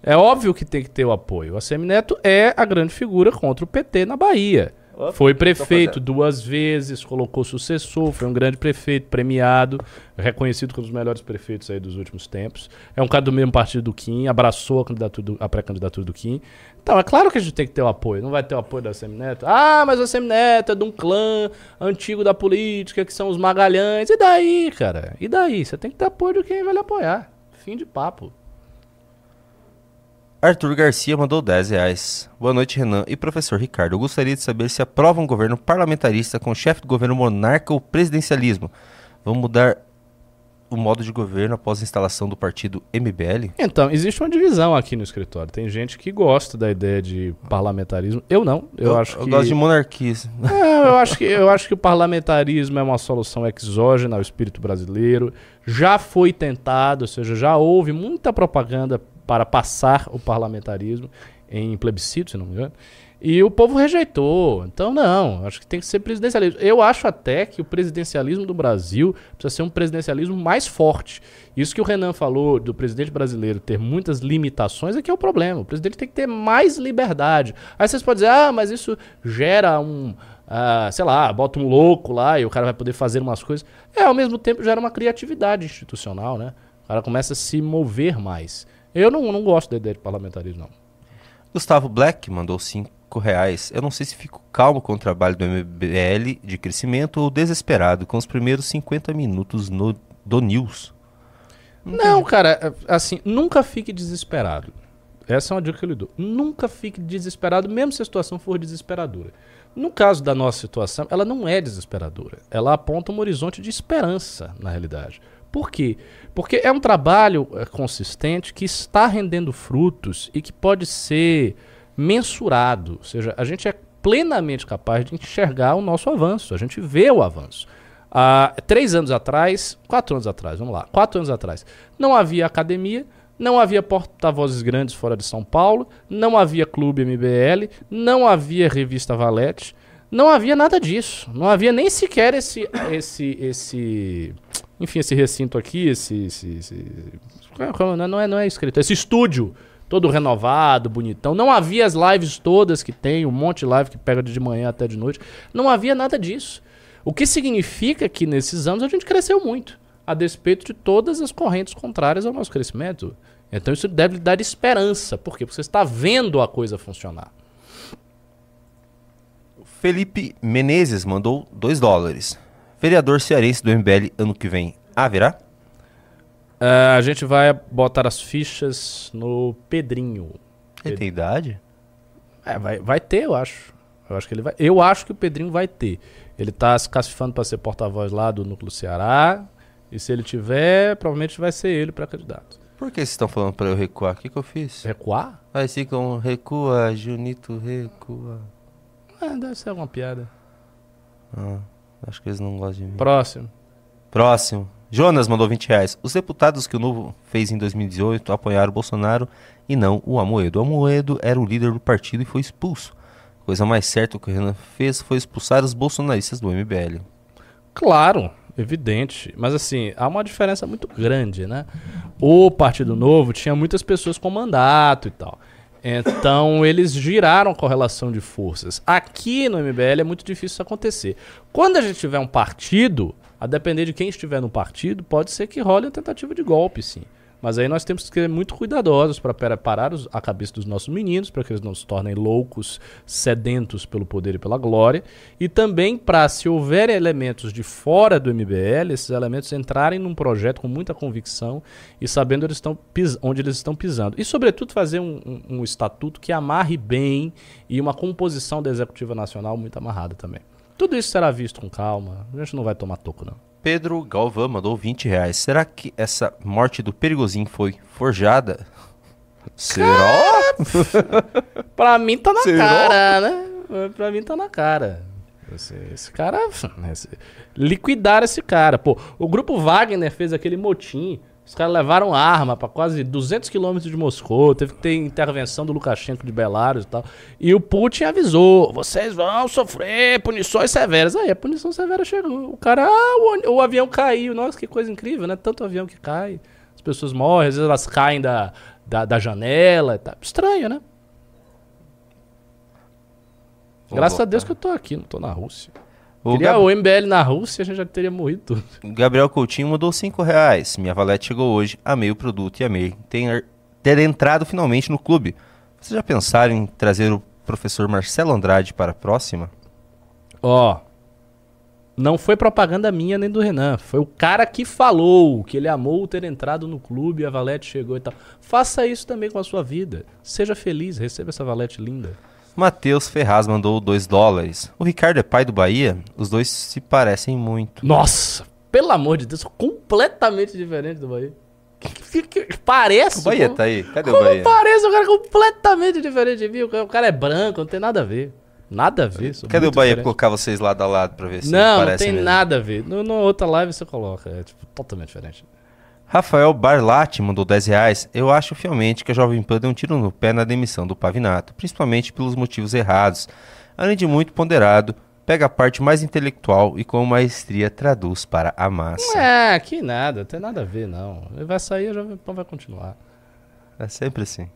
É óbvio que tem que ter o apoio. O ACM Neto é a grande figura contra o PT na Bahia. Foi prefeito duas vezes, colocou sucessor, foi um grande prefeito, premiado, reconhecido como um dos melhores prefeitos aí dos últimos tempos. É um cara do mesmo partido do Kim, abraçou a, candidatura do- a pré-candidatura do Kim. Então, é claro que a gente tem que ter o apoio. Não vai ter o apoio da Semineto. Ah, mas a Semineto é de um clã antigo da política, que são os Magalhães. E daí, cara? E daí? Você tem que ter apoio de quem vai lhe apoiar. Fim de papo. Arthur Garcia mandou 10 reais. Boa noite, Renan e professor Ricardo. Eu gostaria de saber se aprova um governo parlamentarista com chefe do governo monarca ou presidencialismo. Vamos mudar o modo de governo após a instalação do partido MBL? Então, existe uma divisão aqui no escritório. Tem gente que gosta da ideia de parlamentarismo. Eu não. Eu, acho eu que. gosto de monarquismo. É, eu, acho que, eu acho que o parlamentarismo é uma solução exógena ao espírito brasileiro. Já foi tentado, ou seja, já houve muita propaganda para passar o parlamentarismo em plebiscito, se não me engano. E o povo rejeitou. Então, não, acho que tem que ser presidencialismo. Eu acho até que o presidencialismo do Brasil precisa ser um presidencialismo mais forte. Isso que o Renan falou do presidente brasileiro ter muitas limitações é que é o problema. O presidente tem que ter mais liberdade. Aí vocês podem dizer, ah, mas isso gera um. ah, sei lá, bota um louco lá e o cara vai poder fazer umas coisas. É, ao mesmo tempo gera uma criatividade institucional, né? O cara começa a se mover mais. Eu não, não gosto da ideia de parlamentarismo, não. Gustavo Black mandou 5 reais. Eu não sei se fico calmo com o trabalho do MBL de crescimento ou desesperado com os primeiros 50 minutos no, do News. Não, cara, é, assim, nunca fique desesperado. Essa é uma dica que eu lhe dou. Nunca fique desesperado, mesmo se a situação for desesperadora. No caso da nossa situação, ela não é desesperadora. Ela aponta um horizonte de esperança, na realidade. Por quê? Porque é um trabalho é, consistente que está rendendo frutos e que pode ser mensurado. Ou seja, a gente é plenamente capaz de enxergar o nosso avanço. A gente vê o avanço. Há três anos atrás, quatro anos atrás, vamos lá, quatro anos atrás, não havia academia, não havia porta-vozes grandes fora de São Paulo, não havia clube MBL, não havia revista Valete, não havia nada disso. Não havia nem sequer esse, esse, esse, enfim, esse recinto aqui, esse, esse, esse não é, não é escrito, esse estúdio todo renovado, bonitão. Não havia as lives todas que tem, um monte de live que pega de manhã até de noite. Não havia nada disso. O que significa que nesses anos a gente cresceu muito, a despeito de todas as correntes contrárias ao nosso crescimento. Então isso deve dar esperança. Por quê? Porque você está vendo a coisa funcionar. Felipe Menezes mandou 2 dólares. Vereador cearense do MBL ano que vem haverá? É, a gente vai botar as fichas no Pedrinho. Ele tem idade? É, vai, vai ter, eu acho. Eu acho que ele vai. Eu acho que o Pedrinho vai ter. Ele tá se classificando para ser porta-voz lá do Núcleo Ceará. E se ele tiver, provavelmente vai ser ele para candidato. Por que vocês estão falando pra eu recuar? O que, que eu fiz? Recuar? Aí ficam recua, Junito recua. Ah, deve ser alguma piada. Ah, acho que eles não gostam de mim. Próximo. Próximo. Jonas mandou 20 reais. Os deputados que o Novo fez em 2018 apoiaram o Bolsonaro e não o Amoedo. O Amoedo era o líder do partido e foi expulso. A coisa mais certa que o Renan fez foi expulsar os bolsonaristas do MBL. Claro, evidente. Mas assim, há uma diferença muito grande, né? O Partido Novo tinha muitas pessoas com mandato e tal. Então eles giraram a correlação de forças. Aqui no MBL é muito difícil isso acontecer. Quando a gente tiver um partido, a depender de quem estiver no partido, pode ser que role uma tentativa de golpe, sim. Mas aí nós temos que ser muito cuidadosos para preparar os- a cabeça dos nossos meninos, para que eles não se tornem loucos, sedentos pelo poder e pela glória. E também para, se houver elementos de fora do MBL, esses elementos entrarem num projeto com muita convicção e sabendo eles estão onde eles estão pisando. E, sobretudo, fazer um, um- um estatuto que amarre bem e uma composição da Executiva Nacional muito amarrada também. Tudo isso será visto com calma. A gente não vai tomar toco, não. Pedro Galvão mandou 20 reais. Será que essa morte do Perigozinho foi forjada? Será? Pra mim tá na Será? cara, né? Pra mim tá na cara. Esse, esse cara. esse- liquidar esse cara. Pô, o grupo Wagner fez aquele motim. Os caras levaram arma pra quase 200 quilômetros de Moscou. Teve que ter intervenção do Lukashenko de Belarus e tal. E o Putin avisou: vocês vão sofrer punições severas. Aí a punição severa chegou. O cara, ah, o, o avião caiu. Nossa, que coisa incrível, né? Tanto avião que cai. As pessoas morrem, às vezes elas caem da, da, da janela e tal. Estranho, né? Vou Graças a voltar. Deus que eu tô aqui, não tô na Rússia. O Queria Gab- o MBL na Rússia, a gente já teria morrido tudo. Gabriel Coutinho mandou 5 reais. Minha valete chegou hoje. Amei o produto e amei ter, ter entrado finalmente no clube. Vocês já pensaram em trazer o professor Marcelo Andrade para a próxima? Ó, não foi propaganda minha nem do Renan. Foi o cara que falou que ele amou ter entrado no clube, a Valete chegou e tal. Faça isso também com a sua vida. Seja feliz, receba essa Valete linda. Matheus Ferraz mandou 2 dólares. O Ricardo é pai do Bahia? Os dois se parecem muito. Nossa, pelo amor de Deus, completamente diferente do Bahia. Que- que- que- Parece. O Bahia como- tá aí. Cadê o Como Bahia? parece um cara completamente diferente de mim? O cara- é branco, não tem nada a ver. Nada a ver. Cadê o Bahia diferente. colocar vocês lado a lado pra ver se Não, não parecem tem mesmo? nada a ver. No, no outra live você coloca. É tipo, totalmente diferente. Rafael Barlatti mandou 10 reais. Eu acho fielmente que a Jovem Pan deu um tiro no pé na demissão do Pavinato, principalmente pelos motivos errados. Além de muito ponderado, pega a parte mais intelectual e com maestria traduz para a massa. É, que nada, tem nada a ver, não. Ele vai sair, a Jovem Pan vai continuar. É sempre assim.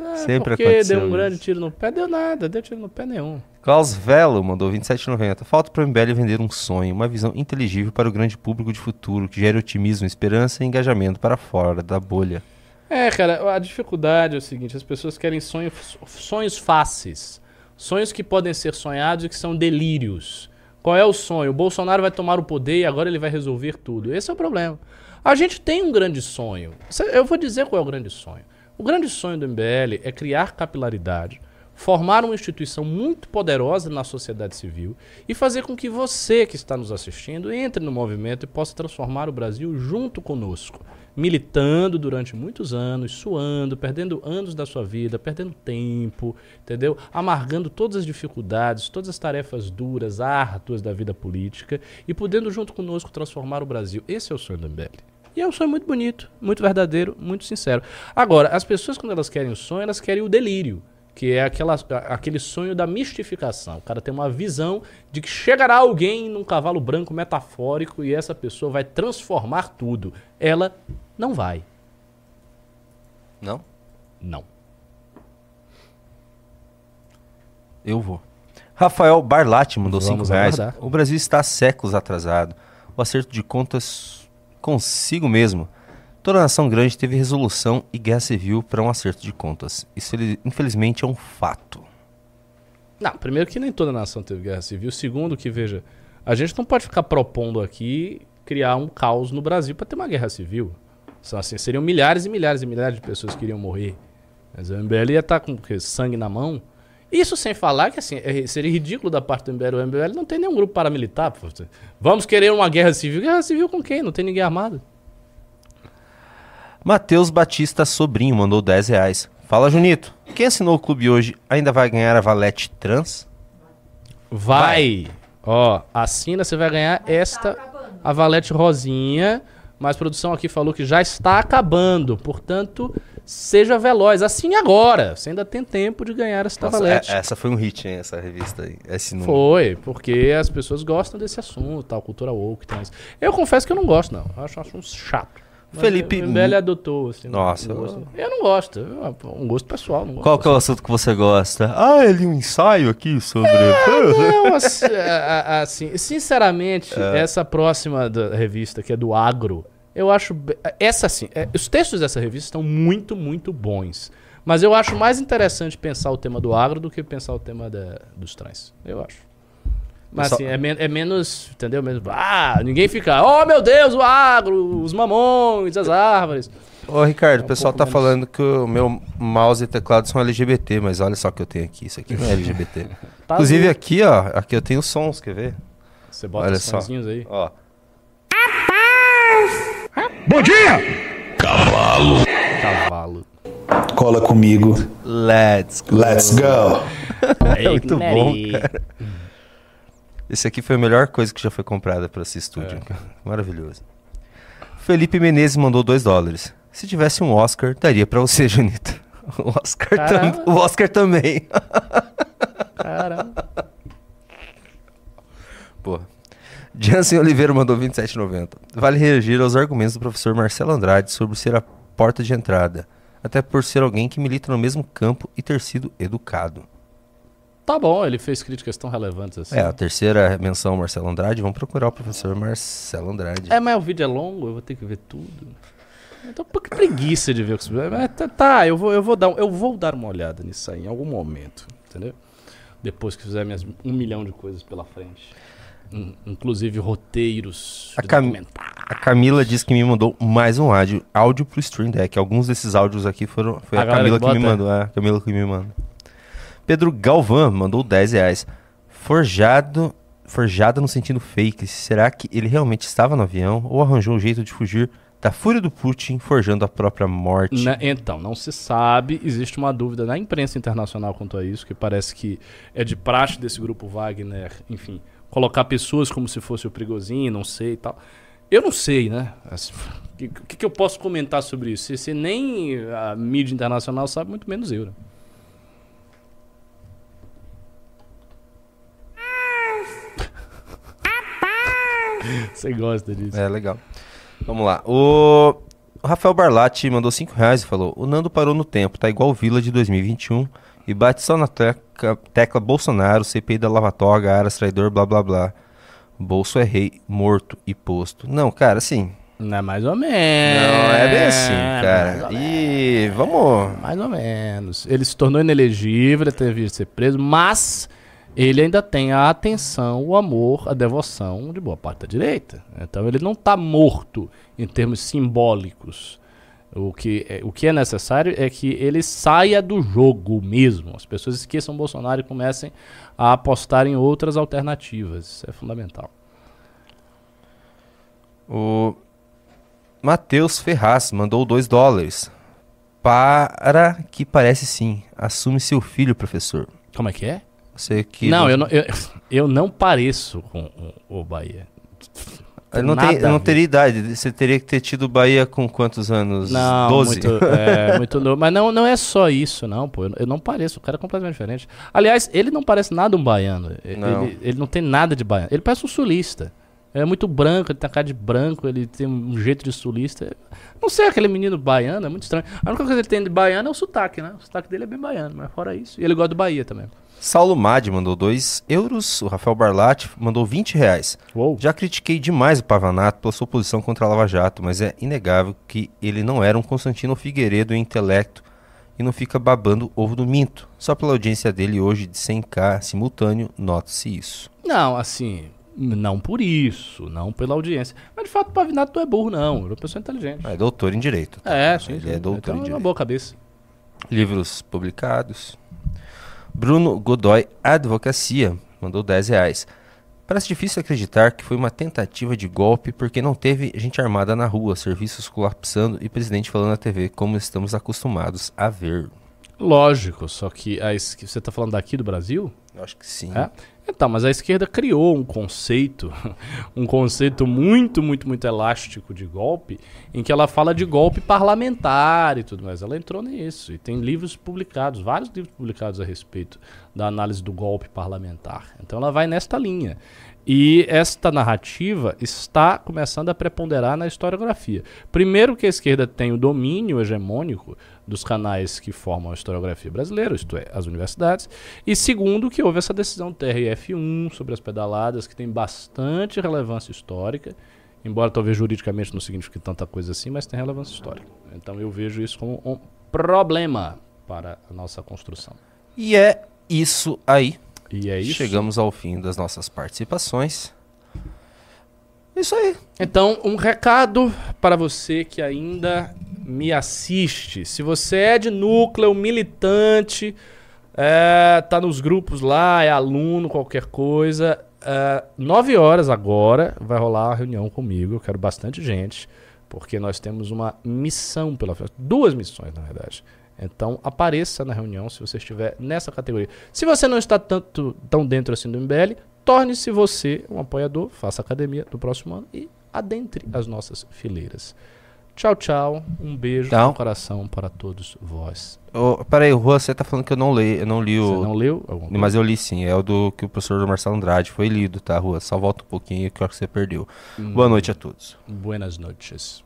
É, Sempre porque aconteceu deu um grande tiro no pé, deu nada, deu tiro no pé nenhum. Klaus Velo mandou 27,90. Falta para o MBL vender um sonho, uma visão inteligível para o grande público de futuro, que gere otimismo, esperança e engajamento para fora da bolha. É, cara, a dificuldade é o seguinte: as pessoas querem sonhos, sonhos fáceis. Sonhos que podem ser sonhados e que são delírios. Qual é o sonho? O Bolsonaro vai tomar o poder e agora ele vai resolver tudo. Esse é o problema. A gente tem um grande sonho. Eu vou dizer qual é o grande sonho. O grande sonho do MBL é criar capilaridade, formar uma instituição muito poderosa na sociedade civil e fazer com que você que está nos assistindo entre no movimento e possa transformar o Brasil junto conosco, militando durante muitos anos, suando, perdendo anos da sua vida, perdendo tempo, entendeu? Amargando todas as dificuldades, todas as tarefas duras, árduas da vida política e podendo junto conosco transformar o Brasil. Esse é o sonho do MBL. E é um sonho muito bonito, muito verdadeiro, muito sincero. Agora, as pessoas, quando elas querem o sonho, elas querem o delírio, que é aquela, aquele sonho da mistificação. O cara tem uma visão de que chegará alguém num cavalo branco metafórico e essa pessoa vai transformar tudo. Ela não vai. Não? Não. Eu vou. Rafael Barlatti mandou Vamos 5 reais. aguardar. O Brasil está séculos atrasado. O acerto de contas consigo mesmo. Toda nação grande teve resolução e guerra civil para um acerto de contas. Isso infelizmente é um fato. Não, primeiro que nem toda nação teve guerra civil. Segundo que, veja, a gente não pode ficar propondo aqui criar um caos no Brasil para ter uma guerra civil. São, assim, seriam milhares e milhares e milhares de pessoas que iriam morrer. Mas o MBL ia estar com sangue na mão. Isso sem falar que assim, é- seria ridículo da parte do MBL. O MBL não tem nenhum grupo paramilitar. pô. Vamos querer uma guerra civil. Guerra civil com quem? Não tem ninguém armado. Matheus Batista Sobrinho mandou 10 reais. Fala, Junito. Quem assinou o clube hoje ainda vai ganhar a Valete Trans? Vai. Ó, assina, você vai ganhar esta, acabando. a Valete Rosinha. Mas a produção aqui falou que já está acabando. Portanto, seja veloz. Assine agora. Você ainda tem tempo de ganhar esta Nossa, é- essa foi um hit, hein, essa revista aí. Esse número. Foi, porque as pessoas gostam desse assunto, tal, cultura woke, tem isso. Eu confesso que eu não gosto, não. Eu acho, acho um chato. Felipe O MBL adotou, assim. Nossa, um eu- gosto. Eu não gosto. Eu- Um gosto pessoal, não gosto. Qual que é o assunto que você gosta? Ah, ele um ensaio aqui sobre... Não, assim, assim, sinceramente, É. essa próxima da revista, que é do agro, eu acho. Essa assim, é, os textos dessa revista estão muito, muito bons. Mas eu acho mais interessante pensar o tema do agro do que pensar o tema da- dos trans. Eu acho. Mas Pessoal- assim, é, men- é menos, entendeu? Menos, ah, ninguém fica, oh meu Deus, o agro, os mamões, as árvores. Ô, Ricardo, É um o pessoal tá menos. falando que o meu mouse e teclado são LGBT, mas olha só o que eu tenho aqui. Isso aqui não é LGBT. Tá Inclusive azul. aqui, ó, aqui eu tenho sons, quer ver? Você bota olha os só. aí. Ó. Cavalo. Cola comigo. Let's go. Let's go. É muito bom, cara. Esse aqui foi a melhor coisa que já foi comprada para esse estúdio. cara. Maravilhoso. Felipe Menezes mandou 2 dólares. Se tivesse um Oscar, daria pra você, Junito. O Oscar, tam- o Oscar também. Caramba. Pô. Jansen Oliveira mandou 27,90. Vale reagir aos argumentos do professor Marcelo Andrade sobre ser a porta de entrada. Até por ser alguém que milita no mesmo campo e ter sido educado. Tá bom, ele fez críticas tão relevantes assim. É, a terceira menção Marcelo Andrade. Vamos procurar o professor Marcelo Andrade. É, mas o vídeo é longo, eu vou ter que ver tudo. Eu tô um pouco preguiça de ver o que mas tá, tá, eu vou, eu vou dar, eu vou dar uma olhada nisso aí em algum momento, entendeu? Depois que fizer minhas um milhão de coisas pela frente. In- Inclusive roteiros, A Cam-. A Camila disse que me mandou mais um áudio, áudio pro Stream Deck. Alguns desses áudios aqui foram foi A a, Camila que que, me mandou. É, a Camila que me manda. Pedro Galvan mandou 10 reais. Forjado, forjada no sentido fake. Será que ele realmente estava no avião ou arranjou um jeito de fugir da fúria do Putin, forjando a própria morte? Na- então, não se sabe, existe uma dúvida na imprensa internacional quanto a isso, que parece que é de praxe desse grupo Wagner, enfim, colocar pessoas como se fosse o Prigozinho, não sei e tal. Eu não sei, né? Assim, O que, que, que eu posso comentar sobre isso? Se, se nem a mídia internacional sabe, muito menos eu. Né? Você gosta disso. É, legal. Vamos lá. O o Rafael Barlatti mandou 5 reais e falou: O Nando parou no tempo, tá igual o Vila de 2021 e bate só na tecla, tecla Bolsonaro, CPI da Lava Toga, Aras, traidor, blá blá blá. Bolso é rei, morto e posto. Não, cara, assim. Não é mais ou menos. Não, é bem assim, mais cara. E vamos. Mais ou menos. Ele se tornou inelegível, ele teve que ser preso, mas ele ainda tem a atenção, o amor, a devoção de boa parte da direita. Então ele não está morto em termos simbólicos. O que, é, o que é necessário é que ele saia do jogo mesmo. As pessoas esqueçam Bolsonaro e comecem a apostar em outras alternativas. Isso é fundamental. O Matheus Ferraz mandou 2 dólares. Para que parece sim. Assume seu filho, professor. Como é que é? Você que. não, eu não, eu, eu não pareço com o Bahia. Eu não, tem, não teria idade. Você teria que ter tido Bahia com quantos anos? Não, 12? muito, é, muito novo. Mas não, não é só isso, não, pô. Eu, eu não pareço, o cara é completamente diferente. Aliás, ele não parece nada um baiano. Não. Ele, ele não tem nada de baiano. Ele parece um sulista. É muito branco, ele tem a cara de branco, ele tem um jeito de sulista. Não sei, aquele menino baiano, é muito estranho. A única coisa que ele tem de baiano é o sotaque, né? O sotaque dele é bem baiano, mas fora isso. E ele gosta do Bahia também. Saulo Madi mandou 2 euros. O Rafael Barlatti mandou 20 reais. Uou. Já critiquei demais o Pavanato pela sua posição contra a Lava Jato, mas é inegável que ele não era um Constantino Figueiredo em intelecto e não fica babando ovo do minto. Só pela audiência dele hoje de 100k simultâneo, note-se isso. Não, assim, não por isso, não pela audiência. Mas de fato o Pavinato não é burro, não. Ele é uma pessoa inteligente. É doutor em direito. tá? É, sim. Ele sim. é doutor então, em é uma direito. boa cabeça. Livros publicados. Bruno Godoy Advocacia mandou 10 reais. Parece difícil acreditar que foi uma tentativa de golpe porque não teve gente armada na rua, serviços colapsando e presidente falando na TV como estamos acostumados a ver. Lógico, só que a você está falando daqui do Brasil? Eu acho que sim. É? Então, mas a esquerda criou um conceito, um conceito muito, muito, muito elástico de golpe, em que ela fala de golpe parlamentar e tudo mais. Ela entrou nisso e tem livros publicados, vários livros publicados a respeito da análise do golpe parlamentar. Então ela vai nesta linha. E esta narrativa está começando a preponderar na historiografia. Primeiro que a esquerda tem o domínio hegemônico dos canais que formam a historiografia brasileira, isto é, as universidades. E segundo que houve essa decisão TRF1 sobre as pedaladas, que tem bastante relevância histórica, embora talvez juridicamente não signifique tanta coisa assim, mas tem relevância histórica. Então eu vejo isso como um problema para a nossa construção. E é isso aí. E é isso. Chegamos ao fim das nossas participações. Isso aí. Então, um recado para você que ainda me assiste. Se você é de núcleo, militante, é, tá nos grupos lá, é aluno, qualquer coisa. É, nove horas agora vai rolar uma reunião comigo. Eu quero bastante gente, porque nós temos uma missão pela frente. Duas missões, na verdade. Então apareça na reunião se você estiver nessa categoria. Se você não está tanto tão dentro assim do MBL, torne-se você um apoiador, faça academia do próximo ano e adentre as nossas fileiras. Tchau, tchau. Um beijo Tchau. no coração para todos vós. Ô, peraí, o Juan, você tá falando que eu não li, eu não li Você o. não leu? Mas eu li sim, é o do que o professor Marcelo Andrade foi lido, tá, Rua? Só volta um pouquinho que eu acho que você perdeu. Hum. Boa noite a todos. Buenas noches.